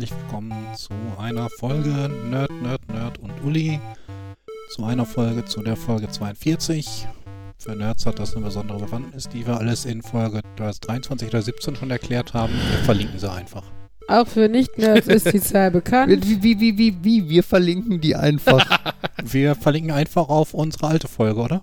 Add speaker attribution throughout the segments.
Speaker 1: Herzlich willkommen zu einer Folge Nerd, Nerd, Nerd und Uli. Zu einer Folge, zu der Folge 42. Für Nerds hat das eine besondere Bewandtnis, die wir alles in Folge 23 oder 17 schon erklärt haben. Wir verlinken sie einfach.
Speaker 2: Auch für Nicht-Nerds ist die Zahl bekannt.
Speaker 3: Wie, wie, wie, wie, wie, wir verlinken die einfach.
Speaker 1: Wir verlinken einfach auf unsere alte Folge, oder?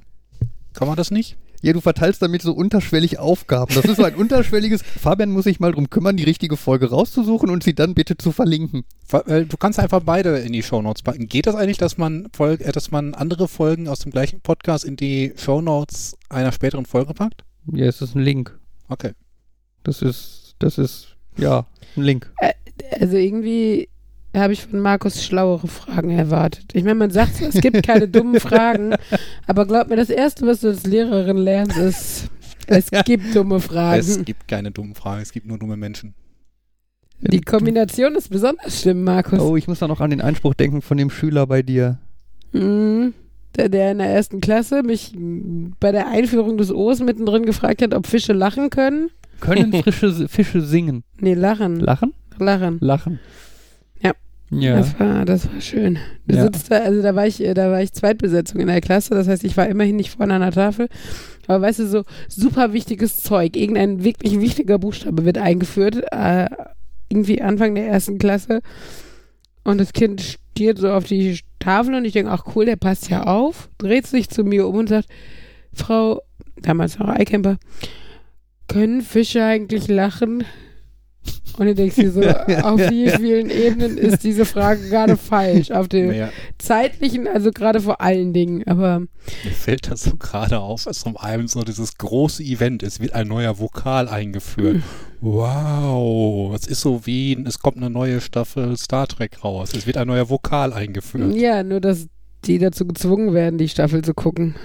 Speaker 1: Kann man das nicht?
Speaker 3: Ja, du verteilst damit so unterschwellig Aufgaben. Das ist so ein unterschwelliges. Fabian muss sich mal drum kümmern, die richtige Folge rauszusuchen und sie dann bitte zu verlinken.
Speaker 1: Ver- äh, Du kannst einfach beide in die Shownotes packen. Geht das eigentlich, dass man, Folge, äh, dass man andere Folgen aus dem gleichen Podcast in die Shownotes einer späteren Folge packt?
Speaker 3: Ja, es ist ein Link.
Speaker 1: Okay.
Speaker 3: Das ist, das ist, ja, ein Link.
Speaker 2: Also irgendwie habe ich von Markus schlauere Fragen erwartet. Ich meine, man sagt zwar, es gibt keine dummen Fragen, aber glaub mir, das Erste, was du als Lehrerin lernst, ist, es gibt dumme
Speaker 1: Es
Speaker 2: Fragen.
Speaker 1: gibt keine dummen Fragen, es gibt nur dumme Menschen.
Speaker 2: Die Kombination ist besonders schlimm, Markus.
Speaker 3: Oh, ich muss da noch an den Einspruch denken von dem Schüler bei dir.
Speaker 2: Mhm. Der, der in der ersten Klasse mich bei der Einführung des O's mittendrin gefragt hat, ob Fische lachen können.
Speaker 3: Können frische Fische singen?
Speaker 2: Nee, lachen.
Speaker 3: Lachen?
Speaker 2: lachen.
Speaker 3: Lachen.
Speaker 2: Ja. Das war, das war schön.
Speaker 3: Ja.
Speaker 2: sitzt da, also da war ich, äh, da war ich Zweitbesetzung in der Klasse, das heißt, ich war immerhin nicht vorne an der Tafel. Aber weißt du, so super wichtiges Zeug, irgendein wirklich wichtiger Buchstabe wird eingeführt, äh, irgendwie Anfang der ersten Klasse. Und das Kind stiert so auf die Tafel und ich denke, ach cool, der passt ja auf, dreht sich zu mir um und sagt, Frau, damals noch Eikemper, können Fische eigentlich lachen? Und du denkst dir so, auf wie vielen Ebenen ist diese Frage gerade falsch? Auf dem
Speaker 1: Naja,
Speaker 2: zeitlichen, also gerade vor allen Dingen. Aber
Speaker 1: mir fällt das so gerade auf, als um einem so dieses große Event ist, wird ein neuer Vokal eingeführt. Wow, es ist so wie, es kommt eine neue Staffel Star Trek raus. Es wird ein neuer Vokal eingeführt.
Speaker 2: ja, nur dass die dazu gezwungen werden, die Staffel zu gucken.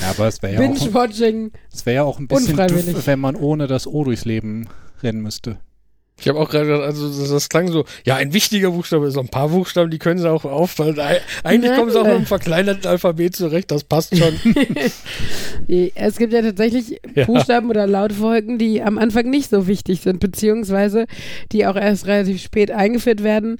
Speaker 1: Ja, aber es wäre ja, wär ja auch ein bisschen doof, wenn man ohne das O durchs Leben rennen müsste.
Speaker 4: Ich habe auch gerade gedacht, also das, das klang so, ja, ein wichtiger Buchstabe, so ein paar Buchstaben, die können sie auch auffallen. Ei- Eigentlich
Speaker 2: Nein.
Speaker 4: kommen sie auch mit einem verkleinerten Alphabet zurecht, das passt schon.
Speaker 2: Es gibt ja tatsächlich
Speaker 4: Ja.
Speaker 2: Buchstaben oder Lautfolgen, die am Anfang nicht so wichtig sind, beziehungsweise die auch erst relativ spät eingeführt werden,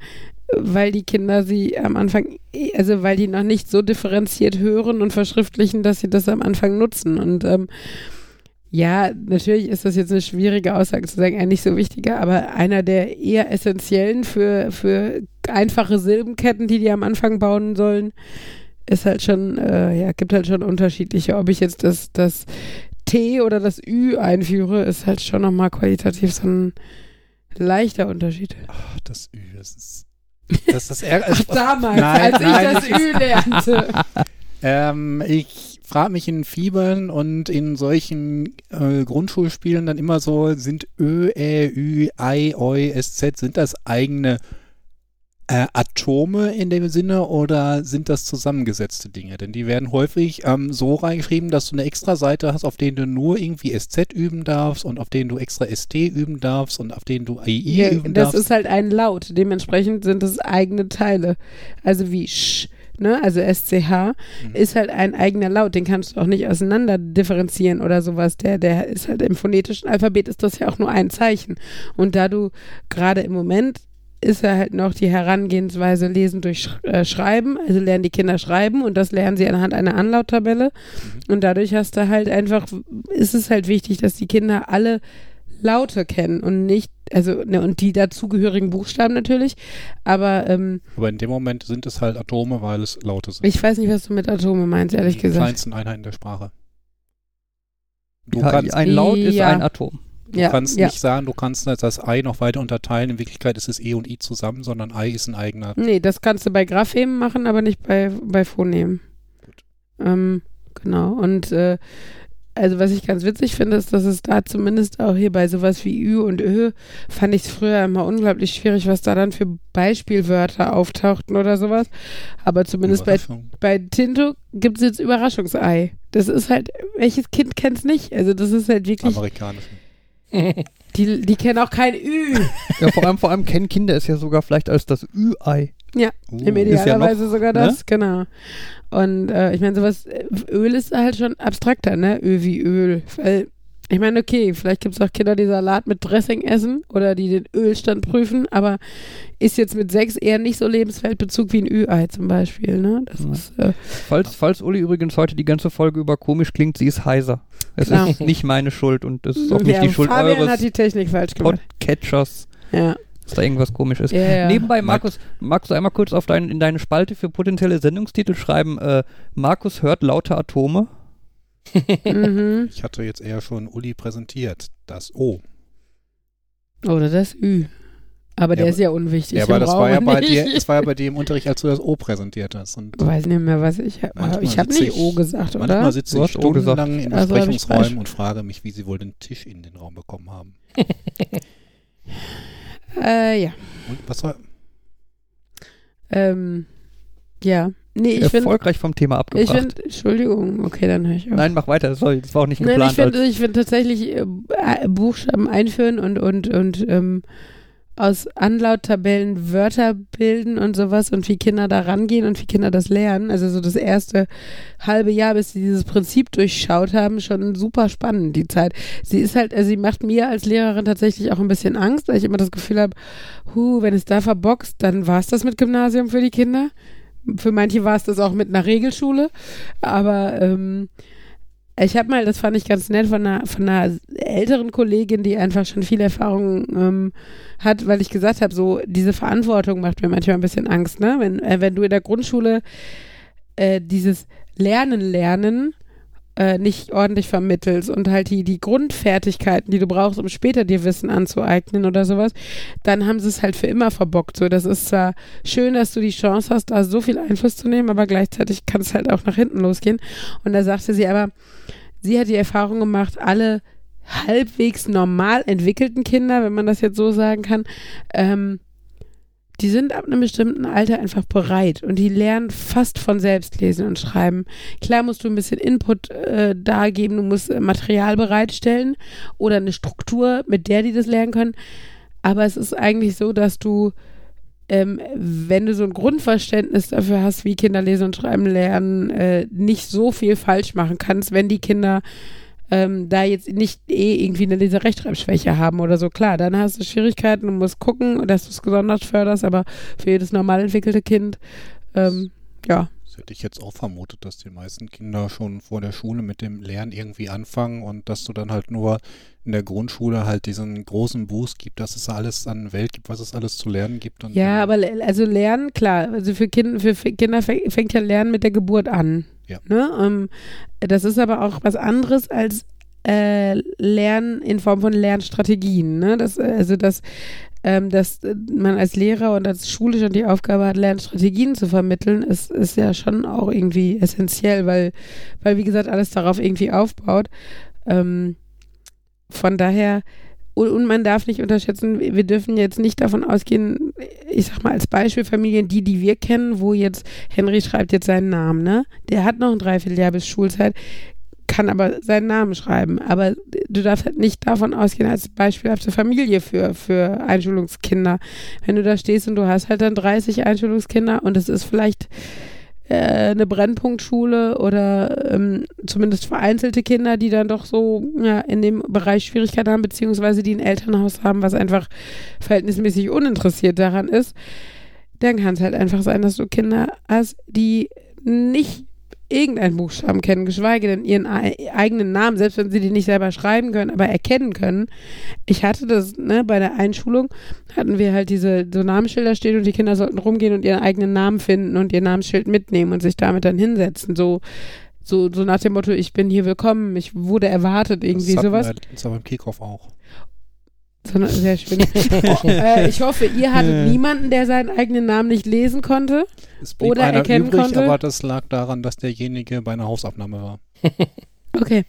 Speaker 2: weil die Kinder sie am Anfang, also weil die noch nicht so differenziert hören und verschriftlichen, dass sie das am Anfang nutzen. Und ähm, ja, natürlich ist das jetzt eine schwierige Aussage zu sagen, eher nicht so wichtiger, aber einer der eher essentiellen für, für einfache Silbenketten, die die am Anfang bauen sollen, ist halt schon, äh, ja, gibt halt schon unterschiedliche. Ob ich jetzt das, das T oder das Ü einführe, ist halt schon nochmal qualitativ so ein leichter Unterschied.
Speaker 1: Ach, das Ü, das ist. Das ist ärger-
Speaker 2: Ach, damals,
Speaker 1: Nein,
Speaker 2: als
Speaker 1: nein,
Speaker 2: ich das Ü lernte.
Speaker 1: Ähm, ich frage mich in Fibern und in solchen äh, Grundschulspielen dann immer so, sind Ö, Ä, Ü, Ei, Oi, SZ, sind das eigene äh, Atome in dem Sinne oder sind das zusammengesetzte Dinge? Denn die werden häufig ähm, so reingeschrieben, dass du eine extra Seite hast, auf denen du nur irgendwie SZ üben darfst und auf denen du extra ST üben darfst und auf denen du AI
Speaker 2: Ja,
Speaker 1: üben
Speaker 2: das
Speaker 1: darfst.
Speaker 2: ist halt ein Laut. Dementsprechend sind es eigene Teile. Also wie Sch, ne? Also SCH
Speaker 1: Mhm.
Speaker 2: ist halt ein eigener Laut. Den kannst du auch nicht auseinander differenzieren oder sowas. Der, der ist halt im phonetischen Alphabet ist das ja auch nur ein Zeichen. Und da du gerade im Moment ist ja halt noch die Herangehensweise Lesen durch äh, Schreiben. Also lernen die Kinder schreiben und das lernen sie anhand einer Anlauttabelle. Und dadurch hast du halt einfach, ist es halt wichtig, dass die Kinder alle Laute kennen und nicht, also, ne, und die dazugehörigen Buchstaben natürlich. Aber ähm,
Speaker 1: Aber in dem Moment sind es halt Atome, weil es Laute sind.
Speaker 2: ich weiß nicht, was du mit Atome meinst, ehrlich
Speaker 1: die
Speaker 2: gesagt.
Speaker 1: kleinsten Einheiten der Sprache. Du
Speaker 3: Ja,
Speaker 1: kannst,
Speaker 3: ein Laut ist
Speaker 2: Ja.
Speaker 3: ein Atom.
Speaker 1: du
Speaker 2: ja,
Speaker 1: kannst
Speaker 2: ja.
Speaker 1: nicht sagen, du kannst das Ei noch weiter unterteilen. In Wirklichkeit ist es E und I zusammen, sondern Ei ist ein eigener.
Speaker 2: Nee, das kannst du bei Graphemen machen, aber nicht bei, bei Phonemen.
Speaker 1: Gut.
Speaker 2: Ähm, genau. Und äh, also was ich ganz witzig finde, ist, dass es da zumindest auch hier bei sowas wie Ü und Ö fand ich es früher immer unglaublich schwierig, was da dann für Beispielwörter auftauchten oder sowas. Aber zumindest bei, bei Tinto gibt es jetzt Überraschungsei. Das ist halt, welches Kind kennt es nicht? Also das ist halt wirklich,
Speaker 1: Amerikanischen.
Speaker 2: die, die kennen auch kein Ü.
Speaker 3: Ja, vor allem, vor allem kennen Kinder es ja sogar vielleicht als das Ü-Ei.
Speaker 2: Ja,
Speaker 1: Uh,
Speaker 2: Im
Speaker 3: Ist ja
Speaker 2: Idealerweise sogar
Speaker 3: ne?
Speaker 2: das, genau. Und äh, ich meine, sowas, äh, Öl ist halt schon abstrakter, ne? Öl wie Öl. Weil Ich meine, okay, vielleicht gibt es auch Kinder, die Salat mit Dressing essen oder die den Ölstand prüfen, aber ist jetzt mit sechs eher nicht so Lebensfeldbezug wie ein Ü-Ei zum Beispiel. Ne? Das
Speaker 3: Ja.
Speaker 2: ist, äh,
Speaker 3: Falls, falls Uli übrigens heute die ganze Folge über komisch klingt, sie ist heiser. Es
Speaker 2: Klar.
Speaker 3: ist nicht meine Schuld und es ist auch nicht
Speaker 2: ja,
Speaker 3: die Schuld
Speaker 2: Fabian
Speaker 3: eures
Speaker 2: hat die Technik falsch gemacht.
Speaker 3: Podcatchers,
Speaker 2: Ja.
Speaker 3: Dass da irgendwas komisch ist.
Speaker 2: Ja, ja.
Speaker 3: Nebenbei, Markus, magst du einmal kurz auf dein, in deine Spalte für potenzielle Sendungstitel schreiben, äh, Markus hört laute Atome?
Speaker 2: mhm.
Speaker 1: Ich hatte jetzt eher schon Uli präsentiert. Das O.
Speaker 2: Oder das Ü. Aber
Speaker 1: Ja,
Speaker 2: der
Speaker 1: aber-
Speaker 2: ist ja unwichtig.
Speaker 1: Ja, aber das war ja bei
Speaker 2: nicht.
Speaker 1: dir, das war ja bei dir im Unterricht, als du das O präsentiert hast. Und
Speaker 2: Ich weiß nicht mehr, was ich habe.
Speaker 1: Manchmal
Speaker 2: Ich habe
Speaker 1: sitze
Speaker 2: nicht
Speaker 1: ich-
Speaker 2: O gesagt,
Speaker 1: manchmal
Speaker 2: oder?
Speaker 1: sitze
Speaker 3: Du
Speaker 1: ich
Speaker 3: hast O gesagt.
Speaker 1: stundenlang in
Speaker 2: Also
Speaker 1: Besprechungsräumen und frage mich, wie sie wohl den Tisch in den Raum bekommen haben.
Speaker 2: Äh, ja.
Speaker 1: Und was war,
Speaker 2: Ähm, ja. Nee, ich
Speaker 3: Erfolgreich vom Thema
Speaker 2: ich
Speaker 3: abgebracht.
Speaker 2: finde, Entschuldigung, okay, dann höre ich auf.
Speaker 3: Nein, mach weiter, sorry, das war auch nicht
Speaker 2: Nein, ich
Speaker 3: geplant.
Speaker 2: finde ich find tatsächlich äh, Buchstaben einführen und, und, und ähm, aus Anlauttabellen Wörter bilden und sowas und wie Kinder da rangehen und wie Kinder das lernen. Also so das erste halbe Jahr, bis sie dieses Prinzip durchschaut haben, schon super spannend, die Zeit. Sie ist halt, also sie macht mir als Lehrerin tatsächlich auch ein bisschen Angst, weil ich immer das Gefühl habe, hu, wenn es da verboxt, dann war es das mit Gymnasium für die Kinder. Für manche war es das auch mit einer Regelschule, aber ähm, ich habe mal, das fand ich ganz nett, von einer, von einer älteren Kollegin, die einfach schon viel Erfahrung ähm, hat, weil ich gesagt habe, so diese Verantwortung macht mir manchmal ein bisschen Angst, ne? Wenn, äh, wenn du in der Grundschule äh, dieses Lernen lernen äh, nicht ordentlich vermittelst und halt die, die Grundfertigkeiten, die du brauchst, um später dir Wissen anzueignen oder sowas, dann haben sie es halt für immer verbockt. So, das ist zwar schön, dass du die Chance hast, da so viel Einfluss zu nehmen, aber gleichzeitig kann es halt auch nach hinten losgehen. Und da sagte sie aber, sie hat die Erfahrung gemacht, alle halbwegs normal entwickelten Kinder, wenn man das jetzt so sagen kann, ähm, die sind ab einem bestimmten Alter einfach bereit und die lernen fast von selbst lesen und schreiben. Klar musst du ein bisschen Input äh, dargeben, du musst äh, Material bereitstellen oder eine Struktur, mit der die das lernen können. Aber es ist eigentlich so, dass du, ähm, wenn du so ein Grundverständnis dafür hast, wie Kinder lesen und schreiben lernen, äh, nicht so viel falsch machen kannst, wenn die Kinder ähm, da jetzt nicht eh irgendwie eine Leserechtschreibschwäche haben oder so. Klar, dann hast du Schwierigkeiten und musst gucken, dass du es gesondert förderst, aber für jedes normal entwickelte Kind, ähm, ja.
Speaker 1: das hätte ich jetzt auch vermutet, dass die meisten Kinder schon vor der Schule mit dem Lernen irgendwie anfangen und dass du dann halt nur in der Grundschule halt diesen großen Boost gibt, dass es alles an Welt gibt, was es alles zu lernen gibt. Und
Speaker 2: Ja, aber also Lernen, klar, also für, kind, für Kinder fäng- fängt ja Lernen mit der Geburt an.
Speaker 1: Ja.
Speaker 2: Ne? Ähm, das ist aber auch was anderes als äh, Lernen in Form von Lernstrategien. Ne? Das, also das, ähm, dass äh, man als Lehrer und als Schule schon die Aufgabe hat, Lernstrategien zu vermitteln, ist, ist ja schon auch irgendwie essentiell, weil, weil wie gesagt, alles darauf irgendwie aufbaut. Ähm, von daher, und, man darf nicht unterschätzen, wir wir dürfen jetzt nicht davon ausgehen, ich sag mal als Beispiel Familien, die, die wir kennen, wo jetzt Henry schreibt jetzt seinen Namen, ne? Der hat noch ein Dreivierteljahr bis Schulzeit, kann aber seinen Namen schreiben. Aber du darfst halt nicht davon ausgehen, als beispielhafte Familie für, für Einschulungskinder. Wenn du da stehst und du hast halt dann 30 Einschulungskinder und es ist vielleicht äh, eine Brennpunktschule oder ähm, zumindest vereinzelte Kinder, die dann doch so ja, in dem Bereich Schwierigkeiten haben, beziehungsweise die ein Elternhaus haben, was einfach verhältnismäßig uninteressiert daran ist, dann kann es halt einfach sein, dass du Kinder hast, die nicht irgendeinen Buchstaben kennen, geschweige denn ihren ei- eigenen Namen, selbst wenn sie die nicht selber schreiben können, aber erkennen können. Ich hatte das, ne, bei der Einschulung hatten wir halt diese so Namensschilder stehen und die Kinder sollten rumgehen und ihren eigenen Namen finden und ihr Namensschild mitnehmen und sich damit dann hinsetzen. So, so, so nach dem Motto, ich bin hier willkommen, ich wurde erwartet, irgendwie
Speaker 1: das
Speaker 2: sowas.
Speaker 1: wir Dienstag beim Kickoff auch.
Speaker 2: So, sehr schön. oh, äh, ich hoffe, ihr hattet niemanden, der seinen eigenen Namen nicht lesen konnte.
Speaker 1: Es blieb
Speaker 2: Oder
Speaker 1: einer
Speaker 2: erkennen
Speaker 1: übrig,
Speaker 2: konnte.
Speaker 1: aber das lag daran, dass derjenige bei einer Hausabnahme war.
Speaker 2: Okay.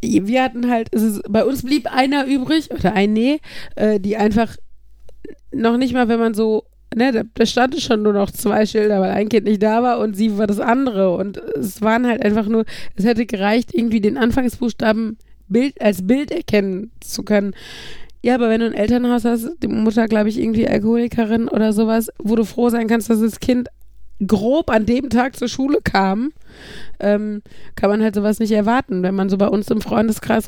Speaker 2: Wir hatten halt, ist, bei uns blieb einer übrig, oder eine, äh, die einfach noch nicht mal, wenn man so, ne, da, da standen schon nur noch zwei Schilder, weil ein Kind nicht da war und sie war das andere. Und es waren halt einfach nur, es hätte gereicht, irgendwie den Anfangsbuchstaben Bild, als Bild erkennen zu können. Ja, aber wenn du ein Elternhaus hast, die Mutter, glaube ich, irgendwie Alkoholikerin oder sowas, wo du froh sein kannst, dass das Kind grob an dem Tag zur Schule kam, ähm, kann man halt sowas nicht erwarten. Wenn man so bei uns im Freundeskreis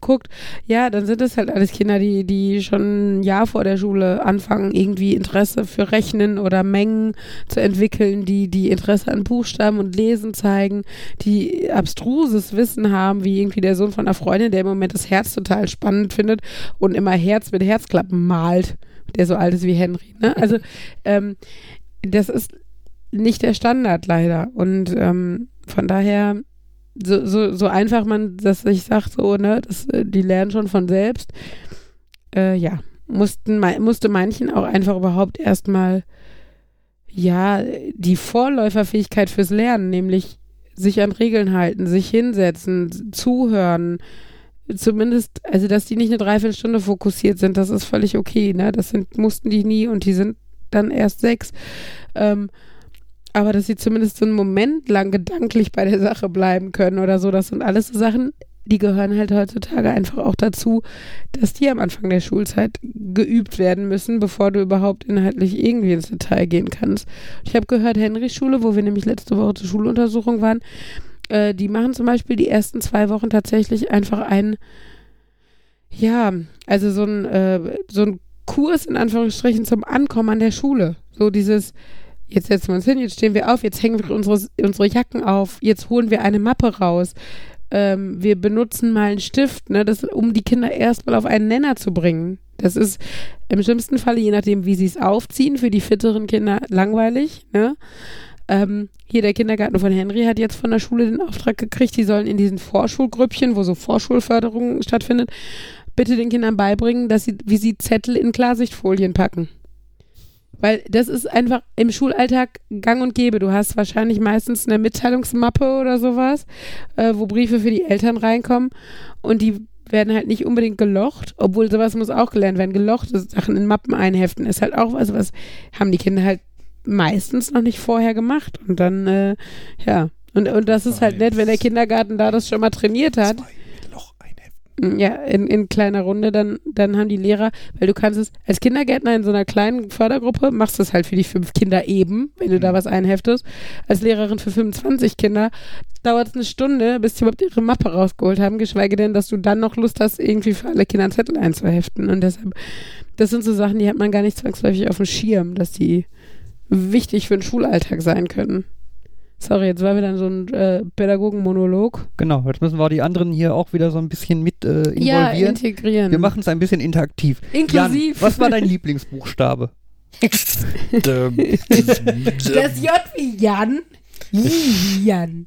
Speaker 2: guckt, ja, dann sind es halt alles Kinder, die, die schon ein Jahr vor der Schule anfangen, irgendwie Interesse für Rechnen oder Mengen zu entwickeln, die, die Interesse an Buchstaben und Lesen zeigen, die abstruses Wissen haben, wie irgendwie der Sohn von einer Freundin, der im Moment das Herz total spannend findet und immer Herz mit Herzklappen malt, der so alt ist wie Henry. Ne? Also ähm, das ist nicht der Standard leider. Und ähm, von daher, so, so, so einfach man das sich sagt, so, ne, das, äh, die lernen schon von selbst, äh, ja, mussten, musste manchen auch einfach überhaupt erstmal, ja, die Vorläuferfähigkeit fürs Lernen, nämlich sich an Regeln halten, sich hinsetzen, zuhören, zumindest, also dass die nicht eine Dreiviertelstunde fokussiert sind, das ist völlig okay, ne? Das sind, mussten die nie und die sind dann erst sechs. Ähm, aber dass sie zumindest so einen Moment lang gedanklich bei der Sache bleiben können oder so, das sind alles so Sachen, die gehören halt heutzutage einfach auch dazu, dass die am Anfang der Schulzeit geübt werden müssen, bevor du überhaupt inhaltlich irgendwie ins Detail gehen kannst. Ich habe gehört, Henrys Schule, wo wir nämlich letzte Woche zur Schuluntersuchung waren, äh, die machen zum Beispiel die ersten zwei Wochen tatsächlich einfach einen, ja, also so ein, äh, so ein Kurs in Anführungsstrichen zum Ankommen an der Schule. So dieses, jetzt setzen wir uns hin, jetzt stehen wir auf, jetzt hängen wir unsere, unsere Jacken auf, jetzt holen wir eine Mappe raus. Ähm, wir benutzen mal einen Stift, ne, das, um die Kinder erstmal auf einen Nenner zu bringen. Das ist im schlimmsten Falle, je nachdem, wie sie es aufziehen, für die fitteren Kinder langweilig. Ne? Ähm, hier der Kindergarten von Henry hat jetzt von der Schule den Auftrag gekriegt, die sollen in diesen Vorschulgrüppchen, wo so Vorschulförderung stattfindet, bitte den Kindern beibringen, dass sie, wie sie Zettel in Klarsichtfolien packen. Weil das ist einfach im Schulalltag gang und gäbe. Du hast wahrscheinlich meistens eine Mitteilungsmappe oder sowas, äh, wo Briefe für die Eltern reinkommen und die werden halt nicht unbedingt gelocht, obwohl sowas muss auch gelernt werden. Gelochte Sachen in Mappen einheften ist halt auch was, was haben die Kinder halt meistens noch nicht vorher gemacht. Und dann, äh, ja. Und, und das ist halt nett, wenn der Kindergarten da das schon mal trainiert hat. Zwei ja, in, in kleiner Runde, dann, dann haben die Lehrer, weil du kannst es als Kindergärtner in so einer kleinen Fördergruppe, machst du es halt für die fünf Kinder eben, wenn du da mhm. was einheftest. Als Lehrerin für 25 Kinder dauert es eine Stunde, bis sie überhaupt ihre Mappe rausgeholt haben, geschweige denn, dass du dann noch Lust hast, irgendwie für alle Kinder einen Zettel einzuheften. Und deshalb, das sind so Sachen, die hat man gar nicht zwangsläufig auf dem Schirm, dass die wichtig für den Schulalltag sein können. Sorry, jetzt war wieder so ein äh, Pädagogenmonolog.
Speaker 3: Genau, jetzt müssen wir die anderen hier auch wieder so ein bisschen mit äh, involvieren.
Speaker 2: Ja, integrieren.
Speaker 3: Wir machen es ein bisschen interaktiv.
Speaker 2: Inklusiv.
Speaker 3: Jan, was war dein Lieblingsbuchstabe?
Speaker 2: das J wie Jan. Jan.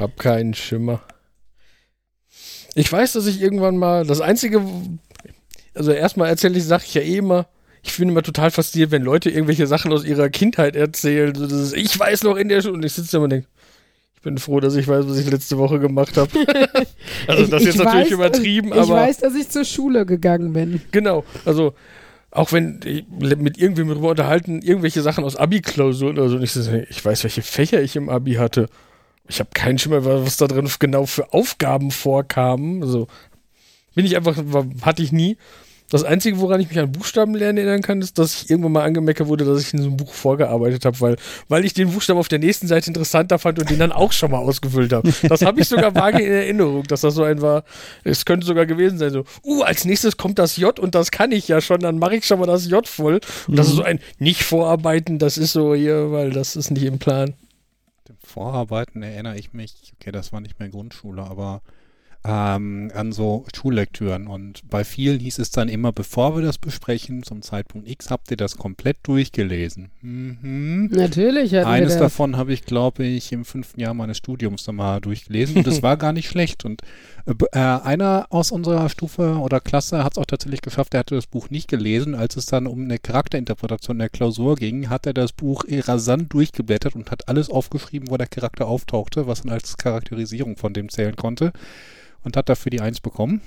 Speaker 4: Hab keinen Schimmer. Ich weiß, dass ich irgendwann mal das einzige, also erstmal erzähle ich, sage ich ja eh immer, ich finde immer total fasziniert, wenn Leute irgendwelche Sachen aus ihrer Kindheit erzählen. So, ist, ich weiß noch in der Schule und ich sitze da und denke, ich bin froh, dass ich weiß, was ich letzte Woche gemacht habe. also das ist jetzt natürlich weiß, übertrieben,
Speaker 2: ich
Speaker 4: aber.
Speaker 2: Ich weiß, dass ich zur Schule gegangen bin.
Speaker 4: Genau, also auch wenn ich mit irgendwem darüber unterhalten, irgendwelche Sachen aus Abi-Klausuren oder so, und ich, so, ich weiß, welche Fächer ich im Abi hatte. Ich habe keinen Schimmer, was da drin genau für Aufgaben vorkamen. Also bin ich einfach, hatte ich nie. Das Einzige, woran ich mich an Buchstabenlernen erinnern kann, ist, dass ich irgendwann mal angemeckert wurde, dass ich in so einem Buch vorgearbeitet habe, weil, weil ich den Buchstaben auf der nächsten Seite interessanter fand und den dann auch schon mal ausgefüllt habe. Das habe ich sogar vage in Erinnerung, dass das so ein war. Es könnte sogar gewesen sein, so, uh, als nächstes kommt das J und das kann ich ja schon, dann mache ich schon mal das J voll. Und das ist so ein Nicht-Vorarbeiten, das ist so hier, weil das ist nicht im Plan.
Speaker 1: Dem Vorarbeiten erinnere ich mich, okay, das war nicht mehr Grundschule, aber ähm, an so Schullektüren. Und bei vielen hieß es dann immer, bevor wir das besprechen, zum Zeitpunkt X, habt ihr das komplett durchgelesen.
Speaker 2: Mhm. Natürlich.
Speaker 1: Eines davon habe ich, glaube ich, im fünften Jahr meines Studiums nochmal durchgelesen und das war gar nicht schlecht. Und äh, einer aus unserer Stufe oder Klasse hat es auch tatsächlich geschafft, er hatte das Buch nicht gelesen. Als es dann um eine Charakterinterpretation der Klausur ging, hat er das Buch rasant durchgeblättert und hat alles aufgeschrieben, wo der Charakter auftauchte, was dann als Charakterisierung von dem zählen konnte und hat dafür die Eins bekommen.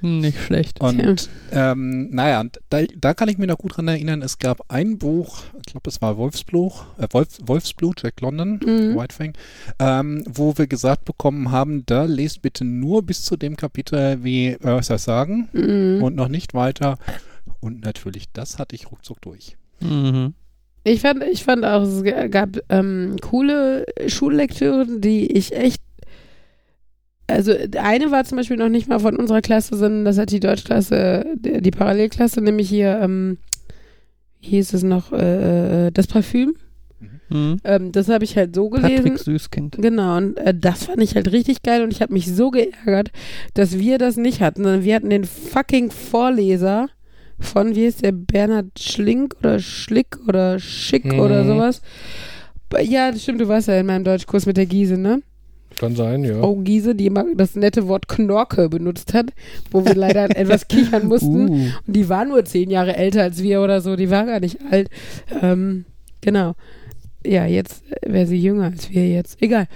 Speaker 3: Nicht schlecht.
Speaker 1: Und ähm, naja, da, da, kann ich mich noch gut dran erinnern, es gab ein Buch, ich glaube, es war Wolfsblut, äh, Wolf, Wolfsblut, Jack London, mhm. Whitefang, ähm, wo wir gesagt bekommen haben, da lest bitte nur bis zu dem Kapitel, wie Ursa sagen mhm. und noch nicht weiter. Und natürlich, das hatte ich ruckzuck durch.
Speaker 2: Mhm. Ich fand, ich fand auch, es gab ähm, coole Schullektüren, die ich echt also eine war zum Beispiel noch nicht mal von unserer Klasse, sondern das hat die Deutschklasse, die Parallelklasse, nämlich hier, ähm, wie hieß es noch, äh, das Parfüm.
Speaker 3: Mhm.
Speaker 2: Ähm, das habe ich halt so gelesen.
Speaker 3: Patrick Süßkind.
Speaker 2: Genau, und äh, das fand ich halt richtig geil und ich habe mich so geärgert, dass wir das nicht hatten, sondern wir hatten den fucking Vorleser von, wie ist der, Bernhard Schlink oder Schlick oder Schick
Speaker 4: Mhm.
Speaker 2: oder sowas. Ja, das stimmt, du warst ja in meinem Deutschkurs mit der Giese, ne?
Speaker 4: Kann sein, ja.
Speaker 2: Frau Giese, die immer das nette Wort Knorke benutzt hat, wo wir leider etwas kichern mussten.
Speaker 3: Uh.
Speaker 2: Und die war nur zehn Jahre älter als wir oder so, die war gar nicht alt. Ähm, genau. Ja, jetzt wäre sie jünger als wir jetzt. Egal.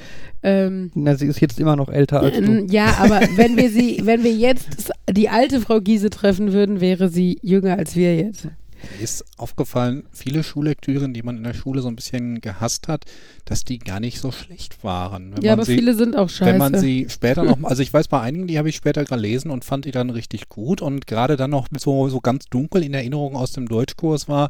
Speaker 2: Ähm,
Speaker 3: Na, sie ist jetzt immer noch älter als du.
Speaker 2: ja, aber wenn wir sie, wenn wir jetzt die alte Frau Giese treffen würden, wäre sie jünger als wir jetzt.
Speaker 1: Mir ist aufgefallen, viele Schullektüren, die man in der Schule so ein bisschen gehasst hat, dass die gar nicht so schlecht waren. Wenn
Speaker 2: ja, aber
Speaker 1: sie,
Speaker 2: viele sind auch scheiße.
Speaker 1: Wenn man sie später noch, also ich weiß bei einigen, die habe ich später gelesen und fand die dann richtig gut und gerade dann noch so, so ganz dunkel in Erinnerung aus dem Deutschkurs war,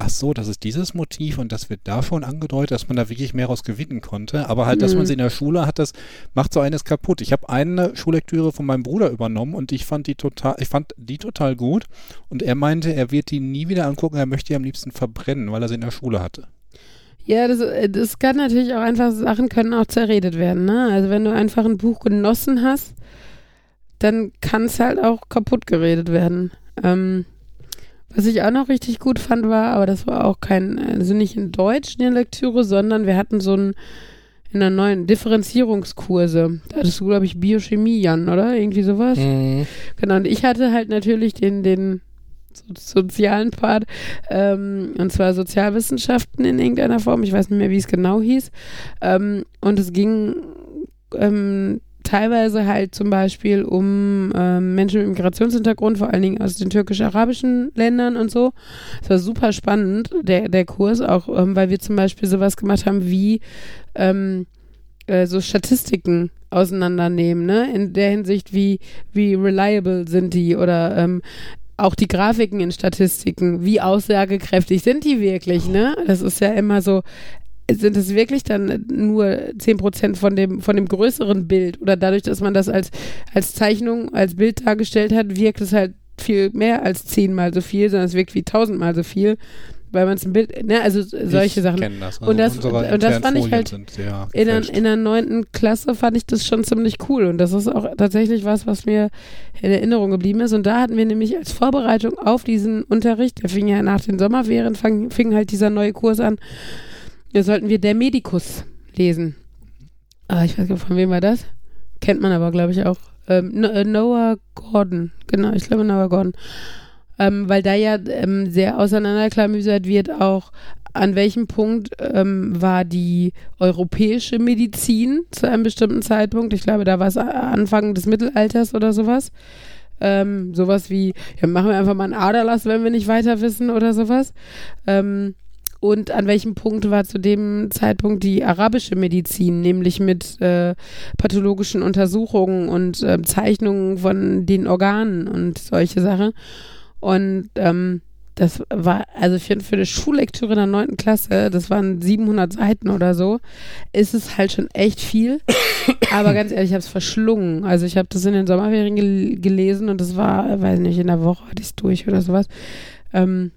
Speaker 1: ach so, das ist dieses Motiv und das wird da schon angedeutet, dass man da wirklich mehr raus gewinnen konnte. Aber halt, dass
Speaker 2: Mhm.
Speaker 1: man sie in der Schule hat, das macht so eines kaputt. Ich habe eine Schullektüre von meinem Bruder übernommen und ich fand die total, ich fand die total gut und er meinte, er wird die nie wieder angucken, er möchte die am liebsten verbrennen, weil er sie in der Schule hatte.
Speaker 2: Ja, das, äh, das kann natürlich auch einfach, Sachen können auch zerredet werden, ne? Also wenn du einfach ein Buch genossen hast, dann kann es halt auch kaputt geredet werden. Ähm, was ich auch noch richtig gut fand war, aber das war auch kein, also nicht in Deutsch in der Lektüre, sondern wir hatten so ein in der neuen Differenzierungskurse. Da hattest du, glaube ich, Biochemie, Jan, oder? Irgendwie sowas.
Speaker 4: Mhm.
Speaker 2: Genau, und ich hatte halt natürlich den, den so, sozialen Part, ähm, und zwar Sozialwissenschaften in irgendeiner Form. Ich weiß nicht mehr, wie es genau hieß. Ähm, und es ging ähm, teilweise halt zum Beispiel um ähm, Menschen mit Migrationshintergrund, vor allen Dingen aus den türkisch-arabischen Ländern und so. Es war super spannend, der, der Kurs, auch ähm, weil wir zum Beispiel sowas gemacht haben wie ähm, äh, so Statistiken auseinandernehmen, ne? In der Hinsicht, wie, wie reliable sind die oder ähm, auch die Grafiken in Statistiken, wie aussagekräftig sind die wirklich, ne? Das ist ja immer so, sind es wirklich dann nur 10% von dem, von dem größeren Bild oder dadurch, dass man das als, als Zeichnung, als Bild dargestellt hat, wirkt es halt viel mehr als zehnmal so viel, sondern es wirkt wie tausendmal so viel, weil man es ein Bild, ne, also solche
Speaker 1: ich
Speaker 2: Sachen.
Speaker 1: das.
Speaker 2: Und das- und das fand ich halt
Speaker 1: sind sehr
Speaker 2: In in der neunten Klasse fand ich das schon ziemlich cool und das ist auch tatsächlich was, was mir in Erinnerung geblieben ist. Und da hatten wir nämlich als Vorbereitung auf diesen Unterricht, der fing ja nach den Sommerferien, fang, fing halt dieser neue Kurs an, da sollten wir Der Medikus lesen. Ah, ich weiß gar nicht, von wem war das? Kennt man aber, glaube ich, auch. Ähm, äh, Noah Gordon, genau, ich glaube Noah Gordon. Ähm, weil da ja ähm, sehr auseinanderklamüsert wird, auch an welchem Punkt ähm, war die europäische Medizin zu einem bestimmten Zeitpunkt. Ich glaube, da war es Anfang des Mittelalters oder sowas. Ähm, sowas wie, ja, machen wir einfach mal einen Aderlass, wenn wir nicht weiter wissen oder sowas. Ähm, und an welchem Punkt war zu dem Zeitpunkt die arabische Medizin, nämlich mit äh, pathologischen Untersuchungen und äh, Zeichnungen von den Organen und solche Sachen. Und ähm, das war, also für, für eine Schullektüre in der neunten Klasse, das waren 700 Seiten oder so, ist es halt schon echt viel. Aber ganz ehrlich, ich habe es verschlungen. Also ich habe das in den Sommerferien gel gelesen und das war, weiß nicht, in der Woche hatte ich es durch oder sowas. Ähm,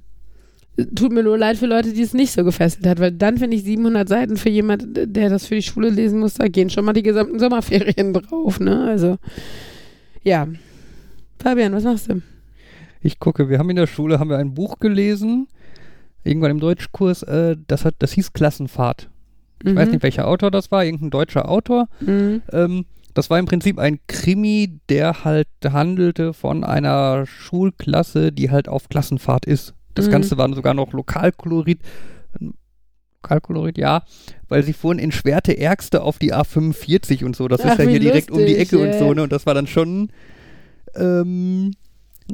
Speaker 2: tut mir nur leid für Leute, die es nicht so gefesselt hat, weil dann finde ich 700 Seiten für jemand, der das für die Schule lesen muss, da gehen schon mal die gesamten Sommerferien drauf, ne? Also, ja. Fabian, was machst du?
Speaker 3: Ich gucke, wir haben in der Schule haben wir ein Buch gelesen, irgendwann im Deutschkurs, äh, das hat, das hieß Klassenfahrt. Ich weiß nicht, welcher Autor das war, irgendein deutscher Autor.
Speaker 2: Mhm.
Speaker 3: Ähm, das war im Prinzip ein Krimi, der halt handelte von einer Schulklasse, die halt auf Klassenfahrt ist. Das
Speaker 2: Mhm.
Speaker 3: Ganze war sogar noch Lokalkolorit. ähm, Lokalkolorit, ja, weil sie fuhren in Schwerte Ärgste auf die A45 und so. Das
Speaker 2: Ach,
Speaker 3: ist ja hier direkt um die Ecke und
Speaker 2: ja.
Speaker 3: so, ne? Und das war dann schon, ähm,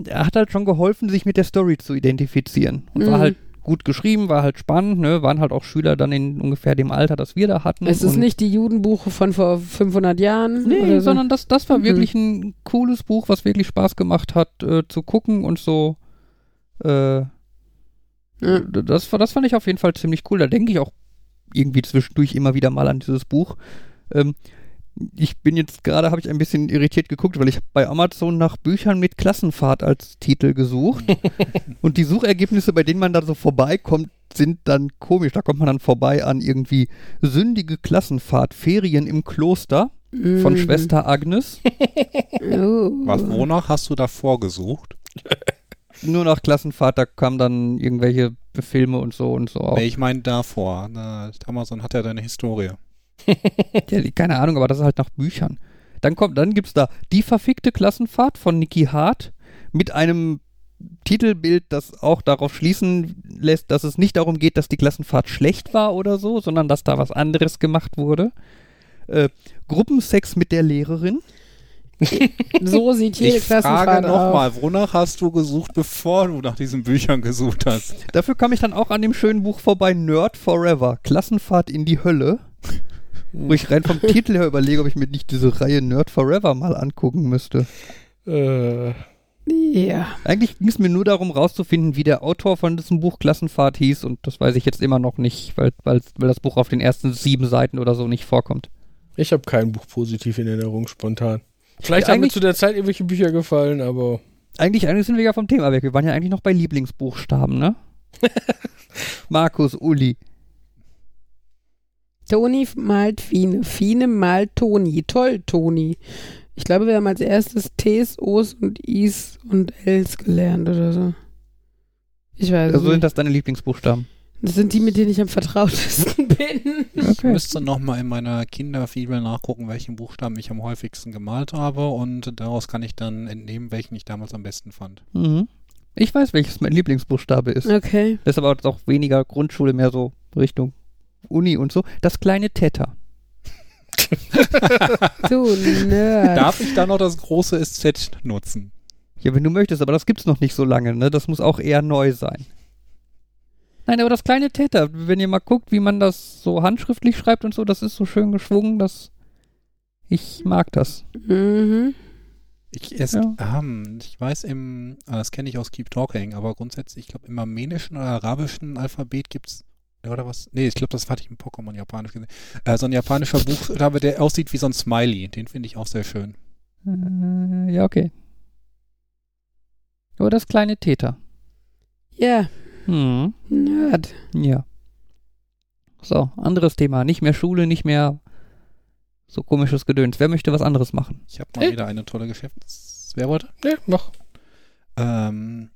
Speaker 3: er hat halt schon geholfen, sich mit der Story zu identifizieren. Und war
Speaker 2: Mhm.
Speaker 3: halt gut geschrieben, war halt spannend, ne? Waren halt auch Schüler dann in ungefähr dem Alter, das wir da hatten.
Speaker 2: Es ist
Speaker 3: und
Speaker 2: nicht die Judenbuche von vor 500 Jahren.
Speaker 3: Nee,
Speaker 2: so.
Speaker 3: sondern das, das war
Speaker 2: Mhm.
Speaker 3: wirklich ein cooles Buch, was wirklich Spaß gemacht hat äh, zu gucken und so. Äh,
Speaker 2: Ja.
Speaker 3: d- das, war- das fand ich auf jeden Fall ziemlich cool. Da denke ich auch irgendwie zwischendurch immer wieder mal an dieses Buch. Ähm, Ich bin jetzt gerade, habe ich ein bisschen irritiert geguckt, weil ich habe bei Amazon nach Büchern mit Klassenfahrt als Titel gesucht. und die Suchergebnisse, bei denen man da so vorbeikommt, sind dann komisch. Da kommt man dann vorbei an irgendwie sündige Klassenfahrt, Ferien im Kloster von
Speaker 2: Mhm.
Speaker 3: Schwester Agnes.
Speaker 1: Was, wonach hast du davor gesucht?
Speaker 3: Nur nach Klassenfahrt, da kamen dann irgendwelche Filme und so und so. Auch.
Speaker 1: Nee, ich meine davor. Na, Amazon hat ja deine Historie.
Speaker 3: Ja, keine Ahnung, aber das ist halt nach Büchern. Dann kommt, dann gibt's da Die verfickte Klassenfahrt von Nicky Hart mit einem Titelbild, das auch darauf schließen lässt, dass es nicht darum geht, dass die Klassenfahrt schlecht war oder so, sondern dass da was anderes gemacht wurde. Äh, Gruppensex mit der Lehrerin.
Speaker 2: So sieht jede
Speaker 1: Ich frage
Speaker 2: Klassenfahrt aus.
Speaker 1: nochmal, wonach hast du gesucht, bevor du nach diesen Büchern gesucht hast?
Speaker 3: Dafür kam ich dann auch an dem schönen Buch vorbei, Nerd Forever, Klassenfahrt in die Hölle. Wo ich rein vom Titel her überlege, ob ich mir nicht diese Reihe Nerd Forever mal angucken müsste.
Speaker 4: Äh,
Speaker 2: Ja.
Speaker 3: Eigentlich ging es mir nur darum, rauszufinden, wie der Autor von diesem Buch Klassenfahrt hieß und das weiß ich jetzt immer noch nicht, weil, weil, weil das Buch auf den ersten sieben Seiten oder so nicht vorkommt.
Speaker 4: ich habe kein Buch positiv in Erinnerung, spontan. Vielleicht
Speaker 3: Ja,
Speaker 4: haben mir zu der Zeit irgendwelche Bücher gefallen, aber
Speaker 3: Eigentlich, eigentlich sind wir ja vom Thema weg. Wir waren ja eigentlich noch bei Lieblingsbuchstaben, ne? Markus, Uli.
Speaker 2: Toni malt Fine. Fine malt Toni. Toll, Toni. Ich glaube, wir haben als erstes Ts, Os und Is und Ls gelernt oder so. Ich weiß
Speaker 3: Also sind
Speaker 2: nicht.
Speaker 3: das deine Lieblingsbuchstaben?
Speaker 2: Das sind die, mit denen ich am vertrautesten bin.
Speaker 1: Ich müsste nochmal in meiner Kinderfibel nachgucken, welchen Buchstaben ich am häufigsten gemalt habe und daraus kann ich dann entnehmen, welchen ich damals am besten fand.
Speaker 3: Mhm. Ich weiß, welches mein Lieblingsbuchstabe ist.
Speaker 2: Okay.
Speaker 3: Das ist aber auch weniger Grundschule, mehr so Richtung Uni und so. Das kleine Theta.
Speaker 2: Du Nerd.
Speaker 1: Darf ich dann noch das große SZ nutzen?
Speaker 3: Ja, wenn du möchtest, aber das gibt's noch nicht so lange, ne? Das muss auch eher neu sein. Nein, aber das kleine Theta, wenn ihr mal guckt, wie man das so handschriftlich schreibt und so, das ist so schön geschwungen, dass ich mag das.
Speaker 2: Mhm.
Speaker 1: Ich, es,
Speaker 3: Ja.
Speaker 1: ähm, ich weiß im, äh, das kenne ich aus Keep Talking, aber grundsätzlich, ich glaube, im armenischen oder arabischen Alphabet gibt's oder was? Nee, ich glaube, das hatte ich im Pokémon japanisch gesehen. Äh, so ein japanischer Buchstabe, der aussieht wie so ein Smiley. Den finde ich auch sehr schön.
Speaker 3: Äh, ja, okay. Nur das kleine Theta.
Speaker 2: Ja,
Speaker 3: Hm.
Speaker 2: Nerd.
Speaker 3: Ja. So, anderes Thema. Nicht mehr Schule, nicht mehr so komisches Gedöns. Wer möchte was anderes machen?
Speaker 1: Ich habe mal
Speaker 4: Äh.
Speaker 1: wieder eine tolle Geschäfts... Wer wollte?
Speaker 4: ne, mach.
Speaker 1: Ähm,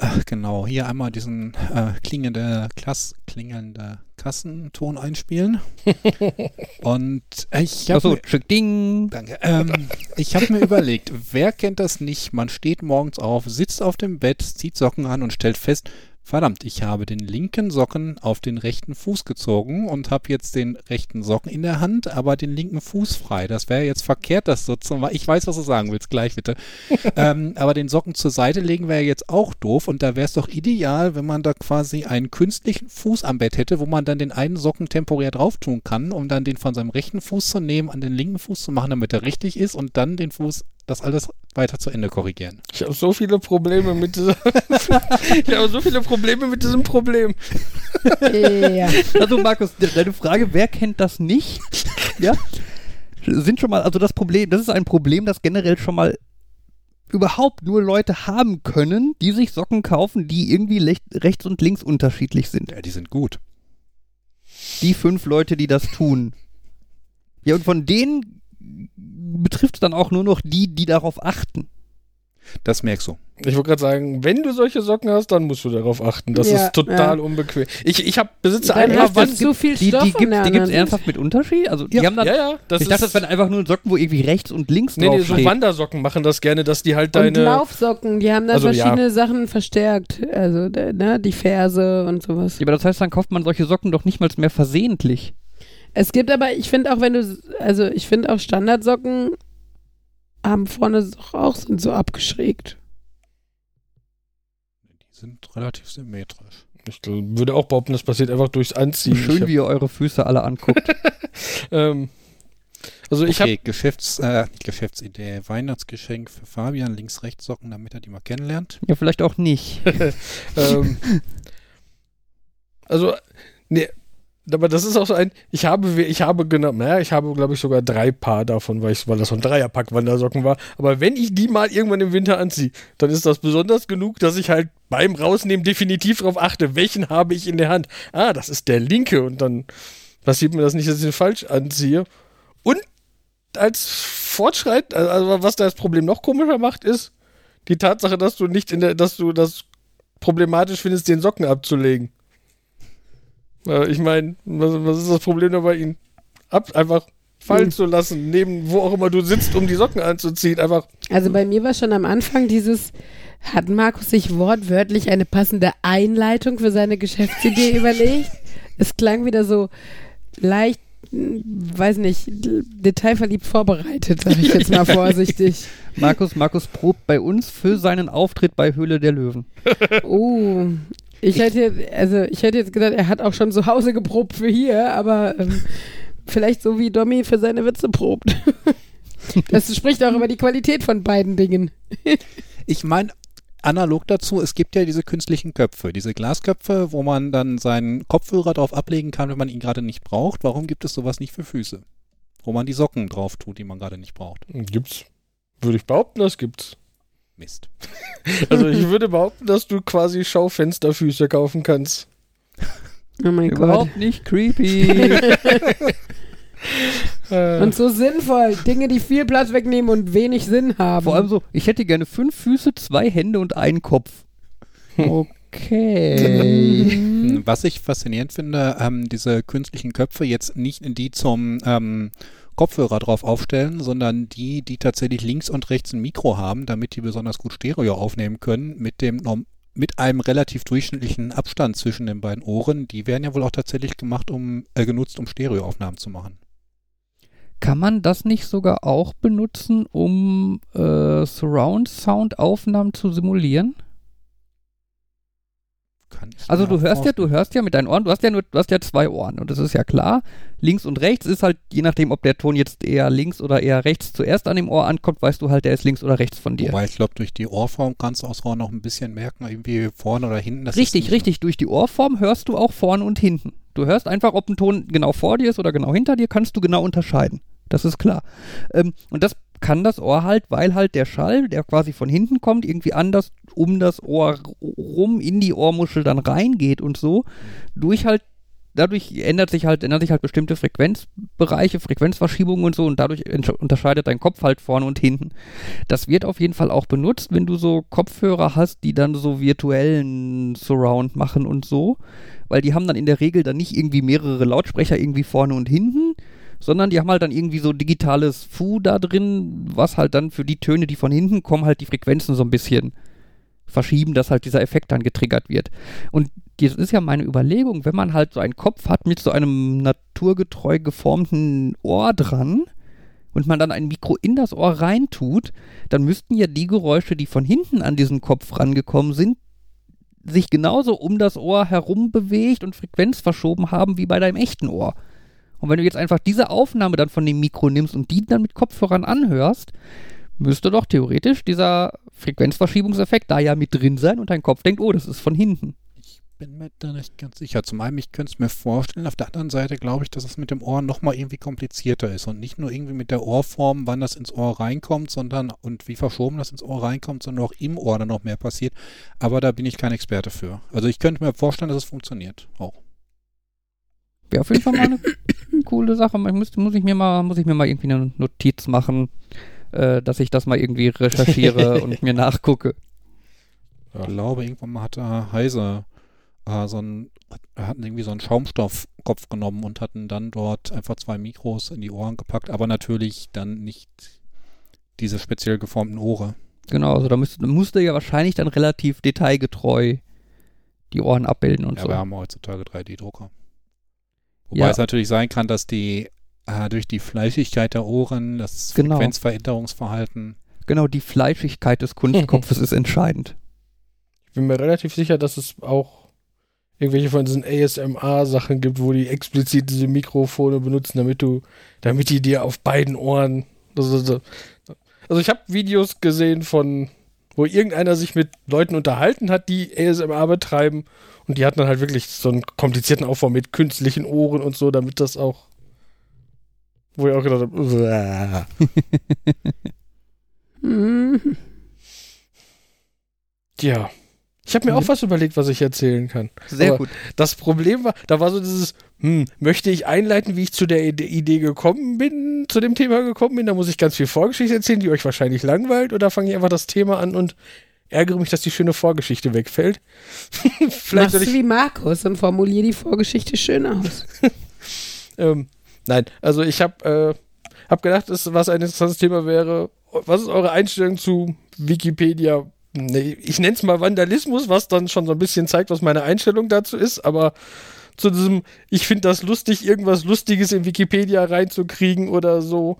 Speaker 1: ach, genau, hier einmal diesen äh, klingende, Klass, klingelnde Kassenton einspielen. Und ich habe
Speaker 3: Achso, Ding.
Speaker 1: danke, ähm, ich habe mir überlegt, wer kennt das nicht? Man steht morgens auf, sitzt auf dem Bett, zieht Socken an und stellt fest, verdammt, ich habe den linken Socken auf den rechten Fuß gezogen und habe jetzt den rechten Socken in der Hand, aber den linken Fuß frei. Das wäre jetzt verkehrt, das so zu machen. Ich weiß, was du sagen willst, gleich bitte. ähm, aber den Socken zur Seite legen wäre jetzt auch doof und da wäre es doch ideal, wenn man da quasi einen künstlichen Fuß am Bett hätte, wo man dann den einen Socken temporär drauf tun kann, um dann den von seinem rechten Fuß zu nehmen, an den linken Fuß zu machen, damit er richtig ist und dann den Fuß, das alles weiter zu Ende korrigieren.
Speaker 4: Ich habe so viele Probleme mit dieser. ich habe so viele Probleme mit diesem Problem.
Speaker 2: ja.
Speaker 3: Also Markus, de- deine Frage, wer kennt das nicht? Ja? Sind schon mal, also das Problem, das ist ein Problem, das generell schon mal überhaupt nur Leute haben können, die sich Socken kaufen, die irgendwie lech- rechts und links unterschiedlich sind.
Speaker 1: Ja, die sind gut.
Speaker 3: Die fünf Leute, die das tun. Ja, und von denen betrifft es dann auch nur noch die, die darauf achten.
Speaker 1: Das merkst du.
Speaker 4: Ich wollte gerade sagen, wenn du solche Socken hast, dann musst du darauf achten. Das
Speaker 2: Ja,
Speaker 4: ist total
Speaker 2: ja.
Speaker 4: unbequem. Ich, ich hab, besitze ein paar Wand.
Speaker 2: zu viel
Speaker 3: Die, die gibt es ernsthaft mit Unterschied? Also die
Speaker 1: Ja.
Speaker 3: haben dann,
Speaker 4: Ja, ja. Das
Speaker 3: ich dachte, das wären einfach nur Socken, wo irgendwie rechts und links
Speaker 4: nee, nee,
Speaker 3: drauf
Speaker 4: so
Speaker 3: steht.
Speaker 4: Wandersocken machen das gerne, dass die halt
Speaker 2: Und
Speaker 4: deine.
Speaker 2: Laufsocken, die haben dann
Speaker 4: Also, ja.
Speaker 2: verschiedene Sachen verstärkt. Also, da- ne, die Ferse und sowas.
Speaker 3: Ja, aber das heißt, dann kauft man solche Socken doch nicht mal mehr versehentlich.
Speaker 2: Es gibt aber, ich finde auch, wenn du, also ich finde auch Standardsocken haben vorne doch auch sind so abgeschrägt.
Speaker 1: Die sind relativ symmetrisch.
Speaker 4: Ich würde auch behaupten, das passiert einfach durchs Anziehen.
Speaker 3: Schön, wie ihr eure Füße alle anguckt.
Speaker 4: ähm, also ich
Speaker 1: okay, Geschäfts, äh, Geschäftsidee. Weihnachtsgeschenk für Fabian, links-rechts Socken, damit er die mal kennenlernt.
Speaker 3: ja, vielleicht auch nicht.
Speaker 4: habe. ähm, also, nee, aber das ist auch so ein, ich habe, ich habe genau, naja, ich habe, glaube ich, sogar drei Paar davon, weil, ich, weil das so ein Dreierpack Wandersocken war. Aber wenn ich die mal irgendwann im Winter anziehe, dann ist das besonders genug, dass ich halt beim Rausnehmen definitiv darauf achte, welchen habe ich in der Hand. Ah, das ist der linke und dann passiert mir das nicht, dass ich den falsch anziehe. Und als Fortschritt, also was das Problem noch komischer macht, ist die Tatsache, dass du nicht in der, dass du das problematisch findest, den Socken abzulegen. Ich meine, was, was, ist das Problem dabei, ihn ab, einfach fallen hm. zu lassen, neben wo auch immer du sitzt, um die Socken anzuziehen, einfach.
Speaker 2: Also bei mir war schon am Anfang dieses, hat Markus sich wortwörtlich eine passende Einleitung für seine Geschäftsidee überlegt? Es klang wieder so leicht, weiß nicht, detailverliebt vorbereitet, sage ich jetzt mal vorsichtig.
Speaker 3: Markus, Markus probt bei uns für seinen Auftritt bei Höhle der Löwen.
Speaker 2: Oh, ich hätte, also ich hätte jetzt gedacht, er hat auch schon zu Hause geprobt für hier, aber ähm, vielleicht so wie Domi für seine Witze probt. das spricht auch über die Qualität von beiden Dingen.
Speaker 1: ich meine, analog dazu, es gibt ja diese künstlichen Köpfe, diese Glasköpfe, wo man dann seinen Kopfhörer drauf ablegen kann, wenn man ihn gerade nicht braucht. Warum gibt es sowas nicht für Füße? Wo man die Socken drauf tut, die man gerade nicht braucht.
Speaker 4: Gibt's. Würde ich behaupten, das gibt's.
Speaker 1: Mist.
Speaker 4: Also ich würde behaupten, dass du quasi Schaufensterfüße kaufen kannst.
Speaker 3: Oh mein Überhaupt Gott. nicht creepy.
Speaker 2: und so sinnvoll. Dinge, die viel Platz wegnehmen und wenig Sinn haben.
Speaker 3: Vor allem so, ich hätte gerne fünf Füße, zwei Hände und einen Kopf. Okay.
Speaker 1: Was ich faszinierend finde, ähm, diese künstlichen Köpfe jetzt nicht in die zum ähm, Kopfhörer drauf aufstellen, sondern die, die tatsächlich links und rechts ein Mikro haben, damit die besonders gut Stereo aufnehmen können, mit dem mit einem relativ durchschnittlichen Abstand zwischen den beiden Ohren. Die werden ja wohl auch tatsächlich gemacht, um äh, genutzt, um Stereoaufnahmen zu machen.
Speaker 3: Kann man das nicht sogar auch benutzen, um äh, Surround-Sound-Aufnahmen zu simulieren? Also du hörst ja, du hörst ja mit deinen Ohren, du hast ja nur, du hast ja zwei Ohren und das ist ja klar. Links und rechts ist halt, je nachdem, ob der Ton jetzt eher links oder eher rechts zuerst an dem Ohr ankommt, weißt du halt, der ist links oder rechts von dir.
Speaker 1: Wobei ich glaube, durch die Ohrform kannst du auch noch ein bisschen merken, irgendwie vorne oder hinten.
Speaker 3: richtig, richtig. Durch die Ohrform hörst du auch vorne und hinten. Du hörst einfach, ob ein Ton genau vor dir ist oder genau hinter dir, kannst du genau unterscheiden. Das ist klar. Ähm, und das kann das Ohr halt, weil halt der Schall, der quasi von hinten kommt, irgendwie anders um das Ohr rum in die Ohrmuschel dann reingeht und so, durch halt dadurch ändert sich halt, ändern sich halt bestimmte Frequenzbereiche, Frequenzverschiebungen und so und dadurch unterscheidet dein Kopf halt vorne und hinten. Das wird auf jeden Fall auch benutzt, wenn du so Kopfhörer hast, die dann so virtuellen Surround machen und so, weil die haben dann in der Regel dann nicht irgendwie mehrere Lautsprecher irgendwie vorne und hinten, sondern die haben halt dann irgendwie so digitales Fu da drin, was halt dann für die Töne, die von hinten kommen, halt die Frequenzen so ein bisschen verschieben, dass halt dieser Effekt dann getriggert wird. Und das ist ja meine Überlegung, wenn man halt so einen Kopf hat mit so einem naturgetreu geformten Ohr dran und man dann ein Mikro in das Ohr reintut, dann müssten ja die Geräusche, die von hinten an diesen Kopf rangekommen sind, sich genauso um das Ohr herum bewegt und Frequenz verschoben haben wie bei deinem echten Ohr. Und wenn du jetzt einfach diese Aufnahme dann von dem Mikro nimmst und die dann mit Kopfhörern anhörst, müsste doch theoretisch dieser Frequenzverschiebungseffekt da ja mit drin sein und dein Kopf denkt, oh, das ist von hinten.
Speaker 1: Ich bin mir da nicht ganz sicher. Zum einen, ich könnte es mir vorstellen, auf der anderen Seite glaube ich, dass es mit dem Ohr nochmal irgendwie komplizierter ist und nicht nur irgendwie mit der Ohrform, wann das ins Ohr reinkommt, sondern und wie verschoben das ins Ohr reinkommt, sondern auch im Ohr dann noch mehr passiert. Aber da bin ich kein Experte für. Also ich könnte mir vorstellen, dass es funktioniert auch.
Speaker 3: Wäre auf jeden Fall mal eine coole Sache. Ich muss, muss, ich mir mal, muss ich mir mal irgendwie eine Notiz machen, äh, dass ich das mal irgendwie recherchiere und mir nachgucke.
Speaker 1: Ich glaube, irgendwann mal hatte Heise äh, so einen, hatten irgendwie so einen Schaumstoffkopf genommen und hatten dann dort einfach zwei Mikros in die Ohren gepackt, aber natürlich dann nicht diese speziell geformten Ohren.
Speaker 3: Genau, also da müsste, musste ja wahrscheinlich dann relativ detailgetreu die Ohren abbilden und
Speaker 1: ja,
Speaker 3: so.
Speaker 1: Ja, wir haben heutzutage 3D-Drucker. Wobei ja. es natürlich sein kann, dass die äh, durch die Fleischigkeit der Ohren, das genau. Frequenzveränderungsverhalten.
Speaker 3: Genau, die Fleischigkeit des Kunstkopfes ist entscheidend.
Speaker 4: Ich bin mir relativ sicher, dass es auch irgendwelche von diesen ASMR-Sachen gibt, wo die explizit diese Mikrofone benutzen, damit du, damit die dir auf beiden Ohren. Also, also ich habe Videos gesehen von, wo irgendeiner sich mit Leuten unterhalten hat, die ASMR betreiben. Und die hatten dann halt wirklich so einen komplizierten Aufbau mit künstlichen Ohren und so, damit das auch. Wo ich auch gedacht habe, ja. Ich habe mir auch was überlegt, was ich erzählen kann.
Speaker 3: Sehr
Speaker 4: Aber
Speaker 3: gut.
Speaker 4: Das Problem war, da war so dieses, hm, möchte ich einleiten, wie ich zu der Ide- Idee gekommen bin, zu dem Thema gekommen bin, da muss ich ganz viel Vorgeschichte erzählen, die euch wahrscheinlich langweilt, oder fange ich einfach das Thema an und ärgere mich, dass die schöne Vorgeschichte wegfällt. Vielleicht
Speaker 2: Machst du wie Markus und formulier die Vorgeschichte schön aus.
Speaker 4: ähm, nein, also ich habe äh, hab gedacht, dass, was ein interessantes Thema wäre, was ist eure Einstellung zu Wikipedia? Ich nenne es mal Vandalismus, was dann schon so ein bisschen zeigt, was meine Einstellung dazu ist, aber zu diesem, ich finde das lustig, irgendwas Lustiges in Wikipedia reinzukriegen oder so.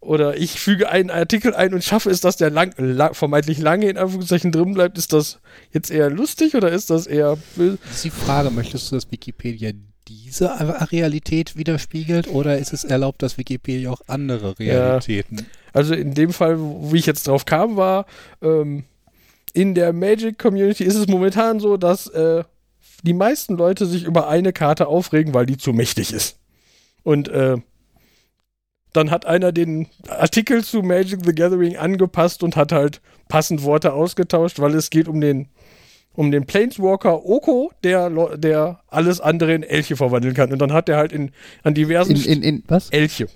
Speaker 4: Oder ich füge einen Artikel ein und schaffe es, dass der lang, lang, vermeintlich lange in Anführungszeichen drin bleibt. Ist das jetzt eher lustig oder ist das eher böse?
Speaker 1: Das ist die Frage, möchtest du, dass Wikipedia diese Realität widerspiegelt oder ist es erlaubt, dass Wikipedia auch andere Realitäten?
Speaker 4: Also in dem Fall, wie ich jetzt drauf kam, war, ähm, in der Magic Community ist es momentan so, dass äh, die meisten Leute sich über eine Karte aufregen, weil die zu mächtig ist. Und äh, dann hat einer den Artikel zu Magic the Gathering angepasst und hat halt passend Worte ausgetauscht, weil es geht um den um den Planeswalker Oko, der, der alles andere in Elche verwandeln kann. Und dann hat er halt in, an diversen
Speaker 3: In, in, in, was?
Speaker 4: Elche.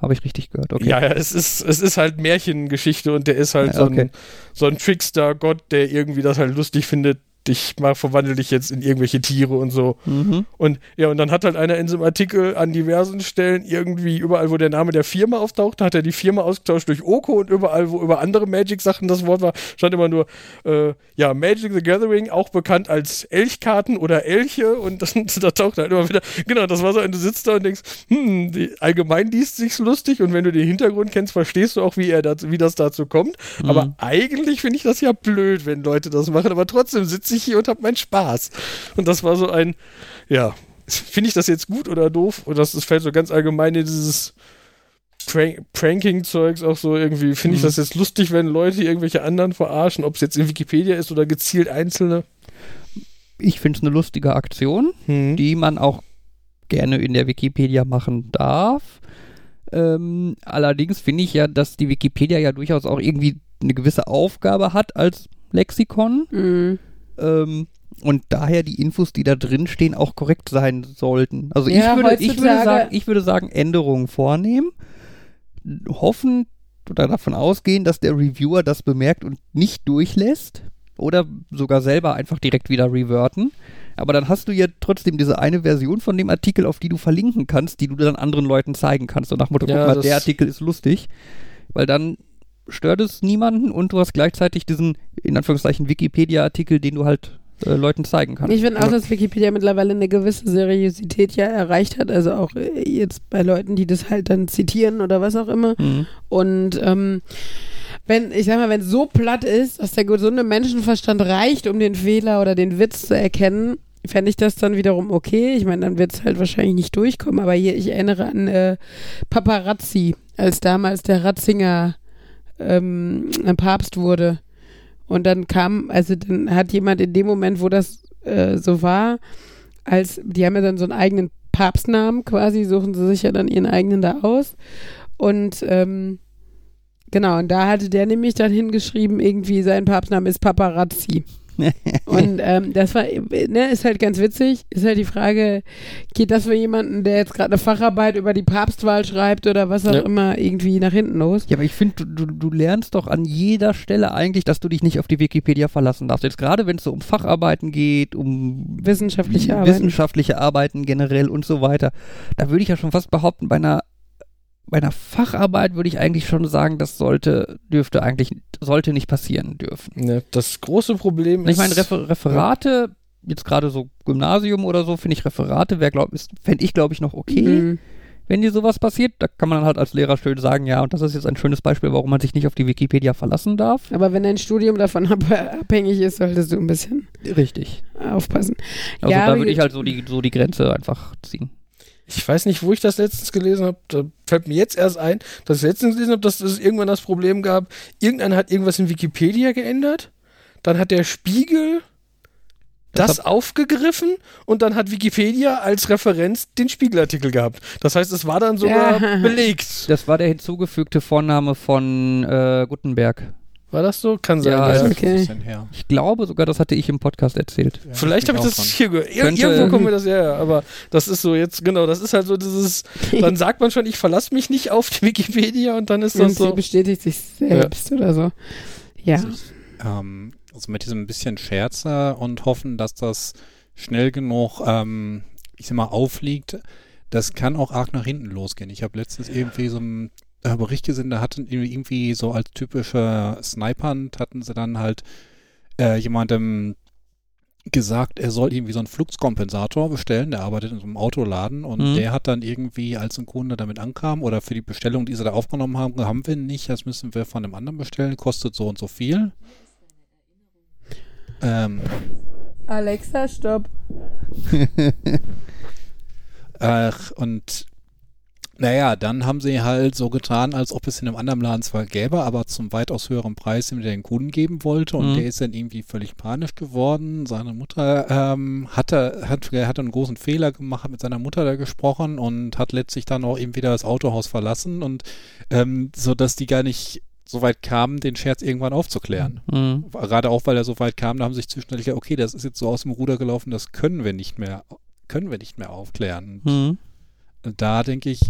Speaker 3: Habe ich richtig gehört, okay.
Speaker 4: Ja, ja, es ist, es ist halt Märchengeschichte und der ist halt
Speaker 3: Ja,
Speaker 4: so,
Speaker 3: okay.
Speaker 4: ein, so ein Trickster-Gott, der irgendwie das halt lustig findet. Ich mal verwandle dich jetzt in irgendwelche Tiere und so.
Speaker 3: Mhm.
Speaker 4: Und ja, und dann hat halt einer in so einem Artikel an diversen Stellen irgendwie überall, wo der Name der Firma auftauchte, hat er die Firma ausgetauscht durch Oko und überall, wo über andere Magic-Sachen das Wort war, stand immer nur, äh, ja, Magic the Gathering, auch bekannt als Elchkarten oder Elche und das, da taucht halt immer wieder, genau, das war so, und du sitzt da und denkst, hm, die, allgemein liest sich's lustig und wenn du den Hintergrund kennst, verstehst du auch, wie er dazu, wie das dazu kommt. Aber eigentlich finde ich das ja blöd, wenn Leute das machen, aber trotzdem sitze ich hier und habe meinen Spaß. Und das war so ein, ja, finde ich das jetzt gut oder doof? Oder das, das fällt so ganz allgemein in dieses Prank Pranking-Zeugs auch so irgendwie. Finde ich
Speaker 3: Mhm.
Speaker 4: das jetzt lustig, wenn Leute irgendwelche anderen verarschen, ob es jetzt in Wikipedia ist oder gezielt einzelne?
Speaker 3: Ich finde es eine lustige Aktion,
Speaker 4: Hm.
Speaker 3: die man auch gerne in der Wikipedia machen darf. Ähm, allerdings finde ich ja, dass die Wikipedia ja durchaus auch irgendwie eine gewisse Aufgabe hat als Lexikon.
Speaker 2: Mhm.
Speaker 3: Ähm, und daher die Infos, die da drin stehen, auch korrekt sein sollten. Also
Speaker 2: Ja,
Speaker 3: ich, würde, ich, würde sagen, ich würde sagen, Änderungen vornehmen, hoffen oder davon ausgehen, dass der Reviewer das bemerkt und nicht durchlässt oder sogar selber einfach direkt wieder reverten. Aber dann hast du ja trotzdem diese eine Version von dem Artikel, auf die du verlinken kannst, die du dann anderen Leuten zeigen kannst. Und nach Motto,
Speaker 4: Ja,
Speaker 3: guck mal, der Artikel ist lustig. Weil dann stört es niemanden und du hast gleichzeitig diesen, in Anführungszeichen, Wikipedia-Artikel, den du halt äh, Leuten zeigen kannst.
Speaker 2: Ich finde auch, dass Wikipedia mittlerweile eine gewisse Seriosität ja erreicht hat. Also auch äh, jetzt bei Leuten, die das halt dann zitieren oder was auch immer.
Speaker 3: Mhm.
Speaker 2: Und ähm, wenn, ich sag mal, wenn es so platt ist, dass der gesunde Menschenverstand reicht, um den Fehler oder den Witz zu erkennen, fände ich das dann wiederum okay. Ich meine, dann wird es halt wahrscheinlich nicht durchkommen. Aber hier, ich erinnere an äh, Paparazzi, als damals der Ratzinger ähm, Papst wurde. Und dann kam, also dann hat jemand in dem Moment, wo das äh, so war, als, die haben ja dann so einen eigenen Papstnamen quasi, suchen sie sich ja dann ihren eigenen da aus. Und ähm, genau, und da hatte der nämlich dann hingeschrieben, irgendwie sein Papstname ist Paparazzi. und ähm, das war, ne, ist halt ganz witzig. Ist halt die Frage, geht das für jemanden, der jetzt gerade eine Facharbeit über die Papstwahl schreibt oder was auch
Speaker 4: Ja.
Speaker 2: immer, irgendwie nach hinten los?
Speaker 3: Ja, aber ich finde, du, du, du lernst doch an jeder Stelle eigentlich, dass du dich nicht auf die Wikipedia verlassen darfst. Jetzt gerade, wenn es so um Facharbeiten geht, um
Speaker 2: Wissenschaftliche Arbeit.
Speaker 3: wissenschaftliche Arbeiten generell und so weiter. Da würde ich ja schon fast behaupten, bei einer, bei einer Facharbeit würde ich eigentlich schon sagen, das sollte, dürfte eigentlich, sollte nicht passieren dürfen.
Speaker 4: Ne, das große Problem ist.
Speaker 3: ich meine, Refer Referate, jetzt gerade so Gymnasium oder so, finde ich Referate, wäre, glaub, ist- fände ich, glaube ich, noch okay.
Speaker 2: Mhm.
Speaker 3: wenn dir sowas passiert, da kann man dann halt als Lehrer schön sagen, ja, und das ist jetzt ein schönes Beispiel, warum man sich nicht auf die Wikipedia verlassen darf.
Speaker 2: Aber wenn dein Studium davon ab abhängig ist, solltest du ein bisschen
Speaker 3: Richtig.
Speaker 2: aufpassen.
Speaker 3: Also
Speaker 2: Ja,
Speaker 3: da würde ich halt so die, so die Grenze einfach ziehen.
Speaker 4: Ich weiß nicht, wo ich das letztens gelesen habe, da fällt mir jetzt erst ein, dass ich letztens gelesen habe, dass es irgendwann das Problem gab, irgendeiner hat irgendwas in Wikipedia geändert, dann hat der Spiegel das,
Speaker 3: Das
Speaker 4: aufgegriffen und dann hat Wikipedia als Referenz den Spiegelartikel gehabt. Das heißt, es war dann sogar
Speaker 2: Ja.
Speaker 4: belegt.
Speaker 3: Das war der hinzugefügte Vorname von äh, Gutenberg.
Speaker 4: War das so? Kann sein.
Speaker 3: Ja,
Speaker 4: Ja,
Speaker 3: ja.
Speaker 1: Das
Speaker 2: Okay.
Speaker 1: ist ein bisschen her.
Speaker 3: Ich glaube sogar, das hatte ich im Podcast erzählt.
Speaker 1: Ja,
Speaker 4: Vielleicht habe ich das
Speaker 1: dran.
Speaker 4: hier gehört. Ir
Speaker 3: Könnte-
Speaker 4: Irgendwo kommt mir das her, aber das ist so jetzt, genau, das ist halt so dieses, dann sagt man schon, ich verlasse mich nicht auf die Wikipedia und dann ist
Speaker 2: Und
Speaker 4: das
Speaker 2: sie
Speaker 4: so.
Speaker 2: bestätigt sich selbst oder so. Ja.
Speaker 1: Ähm, also mit diesem bisschen Scherze und hoffen, dass das schnell genug, ähm, ich sag mal, aufliegt, das kann auch arg nach hinten losgehen. Ich habe letztens irgendwie so äh, Bericht gesehen, da hatten irgendwie- irgendwie so als typische Snipern hatten sie dann halt äh, jemandem gesagt, er soll irgendwie so einen Fluxkompensator bestellen, der arbeitet in so einem Autoladen und
Speaker 3: Mhm.
Speaker 1: der hat dann irgendwie, als ein Kunde damit ankam oder für die Bestellung, die sie da aufgenommen haben, haben wir nicht, das müssen wir von einem anderen bestellen, kostet so und so viel. Ähm,
Speaker 2: Alexa, stopp.
Speaker 1: ach, und naja, dann haben sie halt so getan, als ob es in einem anderen Laden zwar gäbe, aber zum weitaus höheren Preis, den der den Kunden geben wollte. Und
Speaker 3: Mhm.
Speaker 1: der ist dann irgendwie völlig panisch geworden. Seine Mutter ähm, hatte, hat, er hatte einen großen Fehler gemacht, hat mit seiner Mutter da gesprochen und hat letztlich dann auch eben wieder das Autohaus verlassen und ähm, so dass die gar nicht so weit kamen, den Scherz irgendwann aufzuklären.
Speaker 3: Mhm.
Speaker 1: Gerade auch, weil er so weit kam, da haben sich zwischendurch gedacht, okay, das ist jetzt so aus dem Ruder gelaufen, das können wir nicht mehr, können wir nicht mehr aufklären.
Speaker 3: Mhm.
Speaker 1: Da denke ich,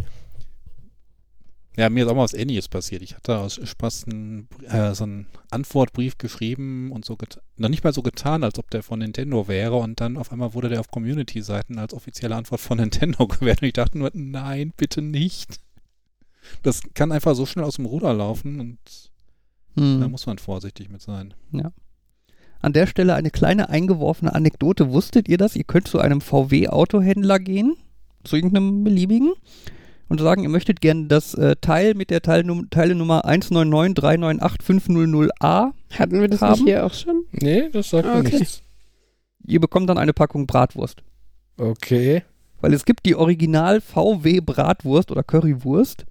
Speaker 1: ja, mir ist auch mal was Ähnliches passiert. Ich hatte aus Spaß einen, äh, so einen Antwortbrief geschrieben und so noch nicht mal so getan, als ob der von Nintendo wäre und dann auf einmal wurde der auf Community-Seiten als offizielle Antwort von Nintendo gewährt und ich dachte nur, nein, bitte nicht. Das kann einfach so schnell aus dem Ruder laufen und da
Speaker 3: Mhm.
Speaker 1: muss man vorsichtig mit sein.
Speaker 3: An der Stelle eine kleine eingeworfene Anekdote. Wusstet ihr das? Ihr könnt zu einem VW-Autohändler gehen, zu irgendeinem beliebigen, und sagen, ihr möchtet gerne das äh, Teil mit der Teilnum Teilenummer 199398500A.
Speaker 2: Hatten wir das
Speaker 3: Haben?
Speaker 2: nicht hier auch schon?
Speaker 4: Nee, das sagt mir
Speaker 2: Okay.
Speaker 4: nichts.
Speaker 3: Ihr bekommt dann eine Packung Bratwurst.
Speaker 4: Okay.
Speaker 3: Weil es gibt die Original VW Bratwurst oder Currywurst,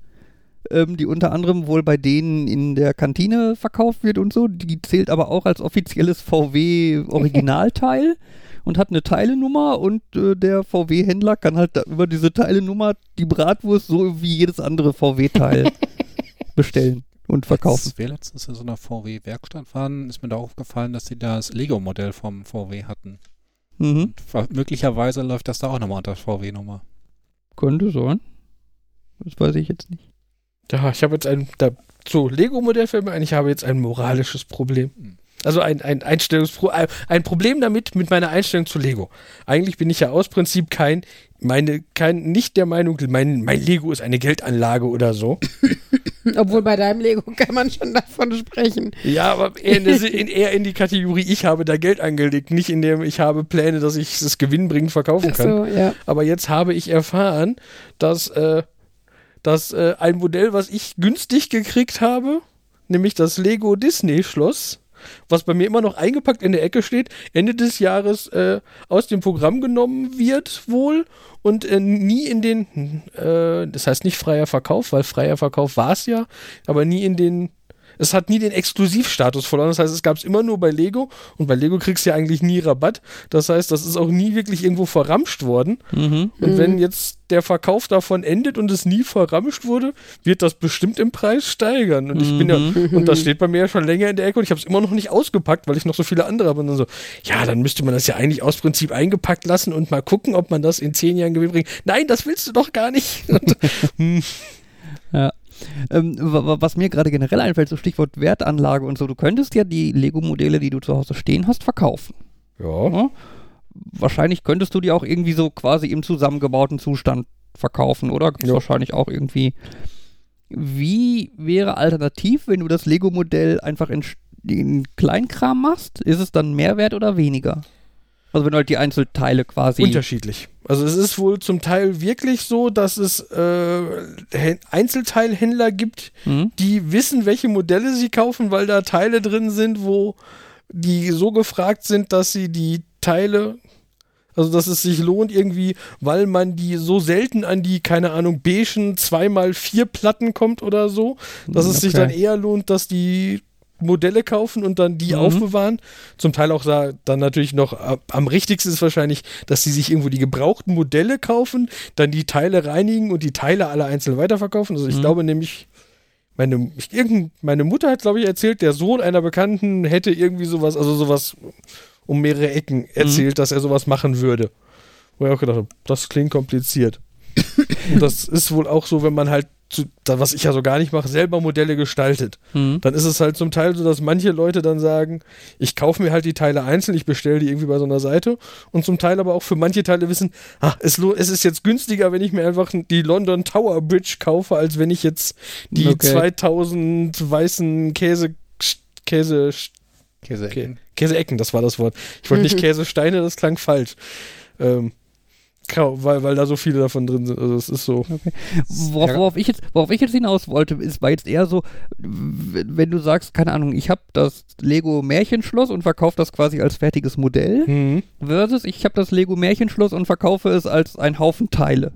Speaker 3: ähm, die unter anderem wohl bei denen in der Kantine verkauft wird und so. Die zählt aber auch als offizielles VW Originalteil und hat eine Teilenummer und äh, der VW-Händler kann halt da über diese Teilenummer die Bratwurst so wie jedes andere VW-Teil bestellen und verkaufen.
Speaker 1: Als wir letztens in so einer VW-Werkstatt waren, ist mir da aufgefallen, dass sie das Lego-Modell vom VW hatten.
Speaker 3: Mhm.
Speaker 1: Möglicherweise läuft das da auch nochmal unter VW-Nummer.
Speaker 3: Könnte sein. Das weiß ich jetzt nicht.
Speaker 4: Ja, ich habe jetzt ein, da, so, Lego-Modell fällt mir ein, ich habe jetzt ein moralisches Problem. Also ein, ein Einstellungspro ein, Problem damit mit meiner Einstellung zu Lego. Eigentlich bin ich ja aus Prinzip kein, meine, kein, nicht der Meinung, mein, mein Lego ist eine Geldanlage oder so.
Speaker 2: Obwohl bei deinem Lego kann man schon davon sprechen.
Speaker 4: Ja, aber eher in, in, eher in die Kategorie, ich habe da Geld angelegt, nicht in dem ich habe Pläne, dass ich es gewinnbringend verkaufen
Speaker 2: Ach
Speaker 4: kann.
Speaker 2: so, ja.
Speaker 4: Aber jetzt habe ich erfahren, dass, äh, dass äh, ein Modell, was ich günstig gekriegt habe, nämlich das Lego Disney Schloss, was bei mir immer noch eingepackt in der Ecke steht, Ende des Jahres äh, aus dem Programm genommen wird wohl und äh, nie in den, äh, das heißt nicht freier Verkauf, weil freier Verkauf war es ja, aber nie in den es hat nie den Exklusivstatus verloren. Das heißt, es gab es immer nur bei Lego und bei Lego kriegst du ja eigentlich nie Rabatt. Das heißt, das ist auch nie wirklich irgendwo verramscht worden.
Speaker 3: Mhm.
Speaker 4: Und
Speaker 2: Mhm.
Speaker 4: wenn jetzt der Verkauf davon endet und es nie verramscht wurde, wird das bestimmt im Preis steigern. Und ich bin ja,
Speaker 3: Mhm.
Speaker 4: und das steht bei mir ja schon länger in der Ecke und ich habe es immer noch nicht ausgepackt, weil ich noch so viele andere habe. Und dann so, ja, dann müsste man das ja eigentlich aus Prinzip eingepackt lassen und mal gucken, ob man das in zehn Jahren Gewinn bringt. Nein, das willst du doch gar nicht. Und, hm,
Speaker 3: Ähm, wa- wa- was mir gerade generell einfällt, so Stichwort Wertanlage und so, du könntest ja die Lego-Modelle, die du zu Hause stehen hast, verkaufen.
Speaker 4: ja.
Speaker 3: Ja? Wahrscheinlich könntest du die auch irgendwie so quasi im zusammengebauten Zustand verkaufen, oder? Gibt's
Speaker 4: Ja.
Speaker 3: wahrscheinlich auch irgendwie. Wie wäre alternativ, wenn du das Lego-Modell einfach in, in Kleinkram machst? Ist es dann mehr wert oder weniger? Also wenn halt die Einzelteile quasi.
Speaker 4: Unterschiedlich. Also es ist wohl zum Teil wirklich so, dass es äh, Einzelteilhändler gibt,
Speaker 3: Hm?
Speaker 4: die wissen, welche Modelle sie kaufen, weil da Teile drin sind, wo die so gefragt sind, dass sie die Teile, Also, dass es sich lohnt irgendwie, weil man die so selten an die, keine Ahnung, beigen 2x4 Platten kommt oder so, dass es sich dann eher lohnt, dass die Modelle kaufen und dann die
Speaker 3: Mhm.
Speaker 4: aufbewahren. Zum Teil auch da, dann natürlich noch äh, am richtigsten ist wahrscheinlich, dass sie sich irgendwo die gebrauchten Modelle kaufen, dann die Teile reinigen und die Teile alle einzeln weiterverkaufen. Also ich
Speaker 3: Mhm.
Speaker 4: glaube nämlich, meine, ich, irgend, meine Mutter hat, glaube ich, erzählt, der Sohn einer Bekannten hätte irgendwie sowas, also sowas um mehrere Ecken erzählt, dass er sowas machen würde. Wo ich auch gedacht habe, das klingt kompliziert. und das ist wohl auch so, wenn man halt, zu, da, was ich ja so gar nicht mache, selber Modelle gestaltet.
Speaker 3: Mhm.
Speaker 4: Dann ist es halt zum Teil so, dass manche Leute dann sagen, ich kaufe mir halt die Teile einzeln, ich bestelle die irgendwie bei so einer Seite und zum Teil aber auch für manche Teile wissen, ah, es, es ist jetzt günstiger, wenn ich mir einfach die London Tower Bridge kaufe, als wenn ich jetzt die
Speaker 3: Okay.
Speaker 4: 2000 weißen Käse, Käse,
Speaker 1: Käse.
Speaker 4: Okay. Käseecken, das war das Wort. Ich wollte nicht Käsesteine, das klang falsch. Ähm, weil, weil da so viele davon drin sind. Also es ist so.
Speaker 3: Worauf, worauf, ich jetzt, worauf ich jetzt hinaus wollte, ist, war jetzt eher so, wenn du sagst, keine Ahnung, ich habe das Lego Märchenschloss und verkaufe das quasi als fertiges Modell,
Speaker 4: Mhm.
Speaker 3: versus ich habe das Lego Märchenschloss und verkaufe es als ein Haufen Teile.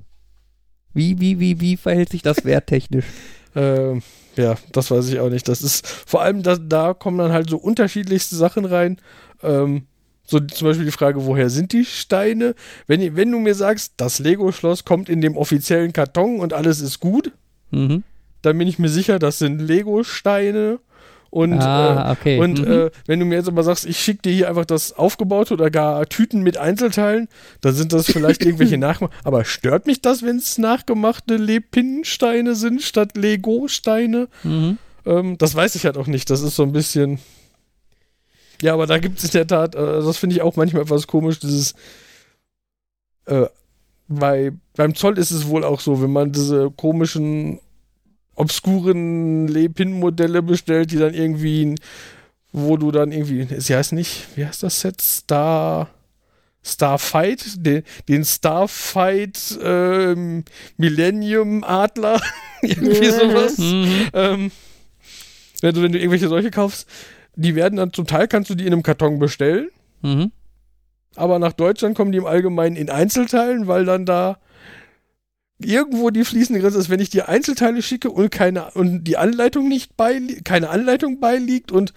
Speaker 3: Wie, wie, wie, wie verhält sich das werttechnisch?
Speaker 4: Ähm, ja, das weiß ich auch nicht. Das ist vor allem, da, da kommen dann halt so unterschiedlichste Sachen rein. Ähm, so zum Beispiel die Frage, woher sind die Steine? Wenn, wenn du mir sagst, das Lego-Schloss kommt in dem offiziellen Karton und alles ist gut,
Speaker 3: Mhm.
Speaker 4: dann bin ich mir sicher, das sind Lego-Steine. Und,
Speaker 3: Ah,
Speaker 4: äh,
Speaker 3: okay.
Speaker 4: und
Speaker 3: Mhm.
Speaker 4: äh, wenn du mir jetzt aber sagst, ich schicke dir hier einfach das aufgebaute oder gar Tüten mit Einzelteilen, dann sind das vielleicht irgendwelche Nachmachen. Aber stört mich das, wenn es nachgemachte Lepinsteine sind statt Lego-Steine?
Speaker 3: Mhm.
Speaker 4: Ähm, das weiß ich halt auch nicht. Das ist so ein bisschen. Ja, aber da gibt es in der Tat, äh, das finde ich auch manchmal etwas komisch, dieses. Äh, bei, beim Zoll ist es wohl auch so, wenn man diese komischen, obskuren Lepin-Modelle bestellt, die dann irgendwie, wo du dann irgendwie, sie heißt nicht, wie heißt das Set? Star. Starfight, den, den Starfight ähm, Millennium Adler, irgendwie sowas.
Speaker 3: Mhm.
Speaker 4: Ähm, wenn, du, wenn du irgendwelche solche kaufst, die werden dann zum Teil kannst du die in einem Karton bestellen,
Speaker 3: Mhm.
Speaker 4: aber nach Deutschland kommen die im Allgemeinen in Einzelteilen, weil dann da irgendwo die fließende Grenze ist, wenn ich dir Einzelteile schicke und keine und die Anleitung nicht bei keine Anleitung beiliegt und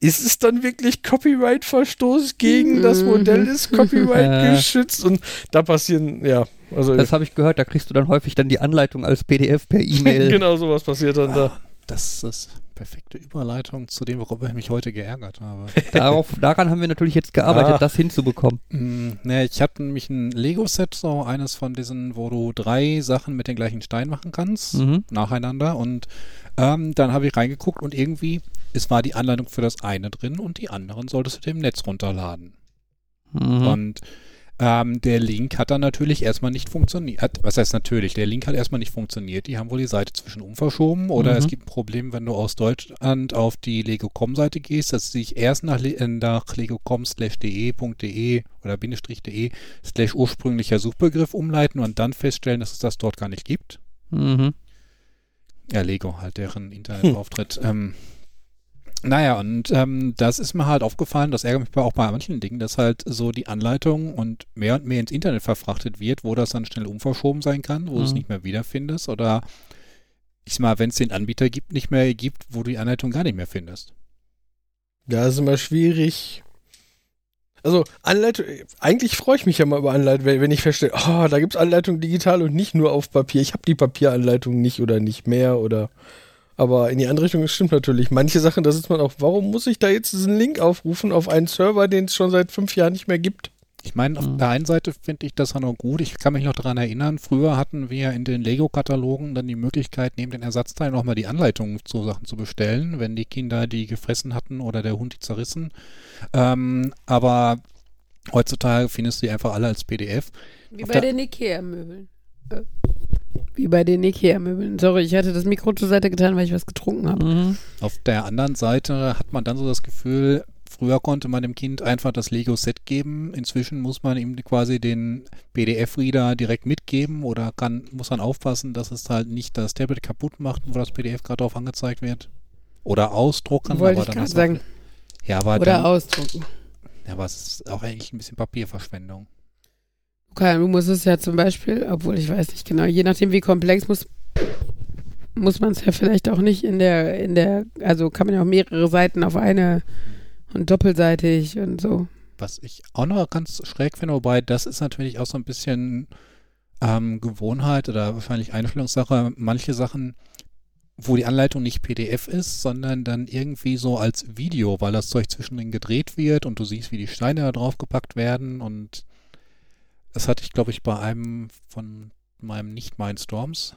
Speaker 4: ist es dann wirklich Copyright-Verstoß gegen das
Speaker 2: Mhm.
Speaker 4: Modell ist Copyright geschützt und da passieren ja also
Speaker 3: Das habe ich gehört, da kriegst du dann häufig dann die Anleitung als PDF per E-Mail.
Speaker 4: genau sowas passiert dann da.
Speaker 1: Das ist perfekte Überleitung zu dem, worüber ich mich heute geärgert habe.
Speaker 3: Darauf, daran haben wir natürlich jetzt gearbeitet,
Speaker 4: Ah.
Speaker 3: das hinzubekommen.
Speaker 1: Mm, ne, ich hatte nämlich ein Lego-Set, so eines von diesen, wo du drei Sachen mit den gleichen Stein machen kannst,
Speaker 3: Mhm.
Speaker 1: nacheinander. Und ähm, dann habe ich reingeguckt und irgendwie, es war die Anleitung für das eine drin und die anderen solltest du im Netz runterladen.
Speaker 3: Mhm.
Speaker 1: Und ähm, der Link hat dann natürlich erstmal nicht funktioniert. Was heißt natürlich? Der Link hat erstmal nicht funktioniert. Die haben wohl die Seite zwischenum verschoben oder
Speaker 3: Mhm.
Speaker 1: es gibt ein Problem, wenn du aus Deutschland auf die Lego.com-Seite gehst, dass sie sich erst nach, äh, nach lego.com slash de.de oder bindestrich de slash ursprünglicher Suchbegriff umleiten und dann feststellen, dass es das dort gar nicht gibt.
Speaker 3: Mhm.
Speaker 1: Ja, Lego halt, deren Internetauftritt. Ähm, naja, und ähm, das ist mir halt aufgefallen, das ärgert mich auch bei manchen Dingen, dass halt so die Anleitung und mehr und mehr ins Internet verfrachtet wird, wo das dann schnell umverschoben sein kann, wo du es
Speaker 3: Mhm.
Speaker 1: nicht mehr wiederfindest oder ich sag mal, wenn es den Anbieter gibt, nicht mehr gibt, wo du die Anleitung gar nicht mehr findest.
Speaker 4: Ja, ist immer schwierig. Also, Anleitung, eigentlich freue ich mich ja mal über Anleitung, wenn, wenn ich feststelle, oh, da gibt es Anleitung digital und nicht nur auf Papier. Ich habe die Papieranleitung nicht oder nicht mehr oder. Aber in die andere Richtung, stimmt natürlich. Manche Sachen, da sitzt man auch, warum muss ich da jetzt diesen Link aufrufen auf einen Server, den es schon seit fünf Jahren nicht mehr gibt?
Speaker 1: Ich meine, auf
Speaker 3: Mhm.
Speaker 1: der einen Seite finde ich das ja noch gut. Ich kann mich noch daran erinnern, früher hatten wir in den Lego-Katalogen dann die Möglichkeit, neben den Ersatzteilen auch mal die Anleitungen zu Sachen zu bestellen, wenn die Kinder die gefressen hatten oder der Hund die zerrissen. Ähm, aber heutzutage findest du die einfach alle als PDF.
Speaker 2: Wie
Speaker 1: Auf
Speaker 2: bei
Speaker 1: der-
Speaker 2: den Ikea-Möbeln. Wie bei den Ikea-Möbeln. Sorry, ich hatte das Mikro zur Seite getan, weil ich was getrunken habe.
Speaker 3: Mhm.
Speaker 1: Auf der anderen Seite hat man dann so das Gefühl, früher konnte man dem Kind einfach das Lego-Set geben. Inzwischen muss man ihm quasi den PDF-Reader direkt mitgeben oder kann, muss man aufpassen, dass es halt nicht das Tablet kaputt macht, wo das PDF gerade drauf angezeigt wird. Oder ausdrucken.
Speaker 2: Wollte
Speaker 1: aber
Speaker 2: ich
Speaker 1: dann
Speaker 2: gerade sagen.
Speaker 1: Ja, aber,
Speaker 2: Oder
Speaker 1: dann,
Speaker 2: ausdrucken.
Speaker 1: ja, aber es ist auch eigentlich ein bisschen Papierverschwendung.
Speaker 2: Karl, du musst es ja zum Beispiel, obwohl ich weiß nicht genau, je nachdem wie komplex muss, muss man es ja vielleicht auch nicht in der, in der, also kann man ja auch mehrere Seiten auf eine und doppelseitig und so.
Speaker 1: Was ich auch noch ganz schräg finde, wobei das ist natürlich auch so ein bisschen ähm, Gewohnheit oder wahrscheinlich Einstellungssache. Manche Sachen, wo die Anleitung nicht PDF ist, sondern dann irgendwie so als Video, weil das Zeug zwischendrin gedreht wird und du siehst, wie die Steine da draufgepackt werden und das hatte ich, glaube ich, bei einem von meinem Nicht-Mindstorms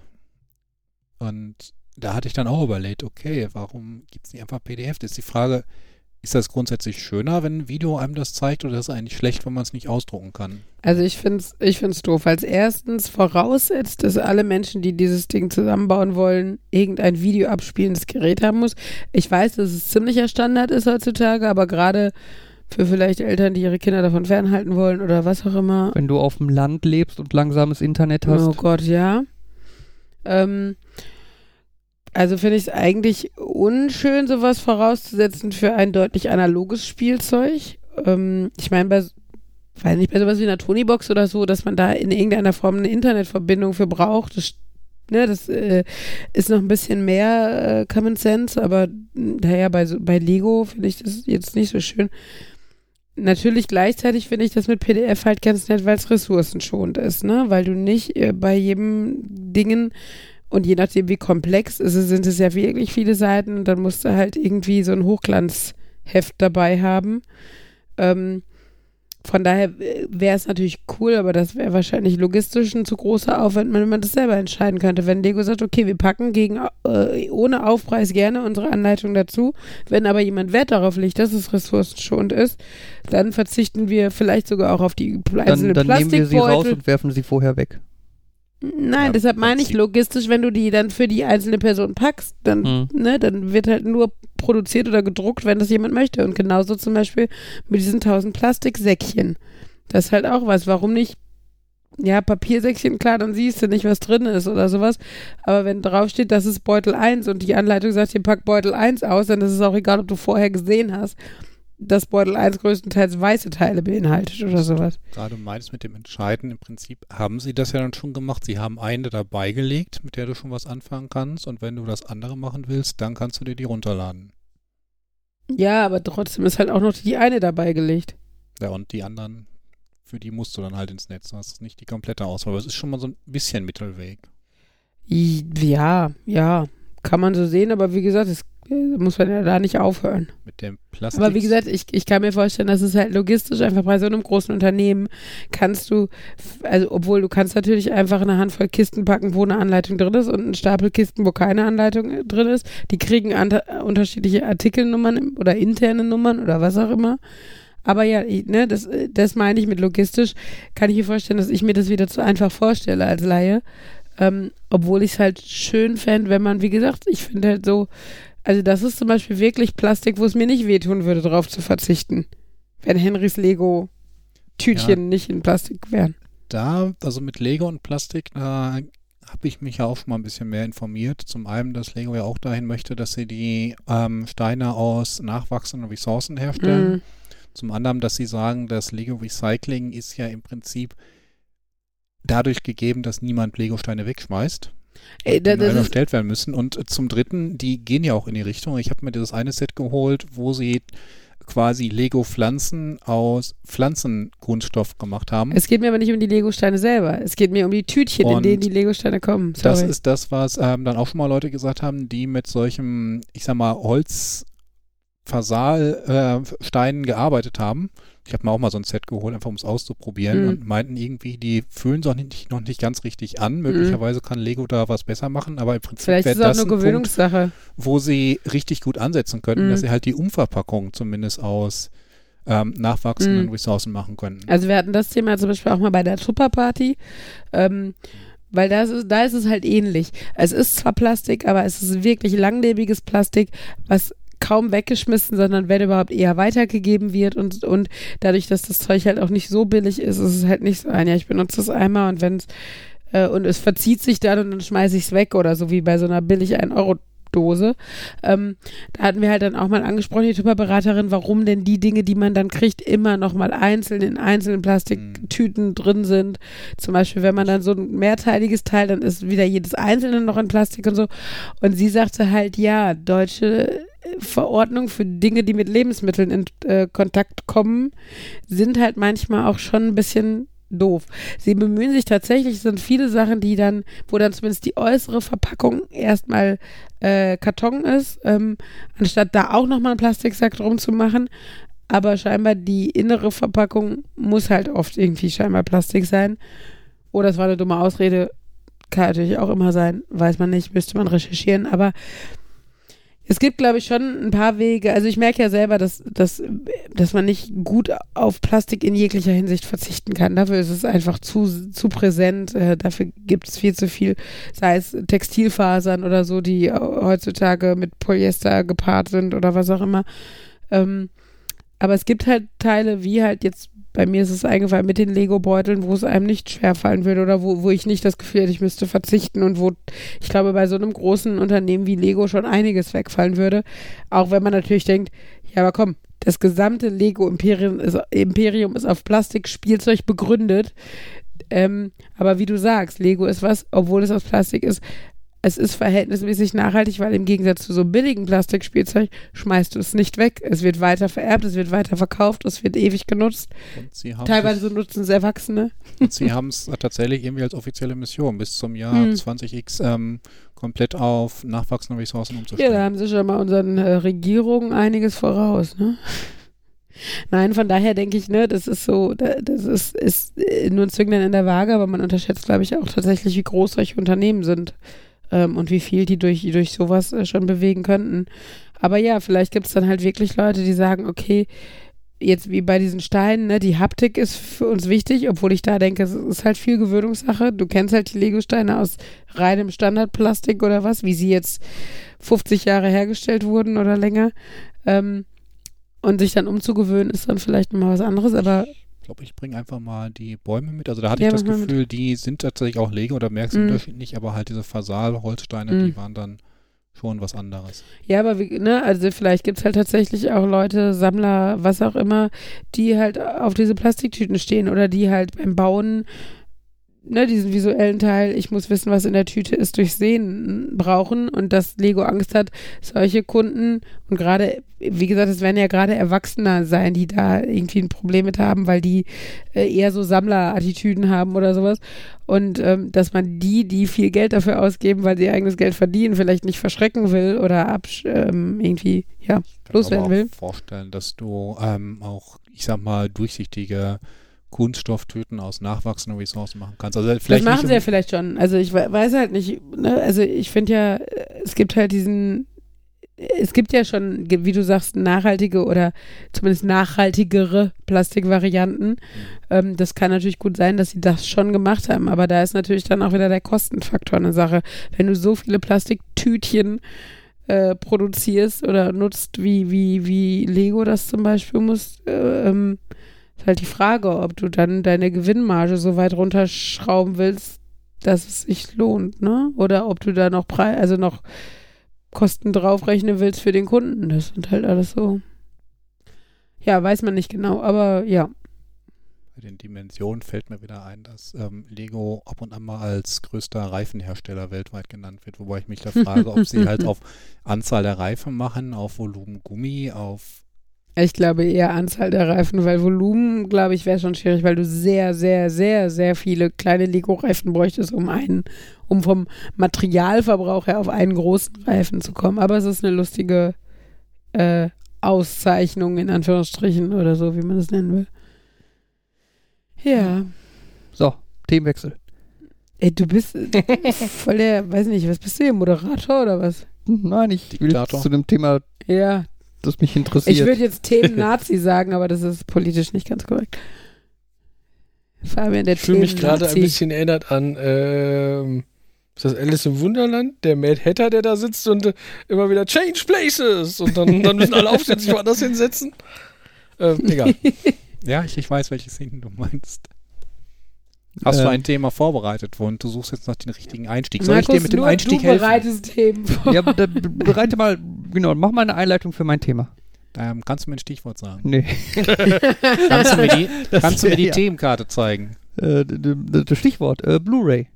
Speaker 1: und da hatte ich dann auch überlegt, okay, warum gibt es nicht einfach PDF? Das ist die Frage, ist das grundsätzlich schöner, wenn ein Video einem das zeigt oder ist es eigentlich schlecht, wenn man es nicht ausdrucken kann?
Speaker 2: Also ich finde es ich find's doof, als erstens voraussetzt, dass alle Menschen, die dieses Ding zusammenbauen wollen, irgendein Video abspielendes Gerät haben muss. Ich weiß, dass es ziemlicher Standard ist heutzutage, aber gerade für vielleicht Eltern, die ihre Kinder davon fernhalten wollen oder was auch immer.
Speaker 3: Wenn du auf dem Land lebst und langsames Internet hast.
Speaker 2: Oh Gott, ja. Ähm, also finde ich es eigentlich unschön, sowas vorauszusetzen für ein deutlich analoges Spielzeug. Ähm, ich meine, bei, weiß nicht, bei sowas wie einer Tonybox oder so, dass man da in irgendeiner Form eine Internetverbindung für braucht, das, ne, das äh, ist noch ein bisschen mehr äh, Common Sense, aber naja, bei, bei Lego finde ich das jetzt nicht so schön. Natürlich gleichzeitig finde ich das mit PDF halt ganz nett, weil es ressourcenschonend ist, ne? Weil du nicht äh, bei jedem Dingen und je nachdem, wie komplex ist sind es ja wirklich viele Seiten dann musst du halt irgendwie so ein Hochglanzheft dabei haben. Ähm, von daher wäre es natürlich cool, aber das wäre wahrscheinlich logistisch ein zu großer Aufwand, wenn man das selber entscheiden könnte. Wenn Lego sagt, okay, wir packen gegen, äh, ohne Aufpreis gerne unsere Anleitung dazu, wenn aber jemand Wert darauf legt, dass es ressourcenschonend ist, dann verzichten wir vielleicht sogar auch auf die einzelnen
Speaker 3: Dann, dann nehmen wir sie raus und werfen sie vorher weg.
Speaker 2: Nein,
Speaker 1: Ja,
Speaker 2: deshalb meine ich logistisch, wenn du die dann für die einzelne Person packst, dann,
Speaker 3: Hm.
Speaker 2: ne, dann wird halt nur produziert oder gedruckt, wenn das jemand möchte. Und genauso zum Beispiel mit diesen tausend Plastiksäckchen. Das ist halt auch was. Warum nicht? Ja, Papiersäckchen, klar, dann siehst du nicht, was drin ist oder sowas. Aber wenn draufsteht, das ist Beutel 1 und die Anleitung sagt, hier pack Beutel 1 aus, dann ist es auch egal, ob du vorher gesehen hast, dass Beutel 1 größtenteils weiße Teile beinhaltet oder sowas.
Speaker 1: Gerade meines mit dem Entscheiden, im Prinzip haben sie das ja dann schon gemacht. Sie haben eine dabei gelegt, mit der du schon was anfangen kannst. Und wenn du das andere machen willst, dann kannst du dir die runterladen.
Speaker 2: Ja, aber trotzdem ist halt auch noch die eine dabei gelegt.
Speaker 1: Ja, und die anderen, für die musst du dann halt ins Netz. Du hast nicht die komplette Auswahl. Aber es ist schon mal so ein bisschen Mittelweg.
Speaker 2: Ja, ja, kann man so sehen, aber wie gesagt, es muss man ja da nicht aufhören.
Speaker 1: Mit dem Plastik.
Speaker 2: Aber wie gesagt, ich, ich kann mir vorstellen, dass es halt logistisch einfach bei so einem großen Unternehmen kannst du, also obwohl du kannst natürlich einfach eine Handvoll Kisten packen, wo eine Anleitung drin ist und einen Stapel Kisten, wo keine Anleitung äh, drin ist. Die kriegen unterschiedliche Artikelnummern oder interne Nummern oder was auch immer. Aber ja, ich, ne, das, äh, das meine ich mit logistisch. Kann ich mir vorstellen, dass ich mir das wieder zu einfach vorstelle als Laie. Ähm, obwohl ich es halt schön fände, wenn man, wie gesagt, ich finde halt so, also das ist zum Beispiel wirklich Plastik, wo es mir nicht wehtun würde, darauf zu verzichten. Wenn Henrys Lego-Tütchen
Speaker 1: Ja.
Speaker 2: nicht in Plastik wären.
Speaker 1: da, also mit Lego und Plastik, da habe ich mich ja auch schon mal ein bisschen mehr informiert. Zum einen, dass Lego ja auch dahin möchte, dass sie die ähm, Steine aus nachwachsenden Ressourcen herstellen.
Speaker 2: Mhm.
Speaker 1: Zum anderen, dass sie sagen, das Lego Recycling ist ja im Prinzip dadurch gegeben, dass niemand Lego-Steine wegschmeißt.
Speaker 2: Ey, da,
Speaker 1: die neu
Speaker 2: das
Speaker 1: erstellt werden müssen. Und äh, zum Dritten, die gehen ja auch in die Richtung. Ich habe mir dieses eine Set geholt, wo sie quasi Lego-Pflanzen aus Pflanzengrundstoff gemacht haben.
Speaker 2: es geht mir aber nicht um die Lego-Steine selber. Es geht mir um die Tütchen, in
Speaker 1: Und
Speaker 2: denen die Lego-Steine kommen.
Speaker 1: Das
Speaker 2: Sorry.
Speaker 1: ist das, was ähm, dann auch schon mal Leute gesagt haben, die mit solchen, ich sag mal, Holzversahlsteinen gearbeitet haben. Ich habe mir auch mal so ein Set geholt, einfach um es auszuprobieren
Speaker 2: Mhm.
Speaker 1: und meinten irgendwie, die fühlen sich noch nicht, noch nicht ganz richtig an. Möglicherweise kann Lego da was besser machen, aber im Prinzip wäre
Speaker 2: auch
Speaker 1: das
Speaker 2: eine
Speaker 1: ein Punkt,
Speaker 2: Gewöhnungssache.
Speaker 1: wo sie richtig gut ansetzen könnten,
Speaker 2: Mhm.
Speaker 1: dass sie halt die Umverpackung zumindest aus ähm, nachwachsenden
Speaker 2: Mhm.
Speaker 1: Ressourcen machen könnten.
Speaker 2: Also wir hatten das Thema zum Beispiel auch mal bei der Tupper-Party. Ähm, weil das ist, da ist es halt ähnlich. Es ist zwar Plastik, aber es ist wirklich langlebiges Plastik, was kaum weggeschmissen, sondern wenn überhaupt eher weitergegeben wird und, und dadurch, dass das Zeug halt auch nicht so billig ist, ist es halt nicht so ein, ja, ich benutze das einmal und wenn es äh, und es verzieht sich dann und dann schmeiße ich es weg oder so wie bei so einer billig 1 Euro Dose. Ähm, da hatten wir halt dann auch mal angesprochen, die Tupperberaterin, warum denn die Dinge, die man dann kriegt, immer noch mal einzeln in einzelnen Plastiktüten drin sind. Zum Beispiel, wenn man dann so ein mehrteiliges Teil, dann ist wieder jedes einzelne noch in Plastik und so. Und sie sagte halt, ja, deutsche Verordnung für Dinge, die mit Lebensmitteln in äh, Kontakt kommen, sind halt manchmal auch schon ein bisschen doof. Sie bemühen sich tatsächlich, es sind viele Sachen, die dann, wo dann zumindest die äußere Verpackung erstmal äh, Karton ist, ähm, anstatt da auch nochmal einen Plastiksack drum zu machen. Aber scheinbar die innere Verpackung muss halt oft irgendwie scheinbar Plastik sein. Oder es war eine dumme Ausrede, kann natürlich auch immer sein, weiß man nicht, müsste man recherchieren. Aber es gibt, glaube ich, schon ein paar Wege. Also ich merke ja selber, dass, dass, dass man nicht gut auf Plastik in jeglicher Hinsicht verzichten kann. Dafür ist es einfach zu, zu präsent. Äh, dafür gibt es viel zu viel, sei es Textilfasern oder so, die heutzutage mit Polyester gepaart sind oder was auch immer. Ähm, aber es gibt halt Teile, wie halt jetzt bei mir ist es eingefallen mit den Lego-Beuteln, wo es einem nicht schwerfallen würde oder wo, wo ich nicht das Gefühl hätte, ich müsste verzichten und wo ich glaube, bei so einem großen Unternehmen wie Lego schon einiges wegfallen würde. Auch wenn man natürlich denkt, ja, aber komm, das gesamte Lego-Imperium ist, Imperium ist auf Plastikspielzeug begründet. Ähm, aber wie du sagst, Lego ist was, obwohl es aus Plastik ist, es ist verhältnismäßig nachhaltig, weil im Gegensatz zu so billigen Plastikspielzeug schmeißt du es nicht weg. Es wird weiter vererbt, es wird weiter verkauft, es wird ewig genutzt. Teilweise nutzen es Erwachsene.
Speaker 1: Und sie haben es tatsächlich irgendwie als offizielle Mission bis zum Jahr hm. 20x ähm, komplett auf nachwachsende Ressourcen umzustellen.
Speaker 2: Ja, da haben sie schon mal unseren äh, Regierungen einiges voraus, ne? Nein, von daher denke ich, ne, das ist so, das ist, ist äh, nur ein Zünglein in der Waage, aber man unterschätzt, glaube ich, auch tatsächlich, wie groß solche Unternehmen sind ähm, und wie viel die durch, durch sowas äh, schon bewegen könnten. Aber ja, vielleicht gibt es dann halt wirklich Leute, die sagen, okay, jetzt wie bei diesen Steinen, ne, die Haptik ist für uns wichtig, obwohl ich da denke, es ist halt viel Gewöhnungssache. Du kennst halt die Lego-Steine aus reinem Standardplastik oder was, wie sie jetzt 50 Jahre hergestellt wurden oder länger. Ähm, und sich dann umzugewöhnen, ist dann vielleicht nochmal was anderes, aber
Speaker 1: glaube, ich bringe einfach mal die Bäume mit. Also da hatte ja, ich das Gefühl, die sind tatsächlich auch Lego oder merkst du mhm. Unterschied nicht, aber halt diese Fasal-Holzsteine, mhm. die waren dann schon was anderes.
Speaker 2: Ja, aber wie, ne, also vielleicht gibt es halt tatsächlich auch Leute, Sammler, was auch immer, die halt auf diese Plastiktüten stehen oder die halt beim Bauen ne, diesen visuellen Teil, ich muss wissen, was in der Tüte ist, durch Sehen brauchen und dass Lego Angst hat, solche Kunden und gerade, wie gesagt, es werden ja gerade Erwachsener sein, die da irgendwie ein Problem mit haben, weil die äh, eher so Sammlerattitüden haben oder sowas und ähm, dass man die, die viel Geld dafür ausgeben, weil sie ihr eigenes Geld verdienen, vielleicht nicht verschrecken will oder absch ähm, irgendwie, ja, loswerden will. Ich kann
Speaker 1: mir vorstellen, dass du ähm, auch, ich sag mal, durchsichtige Kunststofftüten aus nachwachsenden Ressourcen machen kannst. Also
Speaker 2: vielleicht das machen sie ja vielleicht schon. Also ich weiß halt nicht, ne? also ich finde ja, es gibt halt diesen, es gibt ja schon, wie du sagst, nachhaltige oder zumindest nachhaltigere Plastikvarianten. Mhm. Ähm, das kann natürlich gut sein, dass sie das schon gemacht haben, aber da ist natürlich dann auch wieder der Kostenfaktor eine Sache. Wenn du so viele Plastiktütchen äh, produzierst oder nutzt, wie, wie, wie Lego das zum Beispiel muss, äh, ähm, ist halt die Frage, ob du dann deine Gewinnmarge so weit runterschrauben willst, dass es sich lohnt, ne? Oder ob du da noch Preis, also noch Kosten draufrechnen willst für den Kunden. Das sind halt alles so. Ja, weiß man nicht genau, aber ja.
Speaker 1: Bei den Dimensionen fällt mir wieder ein, dass ähm, Lego ab und an mal als größter Reifenhersteller weltweit genannt wird, wobei ich mich da frage, ob sie halt auf Anzahl der Reifen machen, auf Volumen Gummi, auf
Speaker 2: ich glaube eher Anzahl der Reifen, weil Volumen, glaube ich, wäre schon schwierig, weil du sehr, sehr, sehr, sehr viele kleine Lego-Reifen bräuchtest, um einen, um vom Materialverbrauch her auf einen großen Reifen zu kommen. Aber es ist eine lustige äh, Auszeichnung in Anführungsstrichen oder so, wie man das nennen will. Ja.
Speaker 3: So, Themenwechsel.
Speaker 2: Ey, du bist voll der, weiß nicht, was bist du hier, Moderator oder was?
Speaker 3: Nein, ich Diktator. will zu dem Thema
Speaker 2: ja,
Speaker 3: das mich interessiert.
Speaker 2: Ich würde jetzt Themen Nazi sagen, aber das ist politisch nicht ganz korrekt.
Speaker 4: Fabian, der ich fühle mich gerade ein bisschen erinnert an, ähm, ist das Alice im Wunderland? Der Mad Hatter, der da sitzt und äh, immer wieder Change Places und dann, dann müssen alle aufstehen, sich woanders hinsetzen. Ähm, egal.
Speaker 1: ja, ich, ich weiß, welche Szenen du meinst. Hast du
Speaker 3: Ähm.
Speaker 1: ein Thema vorbereitet und du suchst jetzt noch den richtigen Einstieg. Soll ich
Speaker 2: Markus,
Speaker 1: dir mit dem
Speaker 2: nur
Speaker 1: Einstieg
Speaker 2: du
Speaker 1: helfen?
Speaker 2: bereitest Themen vor.
Speaker 3: Ja, da, be- bereite mal, genau, mach mal eine Einleitung für mein Thema.
Speaker 1: Ähm, kannst du mir ein Stichwort sagen?
Speaker 3: Nee.
Speaker 1: Kannst du mir die, kannst du mir die
Speaker 3: wär-
Speaker 1: Themenkarte zeigen?
Speaker 3: Äh, das Stichwort, äh, Blu-ray.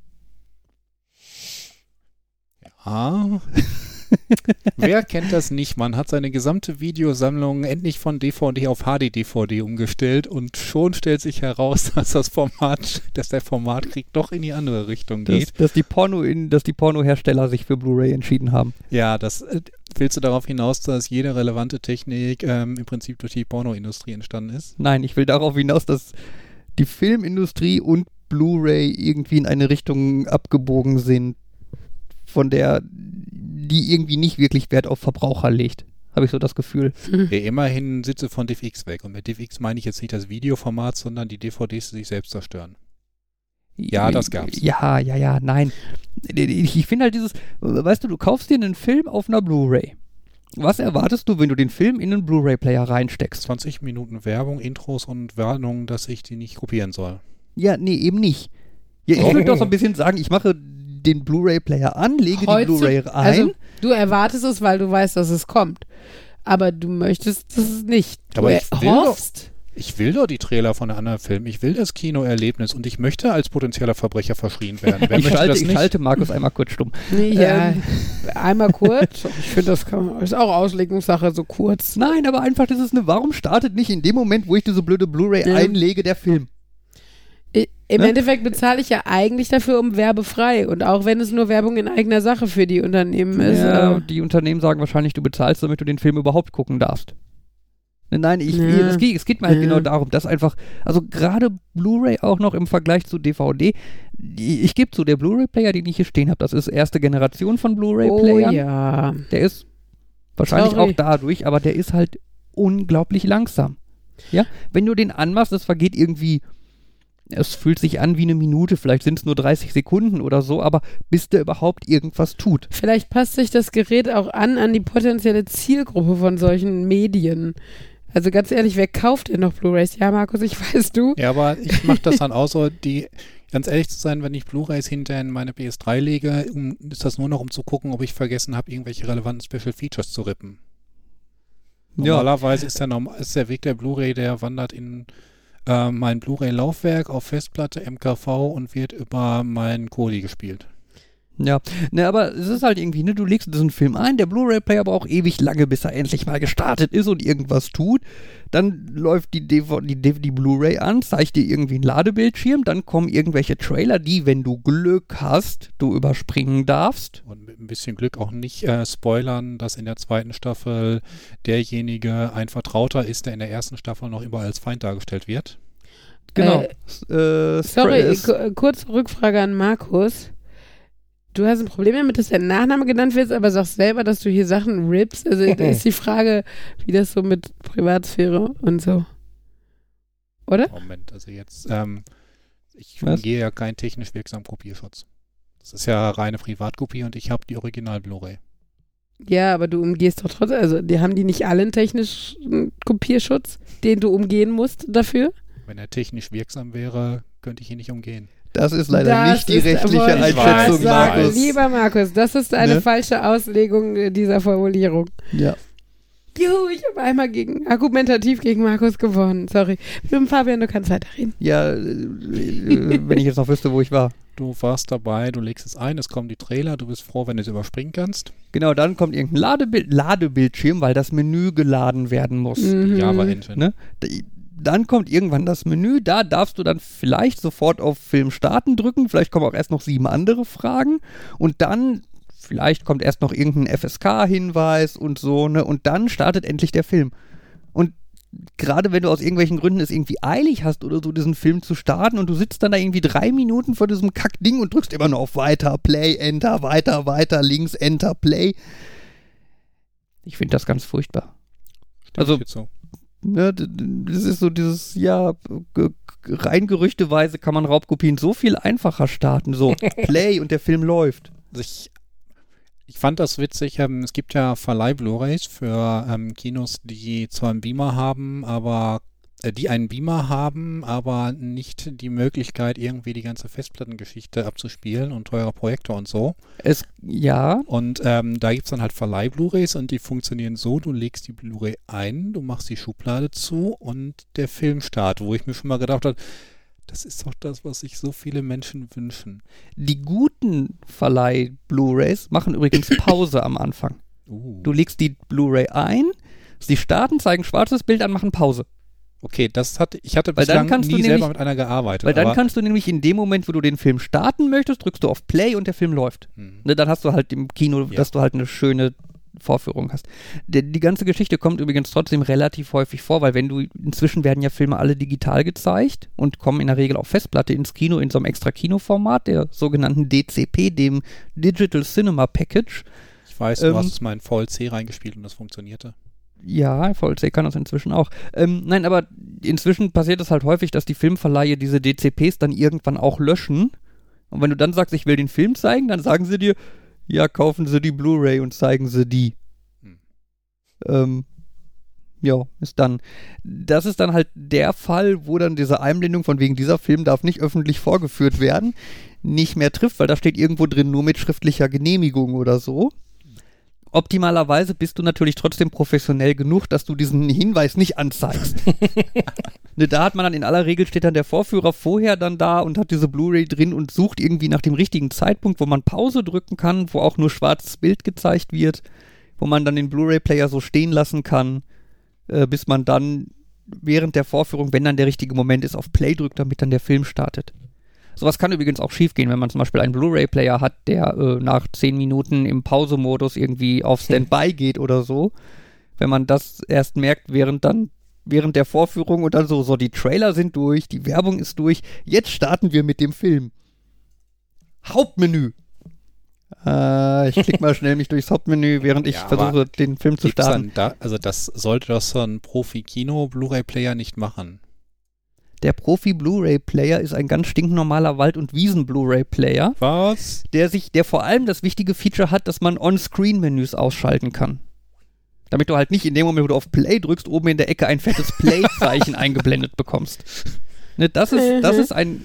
Speaker 1: Ah. Wer kennt das nicht? Man hat seine gesamte Videosammlung endlich von DVD auf HD-DVD umgestellt und schon stellt sich heraus, dass das Format, dass der Formatkrieg doch in die andere Richtung
Speaker 3: Dass,
Speaker 1: geht.
Speaker 3: dass die Porno in, dass die Pornohersteller sich für Blu-ray entschieden haben.
Speaker 1: Ja, das äh, willst du darauf hinaus, dass jede relevante Technik ähm, im Prinzip durch die Pornoindustrie entstanden ist?
Speaker 3: Nein, ich will darauf hinaus, dass die Filmindustrie und Blu-ray irgendwie in eine Richtung abgebogen sind, von der die irgendwie nicht wirklich Wert auf Verbraucher legt. Habe ich so das Gefühl.
Speaker 1: Ja, immerhin sind sie von DivX weg. Und mit DivX meine ich jetzt nicht das Videoformat, sondern die DVDs, die sich selbst zerstören. Ja, das gab's.
Speaker 3: Ja, ja, ja, nein. Ich, finde halt dieses, weißt du, du kaufst dir einen Film auf einer Blu-ray. Was erwartest du, wenn du den Film in einen Blu-ray-Player reinsteckst?
Speaker 1: 20 Minuten Werbung, Intros und Warnungen, dass ich die nicht kopieren soll.
Speaker 3: Ja, nee, eben nicht. Ja, ich würde doch so ein bisschen sagen, ich mache den Blu-ray-Player an, lege die
Speaker 2: Heutzu-
Speaker 3: Blu-ray ein.
Speaker 2: Also, du erwartest es, weil du weißt, dass es kommt. Aber du möchtest es nicht. Du
Speaker 1: Aber ich will doch-
Speaker 2: hoffst.
Speaker 1: Ich will doch die Trailer von einem anderen Film. Ich will das Kinoerlebnis und ich möchte als potenzieller Verbrecher verschrien werden. Wer
Speaker 3: ich
Speaker 1: das
Speaker 3: ich
Speaker 1: nicht?
Speaker 3: schalte Markus einmal kurz stumm.
Speaker 2: Ja,
Speaker 3: Ähm.
Speaker 2: einmal kurz. Ich finde, das kann, ist auch Auslegungssache, so kurz.
Speaker 3: Nein, aber einfach, das ist eine, warum startet nicht in dem Moment, wo ich diese blöde Blu-ray
Speaker 2: Ja.
Speaker 3: einlege, der Film?
Speaker 2: Im
Speaker 3: Ne?
Speaker 2: Endeffekt bezahle ich ja eigentlich dafür um werbefrei. Und auch wenn es nur Werbung in eigener Sache für die Unternehmen ist.
Speaker 3: ja,
Speaker 2: äh,
Speaker 3: die Unternehmen sagen wahrscheinlich, du bezahlst, damit du den Film überhaupt gucken darfst. Nein, Nein, ich,
Speaker 2: Ja.
Speaker 3: es, geht, es geht mir halt
Speaker 2: Ja.
Speaker 3: genau darum, dass einfach, also gerade Blu-ray auch noch im Vergleich zu DVD, ich gebe zu, der Blu-ray-Player, den ich hier stehen habe, das ist erste Generation von
Speaker 2: oh
Speaker 3: Blu-ray-Playern.
Speaker 2: ja.
Speaker 3: Der ist wahrscheinlich
Speaker 2: Sorry.
Speaker 3: auch dadurch, aber der ist halt unglaublich langsam. Ja, wenn du den anmachst, das vergeht irgendwie, es fühlt sich an wie eine Minute, vielleicht sind es nur 30 Sekunden oder so, aber bis der überhaupt irgendwas tut.
Speaker 2: Vielleicht passt sich das Gerät auch an an die potenzielle Zielgruppe von solchen Medien. Also ganz ehrlich, wer kauft denn noch Blu-rays? Ja, Markus, ich weiß du.
Speaker 1: Ja, aber ich mache das dann auch so, die, ganz ehrlich zu sein, wenn ich Blu-Rays hinter in meine PS3 lege, um, ist das nur noch, um zu gucken, ob ich vergessen habe, irgendwelche relevanten Special Features zu rippen.
Speaker 3: Ja.
Speaker 1: Normalerweise ist der, Norm ist der Weg der Blu-ray, der wandert in äh, mein Blu-ray-Laufwerk auf Festplatte, MKV und wird über meinen Kodi gespielt.
Speaker 3: Ja, ne, aber es ist halt irgendwie, ne, du legst diesen Film ein, der Blu-ray-Player braucht ewig lange, bis er endlich mal gestartet ist und irgendwas tut. Dann läuft die, DV die, DV die Blu-ray an, zeigt dir irgendwie einen Ladebildschirm, dann kommen irgendwelche Trailer, die, wenn du Glück hast, du überspringen darfst.
Speaker 1: Und mit ein bisschen Glück auch nicht äh, spoilern, dass in der zweiten Staffel derjenige ein Vertrauter ist, der in der ersten Staffel noch überall als Feind dargestellt wird.
Speaker 3: Genau.
Speaker 2: Äh,
Speaker 3: äh,
Speaker 2: Sorry, kurze Rückfrage an Markus. Du hast ein Problem damit, dass der Nachname genannt wird, aber sagst selber, dass du hier Sachen rippst. Also da ist die Frage, wie das so mit Privatsphäre und so. Oder?
Speaker 1: Moment, also jetzt, ähm, ich
Speaker 3: Was?
Speaker 1: umgehe ja keinen technisch wirksamen Kopierschutz. Das ist ja reine Privatkopie und ich habe die Original Blu-ray.
Speaker 2: Ja, aber du umgehst doch trotzdem, also die haben die nicht alle einen technischen Kopierschutz, den du umgehen musst dafür?
Speaker 1: Wenn er technisch wirksam wäre, könnte ich ihn nicht umgehen.
Speaker 3: Das ist leider
Speaker 2: Das
Speaker 3: nicht die rechtliche Einschätzung. Markus.
Speaker 2: Lieber Markus, das ist eine
Speaker 3: Ne?
Speaker 2: falsche Auslegung äh, dieser Formulierung.
Speaker 3: Ja.
Speaker 2: Juhu, ich habe einmal gegen, argumentativ gegen Markus gewonnen. Sorry. Mit dem Fabian, du kannst weiterreden.
Speaker 3: Ja, äh, äh, wenn ich jetzt noch wüsste, wo ich war.
Speaker 1: Du warst dabei, du legst es ein, es kommen die Trailer, du bist froh, wenn du es überspringen kannst.
Speaker 3: Genau, dann kommt irgendein Ladebild Ladebildschirm, weil das Menü geladen werden muss.
Speaker 2: Mhm.
Speaker 1: Java Engine.
Speaker 3: Ne? Dann kommt irgendwann das Menü, da darfst du dann vielleicht sofort auf Film starten drücken, vielleicht kommen auch erst noch sieben andere Fragen und dann vielleicht kommt erst noch irgendein FSK-Hinweis und so, ne? Und dann startet endlich der Film. Und gerade wenn du aus irgendwelchen Gründen es irgendwie eilig hast oder so, diesen Film zu starten und du sitzt dann da irgendwie drei Minuten vor diesem Kackding und drückst immer nur auf Weiter, Play, Enter, Weiter, Weiter, links, Enter, Play. Ich finde das ganz furchtbar.
Speaker 1: Stimme
Speaker 3: Also-
Speaker 1: zu.
Speaker 3: Ne, das ist so dieses, ja, g- g- rein gerüchteweise kann man Raubkopien so viel einfacher starten. So, Play und der Film läuft.
Speaker 1: Also ich, ich fand das witzig. Ähm, es gibt ja Verleih Blu-rays für ähm, Kinos, die zwar einen Beamer haben, aber die einen Beamer haben, aber nicht die Möglichkeit, irgendwie die ganze Festplattengeschichte abzuspielen und teurer Projektor und so.
Speaker 3: Es, ja,
Speaker 1: Und ähm, da gibt es dann halt Verleih-Blu-Rays und die funktionieren so, du legst die Blu-Ray ein, du machst die Schublade zu und der Film startet, wo ich mir schon mal gedacht habe, das ist doch das, was sich so viele Menschen wünschen.
Speaker 3: die guten Verleih-Blu-Rays machen übrigens Pause am Anfang.
Speaker 1: Uh.
Speaker 3: Du legst die Blu-Ray ein, sie starten, zeigen schwarzes Bild an, machen Pause.
Speaker 1: Okay, das hatte ich hatte
Speaker 3: Weil dann
Speaker 1: bislang nie
Speaker 3: nämlich-
Speaker 1: selber mit einer gearbeitet.
Speaker 3: Weil dann kannst du nämlich in dem Moment, wo du den Film starten möchtest, drückst du auf Play und der Film läuft.
Speaker 1: Hm.
Speaker 3: Ne, dann hast du halt im Kino,
Speaker 1: Ja.
Speaker 3: dass du halt eine schöne Vorführung hast. Die, die ganze Geschichte kommt übrigens trotzdem relativ häufig vor, weil wenn du, inzwischen werden ja Filme alle digital gezeigt und kommen in der Regel auf Festplatte ins Kino in so einem extra Kinoformat, der sogenannten DCP, dem Digital Cinema Package.
Speaker 1: Ich weiß, du
Speaker 3: ähm,
Speaker 1: hast es mal in VLC reingespielt und das funktionierte.
Speaker 3: Ja, VLC kann das inzwischen auch. Ähm, nein, aber inzwischen passiert es halt häufig, dass die Filmverleihe diese DCPs dann irgendwann auch löschen. Und wenn du dann sagst, ich will den Film zeigen, dann sagen sie dir, ja, kaufen sie die Blu-ray und zeigen sie die.
Speaker 1: Hm.
Speaker 3: Ähm, ja, ist dann. Das ist dann halt der Fall, wo dann diese Einblendung von wegen dieser Film darf nicht öffentlich vorgeführt werden, nicht mehr trifft, weil da steht irgendwo drin nur mit schriftlicher Genehmigung oder so. Optimalerweise bist du natürlich trotzdem professionell genug, dass du diesen Hinweis nicht anzeigst. ne, da hat man dann in aller Regel steht dann der Vorführer vorher dann da und hat diese Blu-ray drin und sucht irgendwie nach dem richtigen Zeitpunkt, wo man Pause drücken kann, wo auch nur schwarzes Bild gezeigt wird, wo man dann den Blu-ray-Player so stehen lassen kann, äh, bis man dann während der Vorführung, wenn dann der richtige Moment ist, auf Play drückt, damit dann der Film startet. Sowas kann übrigens auch schiefgehen, wenn man zum Beispiel einen Blu-ray-Player hat, der äh, nach 10 Minuten im Pausemodus irgendwie auf Standby geht oder so. Wenn man das erst merkt, während dann während der Vorführung und dann so, so die Trailer sind durch, die Werbung ist durch, jetzt starten wir mit dem Film. Hauptmenü. Äh, ich klicke mal schnell mich durchs Hauptmenü, während ich
Speaker 1: Ja,
Speaker 3: versuche, den Film zu starten.
Speaker 1: da, also das sollte doch so ein Profi-Kino-Blu-ray-Player nicht machen.
Speaker 3: Der Profi-Blu-ray-Player ist ein ganz stinknormaler Wald- und Wiesen-Blu-ray-Player.
Speaker 1: Was?
Speaker 3: der sich, der vor allem das wichtige Feature hat, dass man On-Screen-Menüs ausschalten kann. Damit du halt nicht in dem Moment, wo du auf Play drückst, oben in der Ecke ein fettes Play-Zeichen eingeblendet bekommst. Ne, das ist, das
Speaker 2: Mhm.
Speaker 3: ist ein,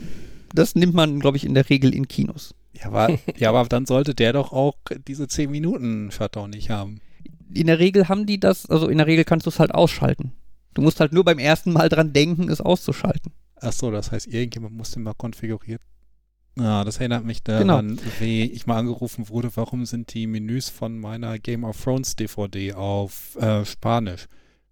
Speaker 3: das nimmt man, glaube ich, in der Regel in Kinos.
Speaker 1: Ja aber, ja, aber dann sollte der doch auch diese 10 Minuten Shutdown nicht haben.
Speaker 3: In der Regel haben die das, also in der Regel kannst du es halt ausschalten. Du musst halt nur beim ersten Mal dran denken, es auszuschalten.
Speaker 1: Ach so, das heißt, irgendjemand muss den mal konfiguriert. Ja, das erinnert mich
Speaker 3: Genau.
Speaker 1: daran, wie ich mal angerufen wurde, warum sind die Menüs von meiner Game of Thrones DVD auf äh, Spanisch?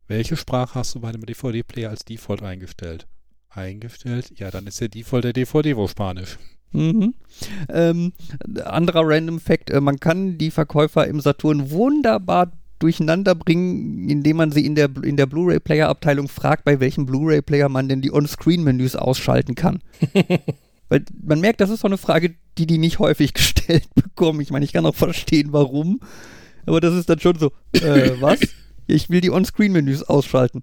Speaker 1: Welche Sprache hast du bei dem DVD-Player als Default eingestellt? Eingestellt? Ja, dann ist der Default der DVD wohl Spanisch.
Speaker 3: Mhm. Ähm, anderer Random Fact, äh, man kann die Verkäufer im Saturn wunderbar durcheinander bringen, indem man sie in der, in der Blu-ray-Player-Abteilung fragt, bei welchem Blu-ray-Player man denn die On-Screen-Menüs ausschalten kann. Weil man merkt, das ist so eine Frage, die die nicht häufig gestellt bekommen. Ich meine, ich kann auch verstehen, warum. Aber das ist dann schon so, äh, was? Ich will die On-Screen-Menüs ausschalten.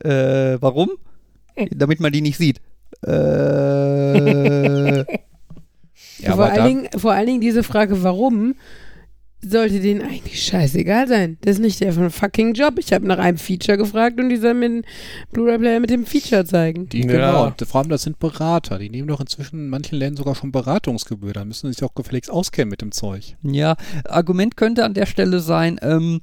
Speaker 3: Äh, warum? Damit man die nicht sieht. Äh,
Speaker 1: Ja,
Speaker 2: vor,
Speaker 1: aber
Speaker 2: allen Dingen, vor allen Dingen diese Frage, warum, sollte denen eigentlich scheißegal sein. Das ist nicht der fucking Job. Ich habe nach einem Feature gefragt und die sollen mir einen Blu-ray-Player mit dem Feature zeigen.
Speaker 1: die,
Speaker 4: Ja.
Speaker 1: genau, und vor allem das sind Berater. Die nehmen doch inzwischen in manchen Ländern sogar schon Beratungsgebühr. Da müssen sie sich auch gefälligst auskennen mit dem Zeug.
Speaker 3: Ja, Argument könnte an der Stelle sein, ähm,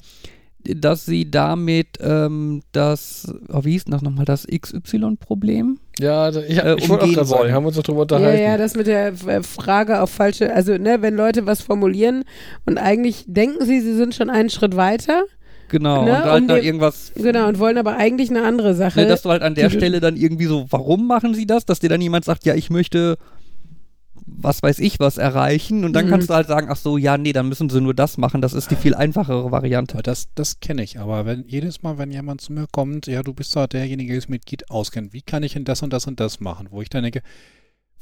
Speaker 3: dass sie damit ähm, das, oh, wie hieß denn das nochmal, das XY-Problem?
Speaker 4: Ja, da- ich,
Speaker 3: Äh,
Speaker 4: ich wollte auch gerade sagen, haben wir uns doch drüber
Speaker 2: Ja,
Speaker 4: unterhalten.
Speaker 2: ja, das mit der äh, Frage auf falsche, also ne, wenn Leute was formulieren und eigentlich denken sie, sie sind schon einen Schritt weiter,
Speaker 3: Genau,
Speaker 2: Ne,
Speaker 3: und halt
Speaker 2: um dem-
Speaker 3: irgendwas,
Speaker 2: genau, und wollen aber eigentlich eine andere Sache.
Speaker 3: ne, dass du halt an der Stelle dann irgendwie so, warum machen sie das? Dass dir dann jemand sagt, ja, ich möchte, was weiß ich, was erreichen. Und dann
Speaker 2: Mhm.
Speaker 3: kannst du halt sagen, ach so, ja, nee, dann müssen sie nur das machen. Das ist die viel einfachere Variante.
Speaker 1: Aber das, das kenne ich. Aber wenn jedes Mal, wenn jemand zu mir kommt, ja, du bist doch derjenige, der sich mit Git auskennt, wie kann ich denn das und das und das machen? Wo ich dann denke,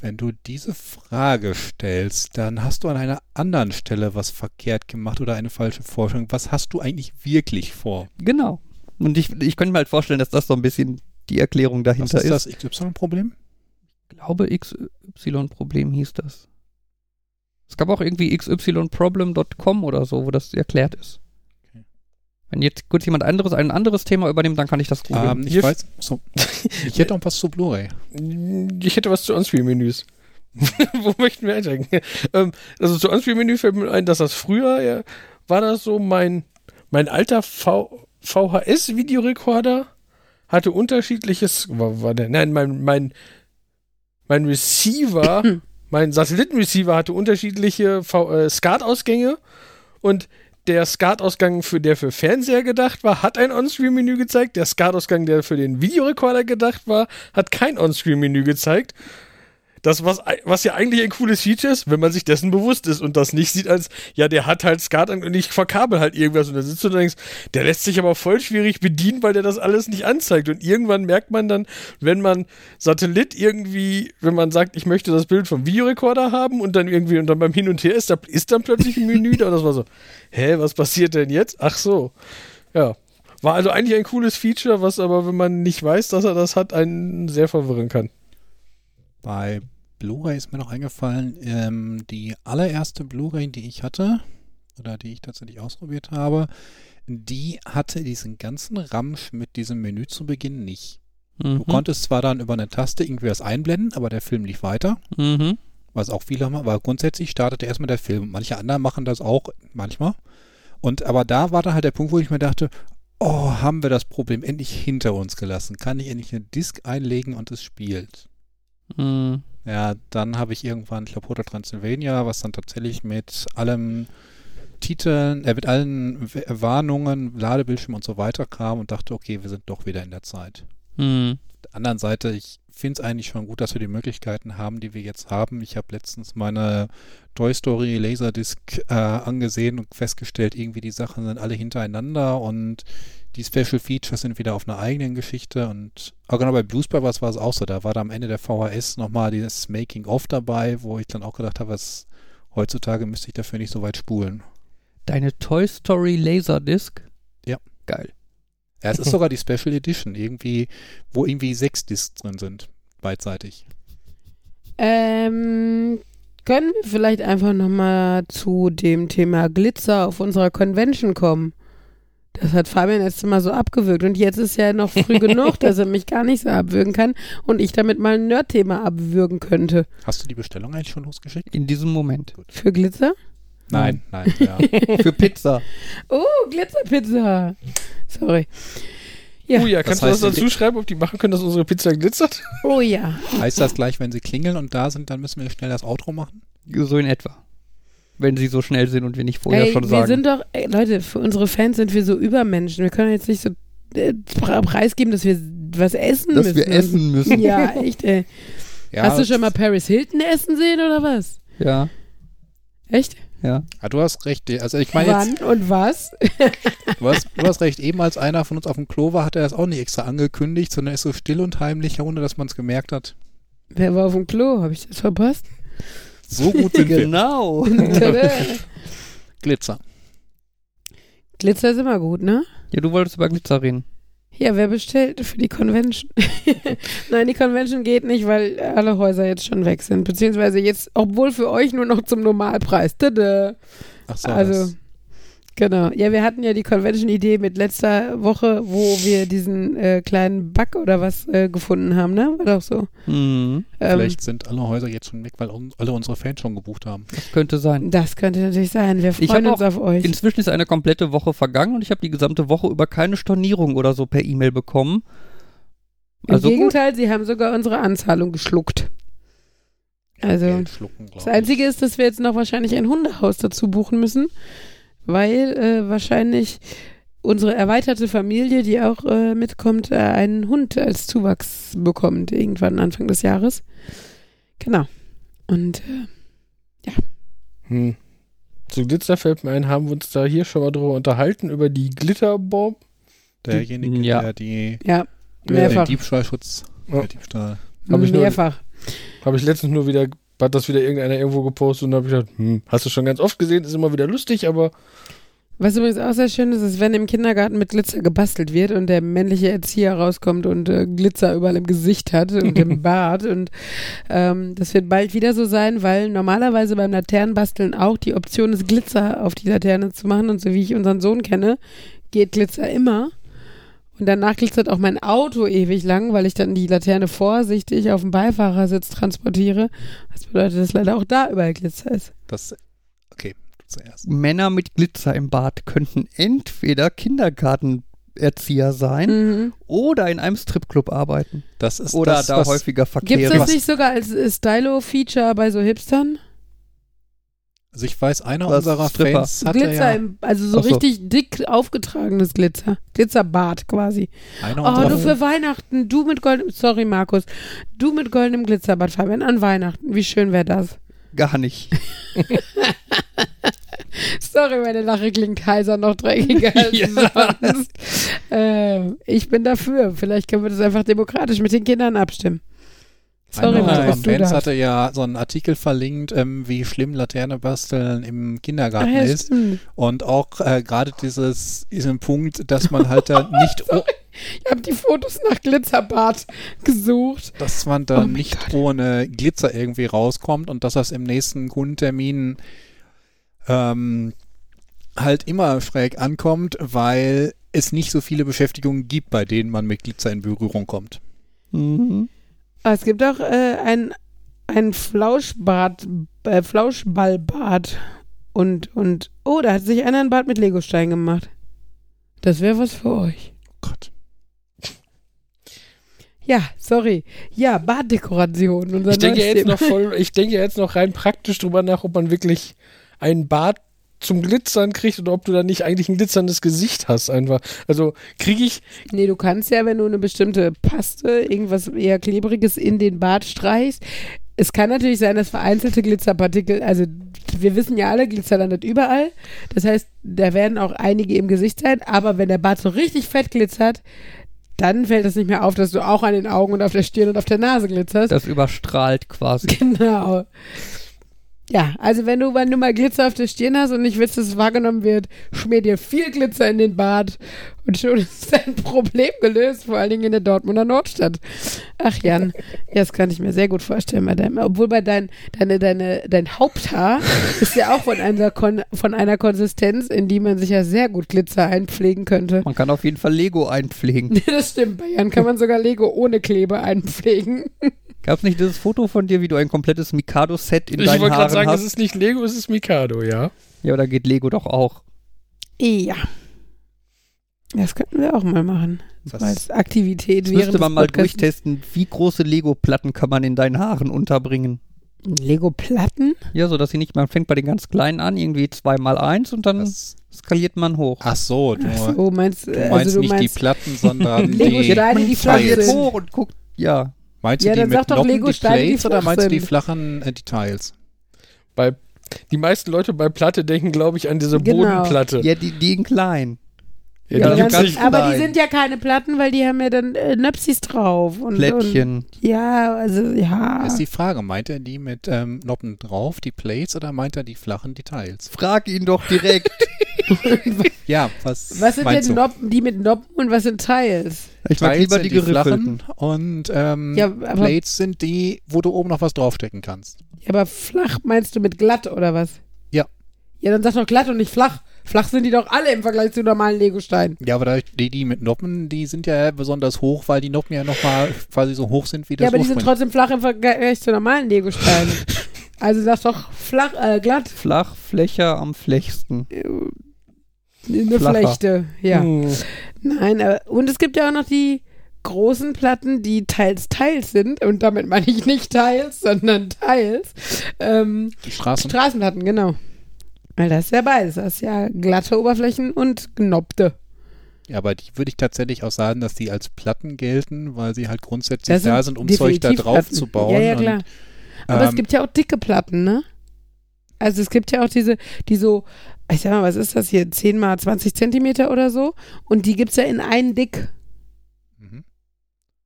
Speaker 1: wenn du diese Frage stellst, dann hast du an einer anderen Stelle was verkehrt gemacht oder eine falsche Forschung. Was hast du eigentlich wirklich vor?
Speaker 3: Genau. Und ich, ich könnte mir halt vorstellen, dass das so ein bisschen die Erklärung
Speaker 1: Was
Speaker 3: dahinter
Speaker 1: ist
Speaker 3: ist.
Speaker 1: das XY-Problem?
Speaker 3: Ich glaube, XY-Problem hieß das. Es gab auch irgendwie xyproblem.com oder so, wo das erklärt ist. Wenn jetzt kurz jemand anderes ein anderes Thema übernimmt, dann kann ich das googeln.
Speaker 1: Ähm, ich weiß, so, ich hätte noch was zu Blu-ray.
Speaker 4: Ich hätte was zu Onscreen-Menüs. Wo möchten wir einsteigen? ähm, also zu Onscreen-Menü fällt mir ein, dass das früher ja, war das so mein, mein alter v VHS-Videorekorder hatte unterschiedliches, war, war der, nein, mein, mein, mein Receiver, mein Satellitenreceiver hatte unterschiedliche äh, SCART-Ausgänge und der SCART-Ausgang, für der für Fernseher gedacht war, hat ein On-Screen-Menü gezeigt. Der SCART-Ausgang, der für den Videorekorder gedacht war, hat kein On-Screen-Menü gezeigt. Das, was, was ja eigentlich ein cooles Feature ist, wenn man sich dessen bewusst ist und das nicht sieht als, ja, der hat halt Skat und ich verkabel halt irgendwas und da sitzt du und denkst, der lässt sich aber voll schwierig bedienen, weil der das alles nicht anzeigt. Und irgendwann merkt man dann, wenn man Satellit irgendwie, wenn man sagt, ich möchte das Bild vom Videorekorder haben und dann irgendwie und dann beim Hin und Her ist, da ist dann plötzlich ein Menü da und das war so, hä, was passiert denn jetzt? Ach so. Ja. War also eigentlich ein cooles Feature, was aber, wenn man nicht weiß, dass er das hat, einen sehr verwirren kann.
Speaker 1: Bei Blu-ray ist mir noch eingefallen, ähm, die allererste Blu-ray, die ich hatte, oder die ich tatsächlich ausprobiert habe, die hatte diesen ganzen Ramsch mit diesem Menü zu Beginn nicht. Du
Speaker 3: Mhm.
Speaker 1: konntest zwar dann über eine Taste irgendwie was einblenden, aber der Film lief weiter,
Speaker 3: Mhm.
Speaker 1: was auch viele haben, aber grundsätzlich startete erstmal der Film. Manche anderen machen das auch manchmal. Und aber da war dann halt der Punkt, wo ich mir dachte, oh, haben wir das Problem endlich hinter uns gelassen? Kann ich endlich eine Disk einlegen und es spielt?
Speaker 3: Mhm.
Speaker 1: Ja, dann habe ich irgendwann, ich glaube, Hotel Transylvania, was dann tatsächlich mit allem Titeln, äh, mit allen Warnungen, Ladebildschirm und so weiter kam und dachte, okay, wir sind doch wieder in der Zeit.
Speaker 3: Mhm.
Speaker 1: Auf der anderen Seite, ich finde es eigentlich schon gut, dass wir die Möglichkeiten haben, die wir jetzt haben. Ich habe letztens meine Toy Story Laserdisc äh, angesehen und festgestellt, irgendwie die Sachen sind alle hintereinander und die Special Features sind wieder auf einer eigenen Geschichte und aber genau bei Blues Brothers war es auch so, da war da am Ende der VHS nochmal dieses Making-of dabei, wo ich dann auch gedacht habe, was heutzutage müsste ich dafür nicht so weit spulen.
Speaker 3: Deine Toy Story Laserdisc?
Speaker 1: Ja.
Speaker 3: Geil.
Speaker 1: Ja, es ist sogar die Special Edition, irgendwie, wo irgendwie sechs Discs drin sind, beidseitig.
Speaker 2: Ähm, können wir vielleicht einfach nochmal zu dem Thema Glitzer auf unserer Convention kommen? Das hat Fabian jetzt immer so abgewürgt und jetzt ist ja noch früh genug, dass er mich gar nicht so abwürgen kann und ich damit mal ein Nerd-Thema abwürgen könnte.
Speaker 1: Hast du die Bestellung eigentlich schon losgeschickt?
Speaker 3: In diesem Moment.
Speaker 2: Für Glitzer?
Speaker 1: Nein, nein, ja.
Speaker 3: Für Pizza.
Speaker 2: Oh, Glitzerpizza. Sorry. Ja.
Speaker 4: Oh ja, kannst du
Speaker 1: heißt,
Speaker 4: das dazu schreiben, ob die machen können, dass unsere Pizza glitzert?
Speaker 2: Oh ja.
Speaker 1: Heißt das gleich, wenn sie klingeln und da sind, dann müssen wir schnell das Outro machen?
Speaker 3: So in etwa. Wenn sie so schnell sind und wir nicht vorher
Speaker 2: Ey,
Speaker 3: schon
Speaker 2: wir
Speaker 3: sagen.
Speaker 2: sind doch, ey, Leute, für unsere Fans sind wir so Übermenschen. Wir können jetzt nicht so äh, pre- preisgeben, dass wir was essen
Speaker 3: dass
Speaker 2: müssen.
Speaker 3: wir essen müssen.
Speaker 2: Ja, echt, ey.
Speaker 1: Ja,
Speaker 2: Hast du schon mal Paris Hilton essen sehen oder was?
Speaker 3: Ja,
Speaker 2: Echt?
Speaker 3: ja.
Speaker 1: Ja, du hast recht. Also ich meine jetzt,
Speaker 2: Wann und was?
Speaker 1: du hast, du hast recht. Eben als einer von uns auf dem Klo war, hat er das auch nicht extra angekündigt, sondern ist so still und heimlich, ohne dass man es gemerkt hat.
Speaker 2: Wer war auf dem Klo? Habe ich das verpasst?
Speaker 1: So gut sind wir.
Speaker 3: Genau.
Speaker 1: Glitzer.
Speaker 2: Glitzer ist immer gut, ne?
Speaker 3: Ja, du wolltest über Glitzer reden.
Speaker 2: Ja, wer bestellt für die Convention? Nein, die Convention geht nicht, weil alle Häuser jetzt schon weg sind. Beziehungsweise jetzt, obwohl für euch nur noch zum Normalpreis. Tada.
Speaker 1: Ach so,
Speaker 2: Also,
Speaker 1: das,
Speaker 2: genau. Ja, wir hatten ja die Convention-Idee mit letzter Woche, wo wir diesen äh, kleinen Bug oder was äh, gefunden haben, ne? War doch so.
Speaker 3: Mhm.
Speaker 2: Ähm,
Speaker 1: vielleicht sind alle Häuser jetzt schon weg, weil un alle unsere Fans schon gebucht haben.
Speaker 3: Das könnte sein.
Speaker 2: das könnte natürlich sein. Wir
Speaker 3: Ich
Speaker 2: freuen uns auf euch.
Speaker 3: Inzwischen ist eine komplette Woche vergangen und ich habe die gesamte Woche über keine Stornierung oder so per E-Mail bekommen.
Speaker 2: Im
Speaker 3: Also gut.
Speaker 2: Gegenteil, sie haben sogar unsere Anzahlung geschluckt. Also, Das Einzige
Speaker 1: ich.
Speaker 2: ist, dass wir jetzt noch wahrscheinlich ein Hundehaus dazu buchen müssen, weil äh, wahrscheinlich unsere erweiterte Familie, die auch äh, mitkommt, äh, einen Hund als Zuwachs bekommt, irgendwann Anfang des Jahres. Genau. Und äh,
Speaker 4: Hm. Zu Glitzer fällt mir ein, haben wir uns da hier schon mal drüber unterhalten, über die Glitterbomb.
Speaker 1: derjenige,
Speaker 3: Ja.
Speaker 1: der die
Speaker 2: ja,
Speaker 1: den
Speaker 2: mehrfach.
Speaker 1: Diebstahlschutz,
Speaker 4: Ja.
Speaker 1: der Diebstahl.
Speaker 4: Hab ich
Speaker 2: mehrfach.
Speaker 4: Habe ich letztens nur wieder, hat das wieder irgendeiner irgendwo gepostet und habe ich gedacht, hm, hast du schon ganz oft gesehen, ist immer wieder lustig, aber
Speaker 2: Was übrigens auch sehr schön ist, ist, wenn im Kindergarten mit Glitzer gebastelt wird und der männliche Erzieher rauskommt und äh, Glitzer überall im Gesicht hat und im Bart. Und ähm, das wird bald wieder so sein, weil normalerweise beim Laternenbasteln auch die Option ist, Glitzer auf die Laterne zu machen. Und so wie ich unseren Sohn kenne, geht Glitzer immer. Und danach glitzert auch mein Auto ewig lang, weil ich dann die Laterne vorsichtig auf dem Beifahrersitz transportiere. Das bedeutet, dass leider auch da überall Glitzer ist.
Speaker 1: Das, okay, du zuerst.
Speaker 3: Männer mit Glitzer im Bart könnten entweder Kindergartenerzieher sein
Speaker 2: Mhm.
Speaker 3: oder in einem Stripclub arbeiten.
Speaker 1: Das ist
Speaker 3: Oder
Speaker 1: das,
Speaker 3: da
Speaker 1: was,
Speaker 3: häufiger
Speaker 2: Gibt
Speaker 3: Verkehr
Speaker 2: es das nicht sogar als Stylo-Feature bei so Hipstern?
Speaker 1: Also ich weiß, einer
Speaker 3: Was,
Speaker 1: unserer
Speaker 3: Stripper?
Speaker 1: Fans hatte
Speaker 2: Glitzer,
Speaker 1: ja,
Speaker 2: im, also so
Speaker 3: so.
Speaker 2: richtig dick aufgetragenes Glitzer. Glitzerbart quasi.
Speaker 1: einer
Speaker 2: Oh, du für Weihnachten, du mit goldenem, sorry Markus, du mit goldenem Glitzerbart, Fabian, an Weihnachten. Wie schön wäre das?
Speaker 3: gar nicht.
Speaker 2: Sorry, meine Lache klingt heiser noch dreckiger als
Speaker 3: Ja.
Speaker 2: sonst. Ähm, ich bin dafür. Vielleicht können wir das einfach demokratisch mit den Kindern abstimmen. Sorry,
Speaker 1: einer unserer Fans hatte ja so einen Artikel verlinkt, ähm, wie schlimm Laterne basteln im Kindergarten
Speaker 2: ja,
Speaker 1: ist.
Speaker 2: stimmt.
Speaker 1: Und auch äh, gerade dieses, diesen Punkt, dass man halt da nicht, oh,
Speaker 2: Ich habe die Fotos nach Glitzerbart gesucht.
Speaker 1: dass man
Speaker 2: Oh
Speaker 1: da
Speaker 2: mein
Speaker 1: nicht
Speaker 2: Gott.
Speaker 1: ohne Glitzer irgendwie rauskommt und dass das im nächsten Kundentermin ähm, halt immer schräg ankommt, weil es nicht so viele Beschäftigungen gibt, bei denen man mit Glitzer in Berührung kommt.
Speaker 3: Mhm.
Speaker 2: Ah, es gibt auch äh, ein, ein Flauschbart, äh, Flauschballbad. Und, und, oh, da hat sich einer ein Bad mit Legostein gemacht. Das wäre was für euch.
Speaker 1: Gott.
Speaker 2: Ja, sorry. Ja, Baddekoration.
Speaker 4: Ich denke jetzt
Speaker 2: Thema.
Speaker 4: noch voll, ich denke jetzt noch rein praktisch drüber nach, ob man wirklich einen Bart zum Glitzern kriegt oder ob du da nicht eigentlich ein glitzerndes Gesicht hast einfach. Also kriege ich,
Speaker 2: Nee, du kannst ja, wenn du eine bestimmte Paste, irgendwas eher Klebriges in den Bart streichst. Es kann natürlich sein, dass vereinzelte Glitzerpartikel, also wir wissen ja alle, Glitzer landet überall. Das heißt, da werden auch einige im Gesicht sein, aber wenn der Bart so richtig fett glitzert, dann fällt es nicht mehr auf, dass du auch an den Augen und auf der Stirn und auf der Nase glitzerst.
Speaker 3: Das überstrahlt quasi.
Speaker 2: Genau. Ja, also wenn du, wenn du mal Glitzer auf der Stirn hast und nicht willst, dass es wahrgenommen wird, schmier dir viel Glitzer in den Bart und schon ist dein Problem gelöst, vor allen Dingen in der Dortmunder Nordstadt. Ach Jan, ja, das kann ich mir sehr gut vorstellen bei deinem, obwohl bei dein, deine, deine, dein Haupthaar ist ja auch von einer, Kon von einer Konsistenz, in die man sich ja sehr gut Glitzer einpflegen könnte.
Speaker 3: Man kann auf jeden Fall Lego einpflegen.
Speaker 2: Das stimmt, bei Jan kann man sogar Lego ohne Klebe einpflegen.
Speaker 3: Gab es nicht dieses Foto von dir, wie du ein komplettes Mikado-Set in
Speaker 4: ich
Speaker 3: deinen
Speaker 4: wollte gerade
Speaker 3: Haaren
Speaker 4: sagen,
Speaker 3: hast?
Speaker 4: es ist nicht Lego, es ist Mikado, ja.
Speaker 3: ja, aber da geht Lego doch auch.
Speaker 2: Ja. Das könnten wir auch mal machen.
Speaker 1: Das-
Speaker 2: als Aktivität
Speaker 3: Das
Speaker 2: während
Speaker 3: müsste man
Speaker 2: des
Speaker 3: mal durchtesten, wie große Lego-Platten kann man in deinen Haaren unterbringen.
Speaker 2: Lego-Platten?
Speaker 3: Ja, so dass sie nicht, man fängt bei den ganz kleinen an, irgendwie zwei mal eins und dann
Speaker 1: Das,
Speaker 3: skaliert man hoch.
Speaker 1: ach so, du,
Speaker 2: Ach so, meinst,
Speaker 1: du
Speaker 2: äh,
Speaker 1: meinst
Speaker 2: also du
Speaker 1: nicht
Speaker 2: meinst,
Speaker 1: die Platten, sondern die,
Speaker 2: die flach
Speaker 3: skaliert hoch und guckt, ja.
Speaker 1: Meinst
Speaker 2: Ja,
Speaker 1: du die
Speaker 2: dann
Speaker 1: mit
Speaker 2: sag doch
Speaker 1: Noppen,
Speaker 2: Lego
Speaker 1: die
Speaker 2: die
Speaker 1: Plates oder meinst du die
Speaker 2: sind.
Speaker 1: flachen äh, Details?
Speaker 4: Bei, die meisten Leute bei Platte denken, glaube ich, an diese
Speaker 2: Genau.
Speaker 4: Bodenplatte.
Speaker 3: Ja, die, die in klein.
Speaker 4: Ja,
Speaker 2: Ja,
Speaker 4: die
Speaker 3: die ganz
Speaker 4: nicht.
Speaker 2: aber die
Speaker 3: klein.
Speaker 2: sind ja keine Platten, weil die haben ja dann äh, Nöpsis drauf. Und,
Speaker 3: Plättchen.
Speaker 2: Und, ja, also ja.
Speaker 1: Das ist die Frage, meint er die mit ähm, Noppen drauf, die Plates, oder meint er die flachen Details?
Speaker 3: Frag ihn doch direkt.
Speaker 1: Ja, was,
Speaker 2: Was sind denn
Speaker 1: du?
Speaker 2: Noppen, die mit Noppen und was sind Teils?
Speaker 3: ich mag lieber
Speaker 1: sind
Speaker 3: die
Speaker 1: die
Speaker 3: geriffelten.
Speaker 1: und ähm,
Speaker 2: Ja,
Speaker 1: Plates sind die, wo du oben noch was draufstecken kannst.
Speaker 2: Ja, aber flach meinst du mit glatt oder was?
Speaker 1: Ja.
Speaker 2: Ja, dann sag doch glatt und nicht flach. Flach sind die doch alle im Vergleich zu normalen Legosteinen.
Speaker 1: Ja, aber da- die, die mit Noppen, die sind ja besonders hoch, weil die Noppen ja nochmal quasi so hoch sind wie das
Speaker 2: Ja, aber die sind trotzdem flach im Vergleich zu normalen Legosteinen. also sag doch flach, äh, glatt.
Speaker 3: Flach, Fläche am flechsten.
Speaker 2: Eine
Speaker 3: Flacher.
Speaker 2: Flechte, ja.
Speaker 4: Hm.
Speaker 2: Nein, aber, und es gibt ja auch noch die großen Platten, die teils teils sind. Und damit meine ich nicht teils, sondern teils. Ähm,
Speaker 1: Die Straßen.
Speaker 2: Straßenplatten, genau. Weil das ist ja beides. Das ist ja glatte Oberflächen und genoppte.
Speaker 1: ja, aber die würde ich tatsächlich auch sagen, dass die als Platten gelten, weil sie halt grundsätzlich
Speaker 2: Das
Speaker 1: da sind, um Zeug da drauf
Speaker 2: Platten.
Speaker 1: zu bauen.
Speaker 2: Ja, ja, klar.
Speaker 1: Und,
Speaker 2: Aber es
Speaker 1: ähm,
Speaker 2: gibt ja auch dicke Platten, ne? Also es gibt ja auch diese, die so, ich sag mal, was ist das hier, 10 mal 20 Zentimeter oder so? Und die gibt's ja in einen dick.
Speaker 1: mhm.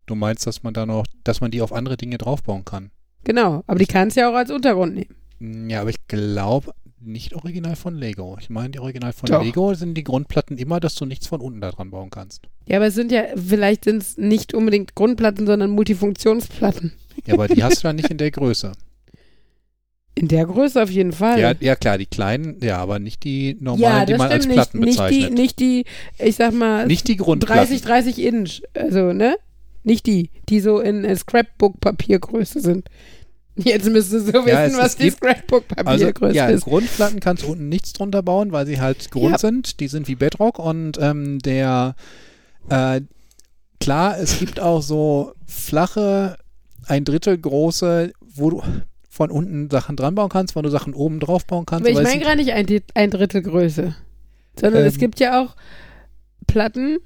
Speaker 1: Du meinst, dass man da noch, dass man die auf andere Dinge draufbauen kann?
Speaker 2: Genau. Aber die kannst du ja auch als Untergrund nehmen.
Speaker 1: Mm, Ja, aber ich glaube nicht original von Lego. Ich meine, die original von
Speaker 2: Doch.
Speaker 1: Lego sind die Grundplatten immer, dass du nichts von unten da dran bauen kannst.
Speaker 2: Ja, aber es sind ja, vielleicht sind es nicht unbedingt Grundplatten, sondern Multifunktionsplatten.
Speaker 1: Ja, aber die hast du dann nicht in der Größe.
Speaker 2: In der Größe auf jeden Fall.
Speaker 1: Ja, ja klar, die kleinen, ja, aber nicht die normalen,
Speaker 2: Ja,
Speaker 1: die man als Platten
Speaker 2: nicht, nicht die,
Speaker 1: bezeichnet.
Speaker 2: nicht die, ich sag mal,
Speaker 1: Nicht die Grundplatten.
Speaker 2: 30, 30 Inch, also, ne? Nicht die, die so in äh, Scrapbook-Papiergröße sind. Jetzt müsstest du wissen,
Speaker 1: Ja, es-
Speaker 2: was
Speaker 1: es
Speaker 2: die
Speaker 1: gibt- Also,
Speaker 2: Scrapbook-Papiergröße
Speaker 1: ja,
Speaker 2: ist.
Speaker 1: Grundplatten kannst du unten nichts drunter bauen, weil sie halt Grund
Speaker 2: Ja.
Speaker 1: sind. Die sind wie Bedrock und ähm, der, äh, klar, es gibt auch so flache, ein Drittel große, wo du von unten Sachen dran bauen kannst, wo du Sachen oben drauf bauen kannst.
Speaker 2: Aber ich
Speaker 1: es
Speaker 2: meine gar nicht ein, ein Drittel Größe. Sondern es
Speaker 1: Ähm.
Speaker 2: gibt ja auch Platten,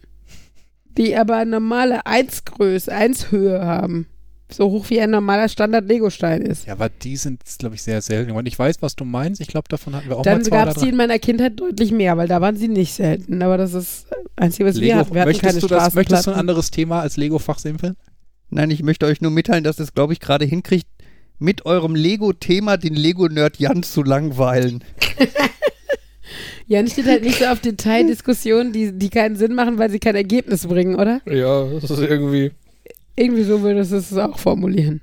Speaker 2: die aber normale 1 Größe, 1 Höhe haben. So hoch wie ein normaler Standard-Lego-Stein ist.
Speaker 1: ja, aber die sind, glaube ich, sehr selten. Und ich weiß, was du meinst. Ich glaube, davon hatten wir auch
Speaker 2: Dann
Speaker 1: mal zwei
Speaker 2: gab es die in meiner Kindheit deutlich mehr, weil da waren sie nicht selten. Aber das ist das Einzige, was wir
Speaker 1: Lego,
Speaker 2: hatten. Wir hatten keine
Speaker 1: möchtest, du das, möchtest du ein anderes Thema als Lego-Fachsimpeln?
Speaker 3: Nein, ich möchte euch nur mitteilen, dass es, glaube ich, gerade hinkriegt, mit eurem Lego-Thema den Lego-Nerd Jan zu langweilen.
Speaker 2: Jan steht halt nicht so auf Detaildiskussionen, die, die keinen Sinn machen, weil sie kein Ergebnis bringen, oder?
Speaker 4: Ja, das ist irgendwie.
Speaker 2: Irgendwie so würdest du es auch formulieren.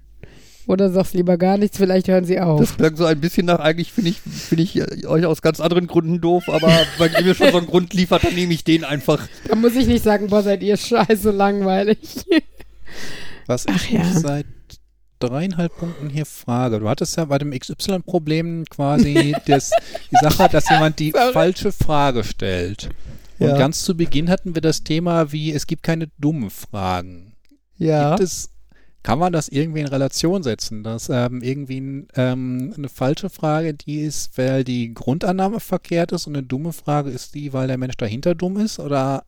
Speaker 2: Oder sagst lieber gar nichts, vielleicht hören sie auf.
Speaker 3: Das klang so ein bisschen nach, eigentlich finde ich, finde ich äh, euch aus ganz anderen Gründen doof, aber wenn ihr mir schon so einen Grund liefert, dann nehme ich den einfach.
Speaker 2: Da muss ich nicht sagen, boah, seid ihr scheiße langweilig.
Speaker 1: Was
Speaker 2: Ach
Speaker 1: ich
Speaker 2: ja.
Speaker 1: mich seit dreieinhalb Punkten hier frage. Du hattest ja bei dem XY-Problem quasi das, die Sache, dass jemand die falsche Frage stellt. Und
Speaker 3: Ja.
Speaker 1: ganz zu Beginn hatten wir das Thema wie, es gibt keine dummen Fragen.
Speaker 3: Ja.
Speaker 1: Gibt es, kann man das irgendwie in Relation setzen, dass ähm, irgendwie ein, ähm, eine falsche Frage die ist, weil die Grundannahme verkehrt ist und eine dumme Frage ist die, weil der Mensch dahinter dumm ist? Oder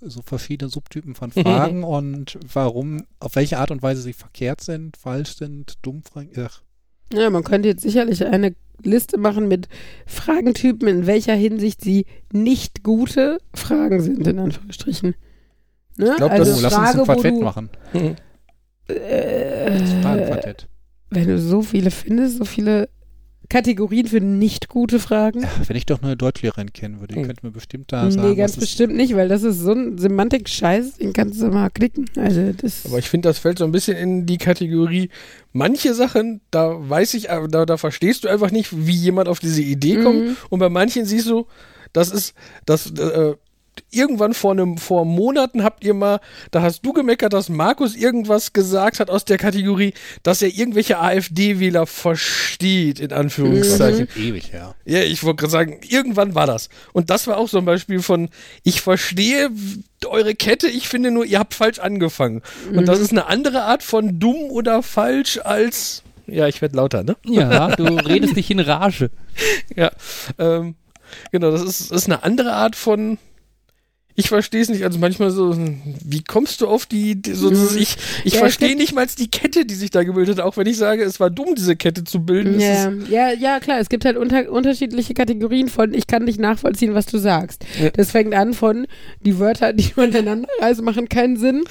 Speaker 1: so verschiedene Subtypen von Fragen und warum, auf welche Art und Weise sie verkehrt sind, falsch sind, dumm fragen. Ach,
Speaker 2: Ja, man könnte jetzt sicherlich eine Liste machen mit Fragentypen, in welcher Hinsicht sie nicht gute Fragen sind, in Anführungsstrichen. Ne?
Speaker 4: glaub, das-
Speaker 2: also
Speaker 1: oh, lass uns ein Quartett
Speaker 2: du,
Speaker 1: machen. Das
Speaker 2: äh,
Speaker 1: Fragenquartett.
Speaker 2: wenn du so viele findest, so viele Kategorien für nicht gute Fragen.
Speaker 1: Ja, wenn ich doch nur eine Deutschlehrerin kennen würde, die
Speaker 4: Hm.
Speaker 1: könnte mir bestimmt da sagen,
Speaker 2: nee, ganz
Speaker 1: was ist-
Speaker 2: bestimmt nicht, weil das ist so ein Semantik-Scheiß, den kannst du mal klicken. Also das
Speaker 4: Aber ich finde, das fällt so ein bisschen in die Kategorie, manche Sachen, da weiß ich, äh, da, da verstehst du einfach nicht, wie jemand auf diese Idee kommt.
Speaker 2: Mhm.
Speaker 4: Und bei manchen siehst du, das ist, das, äh, irgendwann vor einem, vor Monaten habt ihr mal, da hast du gemeckert, dass Markus irgendwas gesagt hat aus der Kategorie, dass er irgendwelche AfD-Wähler versteht, in Anführungszeichen.
Speaker 1: ewig her.
Speaker 4: Ja, ich wollte gerade sagen, irgendwann war das. Und das war auch so ein Beispiel von, ich verstehe eure Kette, ich finde nur, ihr habt falsch angefangen. Und das ist eine andere Art von dumm oder falsch als, ja, ich werde lauter, ne?
Speaker 3: Ja, du redest dich in Rage.
Speaker 4: Ja, ähm, genau, das ist, das ist eine andere Art von, ich verstehe es nicht, also manchmal so, wie kommst du auf die, die so, so, ich, ich
Speaker 2: Ja,
Speaker 4: verstehe nicht mal die Kette, die sich da gebildet hat, auch wenn ich sage, es war dumm, diese Kette zu bilden.
Speaker 2: Ja, ja, ja, klar. Es gibt halt unter, unterschiedliche Kategorien von, ich kann nicht nachvollziehen, was du sagst.
Speaker 4: Ja.
Speaker 2: Das fängt an von, die Wörter, die man ineinander reißen, machen keinen Sinn.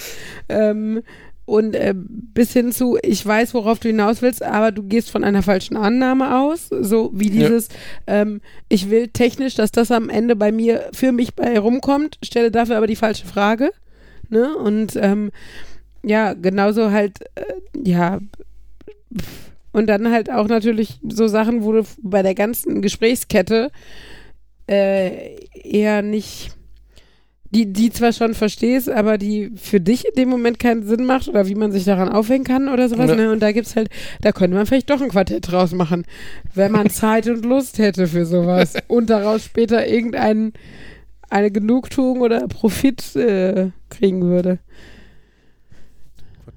Speaker 2: Ähm, und äh, bis hin zu, ich weiß, worauf du hinaus willst, aber du gehst von einer falschen Annahme aus. So wie
Speaker 4: Ja.
Speaker 2: dieses, ähm, ich will technisch, dass das am Ende bei mir, für mich bei rumkommt, stelle dafür aber die falsche Frage. Ne? Und ähm, ja, genauso halt, äh, ja, und dann halt auch natürlich so Sachen, wo du bei der ganzen Gesprächskette äh, eher nicht, die, die zwar schon verstehst, aber die für dich in dem Moment keinen Sinn macht oder wie man sich daran aufhängen kann oder sowas.
Speaker 4: Ja.
Speaker 2: Ne? Und da gibt's halt, da könnte man vielleicht doch ein Quartett draus machen, wenn man Zeit und Lust hätte für sowas und daraus später irgendein eine Genugtuung oder Profit äh, kriegen würde.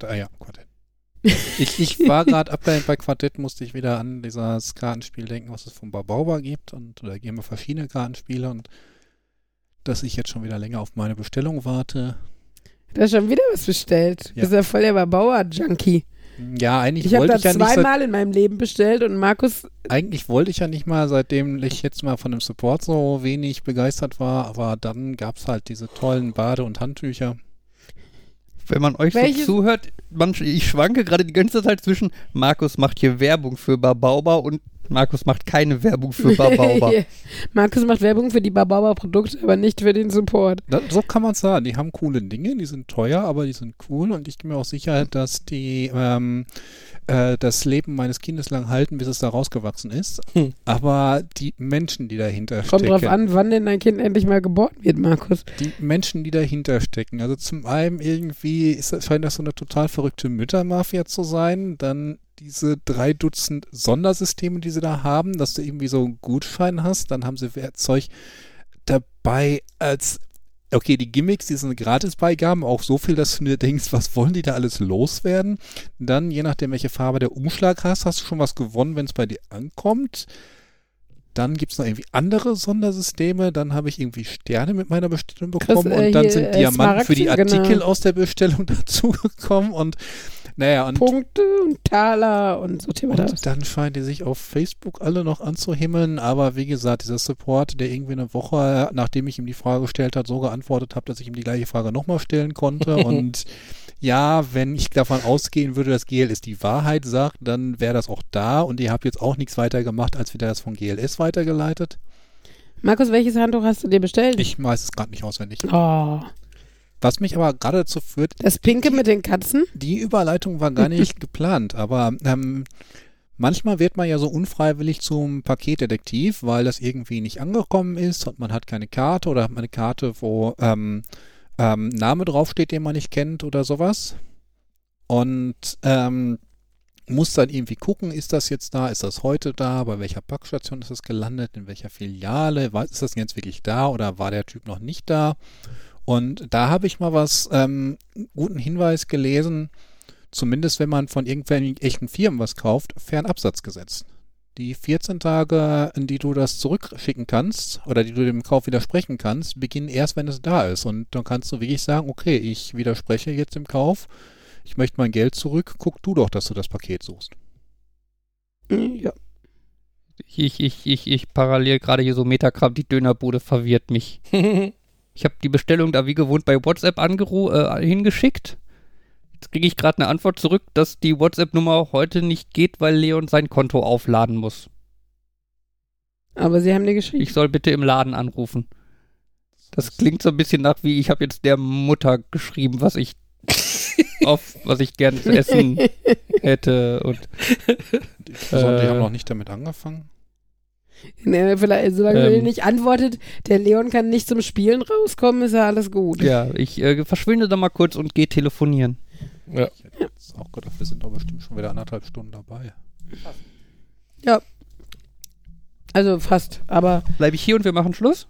Speaker 1: Ah ja, Quartett. ich, ich war gerade abgelenkt bei Quartett, musste ich wieder an dieses Kartenspiel denken, was es von Barbauba gibt. Und da gehen wir verschiedene Kartenspiele und dass ich jetzt schon wieder länger auf meine Bestellung warte.
Speaker 2: Du hast schon wieder was bestellt.
Speaker 1: Ja.
Speaker 2: Bist ja voll der Bauer-Junkie.
Speaker 1: Ja, eigentlich
Speaker 2: Ich habe
Speaker 1: wollte ich ja nicht seit,
Speaker 2: zweimal in meinem Leben bestellt und Markus,
Speaker 1: eigentlich wollte ich ja nicht mal, seitdem ich jetzt mal von dem Support so wenig begeistert war, aber dann gab es halt diese tollen Bade- und Handtücher.
Speaker 3: Wenn man euch
Speaker 2: Welches-
Speaker 3: so zuhört, man, ich schwanke gerade die ganze Zeit zwischen Markus macht hier Werbung für Babauba und Markus macht keine Werbung für Babauba.
Speaker 2: Markus macht Werbung für die Babauba-Produkte, aber nicht für den Support.
Speaker 1: Da, so kann man sagen. Die haben coole Dinge, die sind teuer, aber die sind cool und ich bin mir auch sicher, dass die ähm, äh, das Leben meines Kindes lang halten, bis es da rausgewachsen ist.
Speaker 4: Hm.
Speaker 1: Aber die Menschen, die dahinter
Speaker 2: Kommt
Speaker 1: stecken,
Speaker 2: drauf an, wann denn dein Kind endlich mal geboren wird, Markus.
Speaker 1: die Menschen, die dahinter stecken. Also zum einen irgendwie ist scheint das so eine total verrückte Müttermafia zu sein. Dann diese drei Dutzend Sondersysteme, die sie da haben, dass du irgendwie so einen Gutschein hast. Dann haben sie Werkzeug dabei als Okay, die Gimmicks, die sind Gratisbeigaben, auch so viel, dass du dir denkst, was wollen die da alles loswerden? Dann, je nachdem, welche Farbe der Umschlag hast, hast du schon was gewonnen, wenn es bei dir ankommt. Dann gibt es noch irgendwie andere Sondersysteme. Dann habe ich irgendwie Sterne mit meiner Bestellung bekommen.
Speaker 2: äh,
Speaker 1: und dann sind
Speaker 2: äh,
Speaker 1: Diamanten für die Artikel
Speaker 2: genau.
Speaker 1: aus der Bestellung dazugekommen. Und naja, und,
Speaker 2: Punkte und Taler und so Thema das.
Speaker 1: und dann scheinen die sich auf Facebook alle noch anzuhimmeln. Aber wie gesagt, dieser Support, der irgendwie eine Woche, nachdem ich ihm die Frage gestellt hat, so geantwortet habe, dass ich ihm die gleiche Frage nochmal stellen konnte. und ja, wenn ich davon ausgehen würde, dass GLS die Wahrheit sagt, dann wäre das auch da. Und ihr habt jetzt auch nichts weiter gemacht, als wieder das von GLS weitergeleitet.
Speaker 2: Markus, welches Handtuch hast du dir bestellt?
Speaker 1: Ich weiß es gerade nicht auswendig.
Speaker 2: Oh,
Speaker 1: Was mich aber gerade dazu führt,
Speaker 2: das Pinke mit den Katzen?
Speaker 1: die Überleitung war gar nicht geplant, aber ähm, manchmal wird man ja so unfreiwillig zum Paketdetektiv, weil das irgendwie nicht angekommen ist und man hat keine Karte oder hat man eine Karte, wo ähm, ähm, Name draufsteht, den man nicht kennt oder sowas. Und ähm, muss dann irgendwie gucken, ist das jetzt da, ist das heute da, bei welcher Packstation ist es gelandet, in welcher Filiale, ist das jetzt wirklich da oder war der Typ noch nicht da? Und da habe ich mal was, ähm, guten Hinweis gelesen, zumindest wenn man von irgendwelchen echten Firmen was kauft, Fernabsatzgesetz. Die 14 Tage, in die du das zurückschicken kannst oder die du dem Kauf widersprechen kannst, beginnen erst, wenn es da ist. Und dann kannst du wirklich sagen, okay, ich widerspreche jetzt dem Kauf, ich möchte mein Geld zurück, guck du doch, dass du das Paket suchst.
Speaker 2: Ja.
Speaker 3: Ich, ich, ich, ich parallel gerade hier so Metakram, die Dönerbude verwirrt mich. Ich habe die Bestellung da wie gewohnt bei WhatsApp angeru äh, hingeschickt. Jetzt kriege ich gerade eine Antwort zurück, dass die WhatsApp-Nummer heute nicht geht, weil Leon sein Konto aufladen muss.
Speaker 2: Aber sie haben dir geschrieben.
Speaker 3: Ich soll bitte im Laden anrufen. Das klingt so ein bisschen nach wie, ich habe jetzt der Mutter geschrieben, was ich auf, was ich gern zu essen hätte und Äh.
Speaker 1: haben noch nicht damit angefangen.
Speaker 2: Nee, vielleicht, solange er
Speaker 3: Ähm.
Speaker 2: nicht antwortet, der Leon kann nicht zum Spielen rauskommen, ist ja alles gut.
Speaker 3: ja, ich äh, verschwinde da mal kurz und gehe telefonieren.
Speaker 4: ja.
Speaker 1: Ich hätte jetzt auch gedacht, wir sind doch bestimmt schon wieder anderthalb Stunden dabei.
Speaker 2: Also fast, aber
Speaker 3: Bleibe ich hier und wir machen Schluss?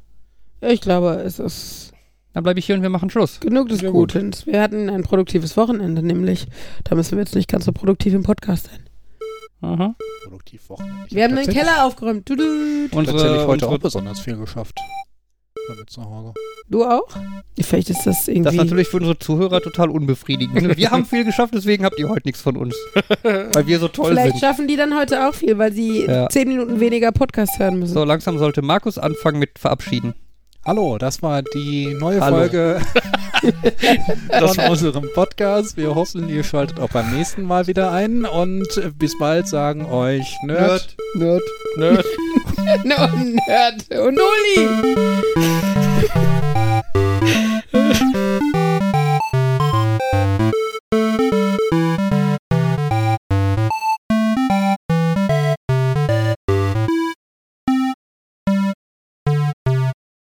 Speaker 2: ich glaube, es ist
Speaker 3: Dann bleibe ich hier und wir machen Schluss.
Speaker 2: genug des
Speaker 4: Ja, gut.
Speaker 2: Guten. Wir hatten ein produktives Wochenende, nämlich. Da müssen wir jetzt nicht ganz so produktiv im Podcast sein.
Speaker 3: Aha.
Speaker 1: Produktiv Wochenende. Ich
Speaker 2: Wir
Speaker 1: hab
Speaker 2: haben den
Speaker 1: tatsächlich-
Speaker 2: Keller aufgeräumt. Du, du,
Speaker 1: Tatsächlich
Speaker 3: Unsere,
Speaker 1: heute auch besonders viel geschafft. Damit zu Hause.
Speaker 2: du auch? Vielleicht ist das irgendwie.
Speaker 3: das ist natürlich für unsere Zuhörer total unbefriedigend. Wir haben viel geschafft, deswegen habt ihr heute nichts von uns. Weil wir so toll
Speaker 2: Vielleicht
Speaker 3: sind.
Speaker 2: schaffen die dann heute auch viel, weil sie
Speaker 3: Ja.
Speaker 2: zehn Minuten weniger Podcast hören müssen.
Speaker 3: So, langsam sollte Markus anfangen mit Verabschieden.
Speaker 1: Hallo, das war die neue
Speaker 3: Hallo.
Speaker 1: Folge von unserem Podcast. Wir hoffen, ihr schaltet auch beim nächsten Mal wieder ein und bis bald sagen euch Nerd.
Speaker 3: Nerd.
Speaker 4: Nerd.
Speaker 2: No, Nerd. Und Uli!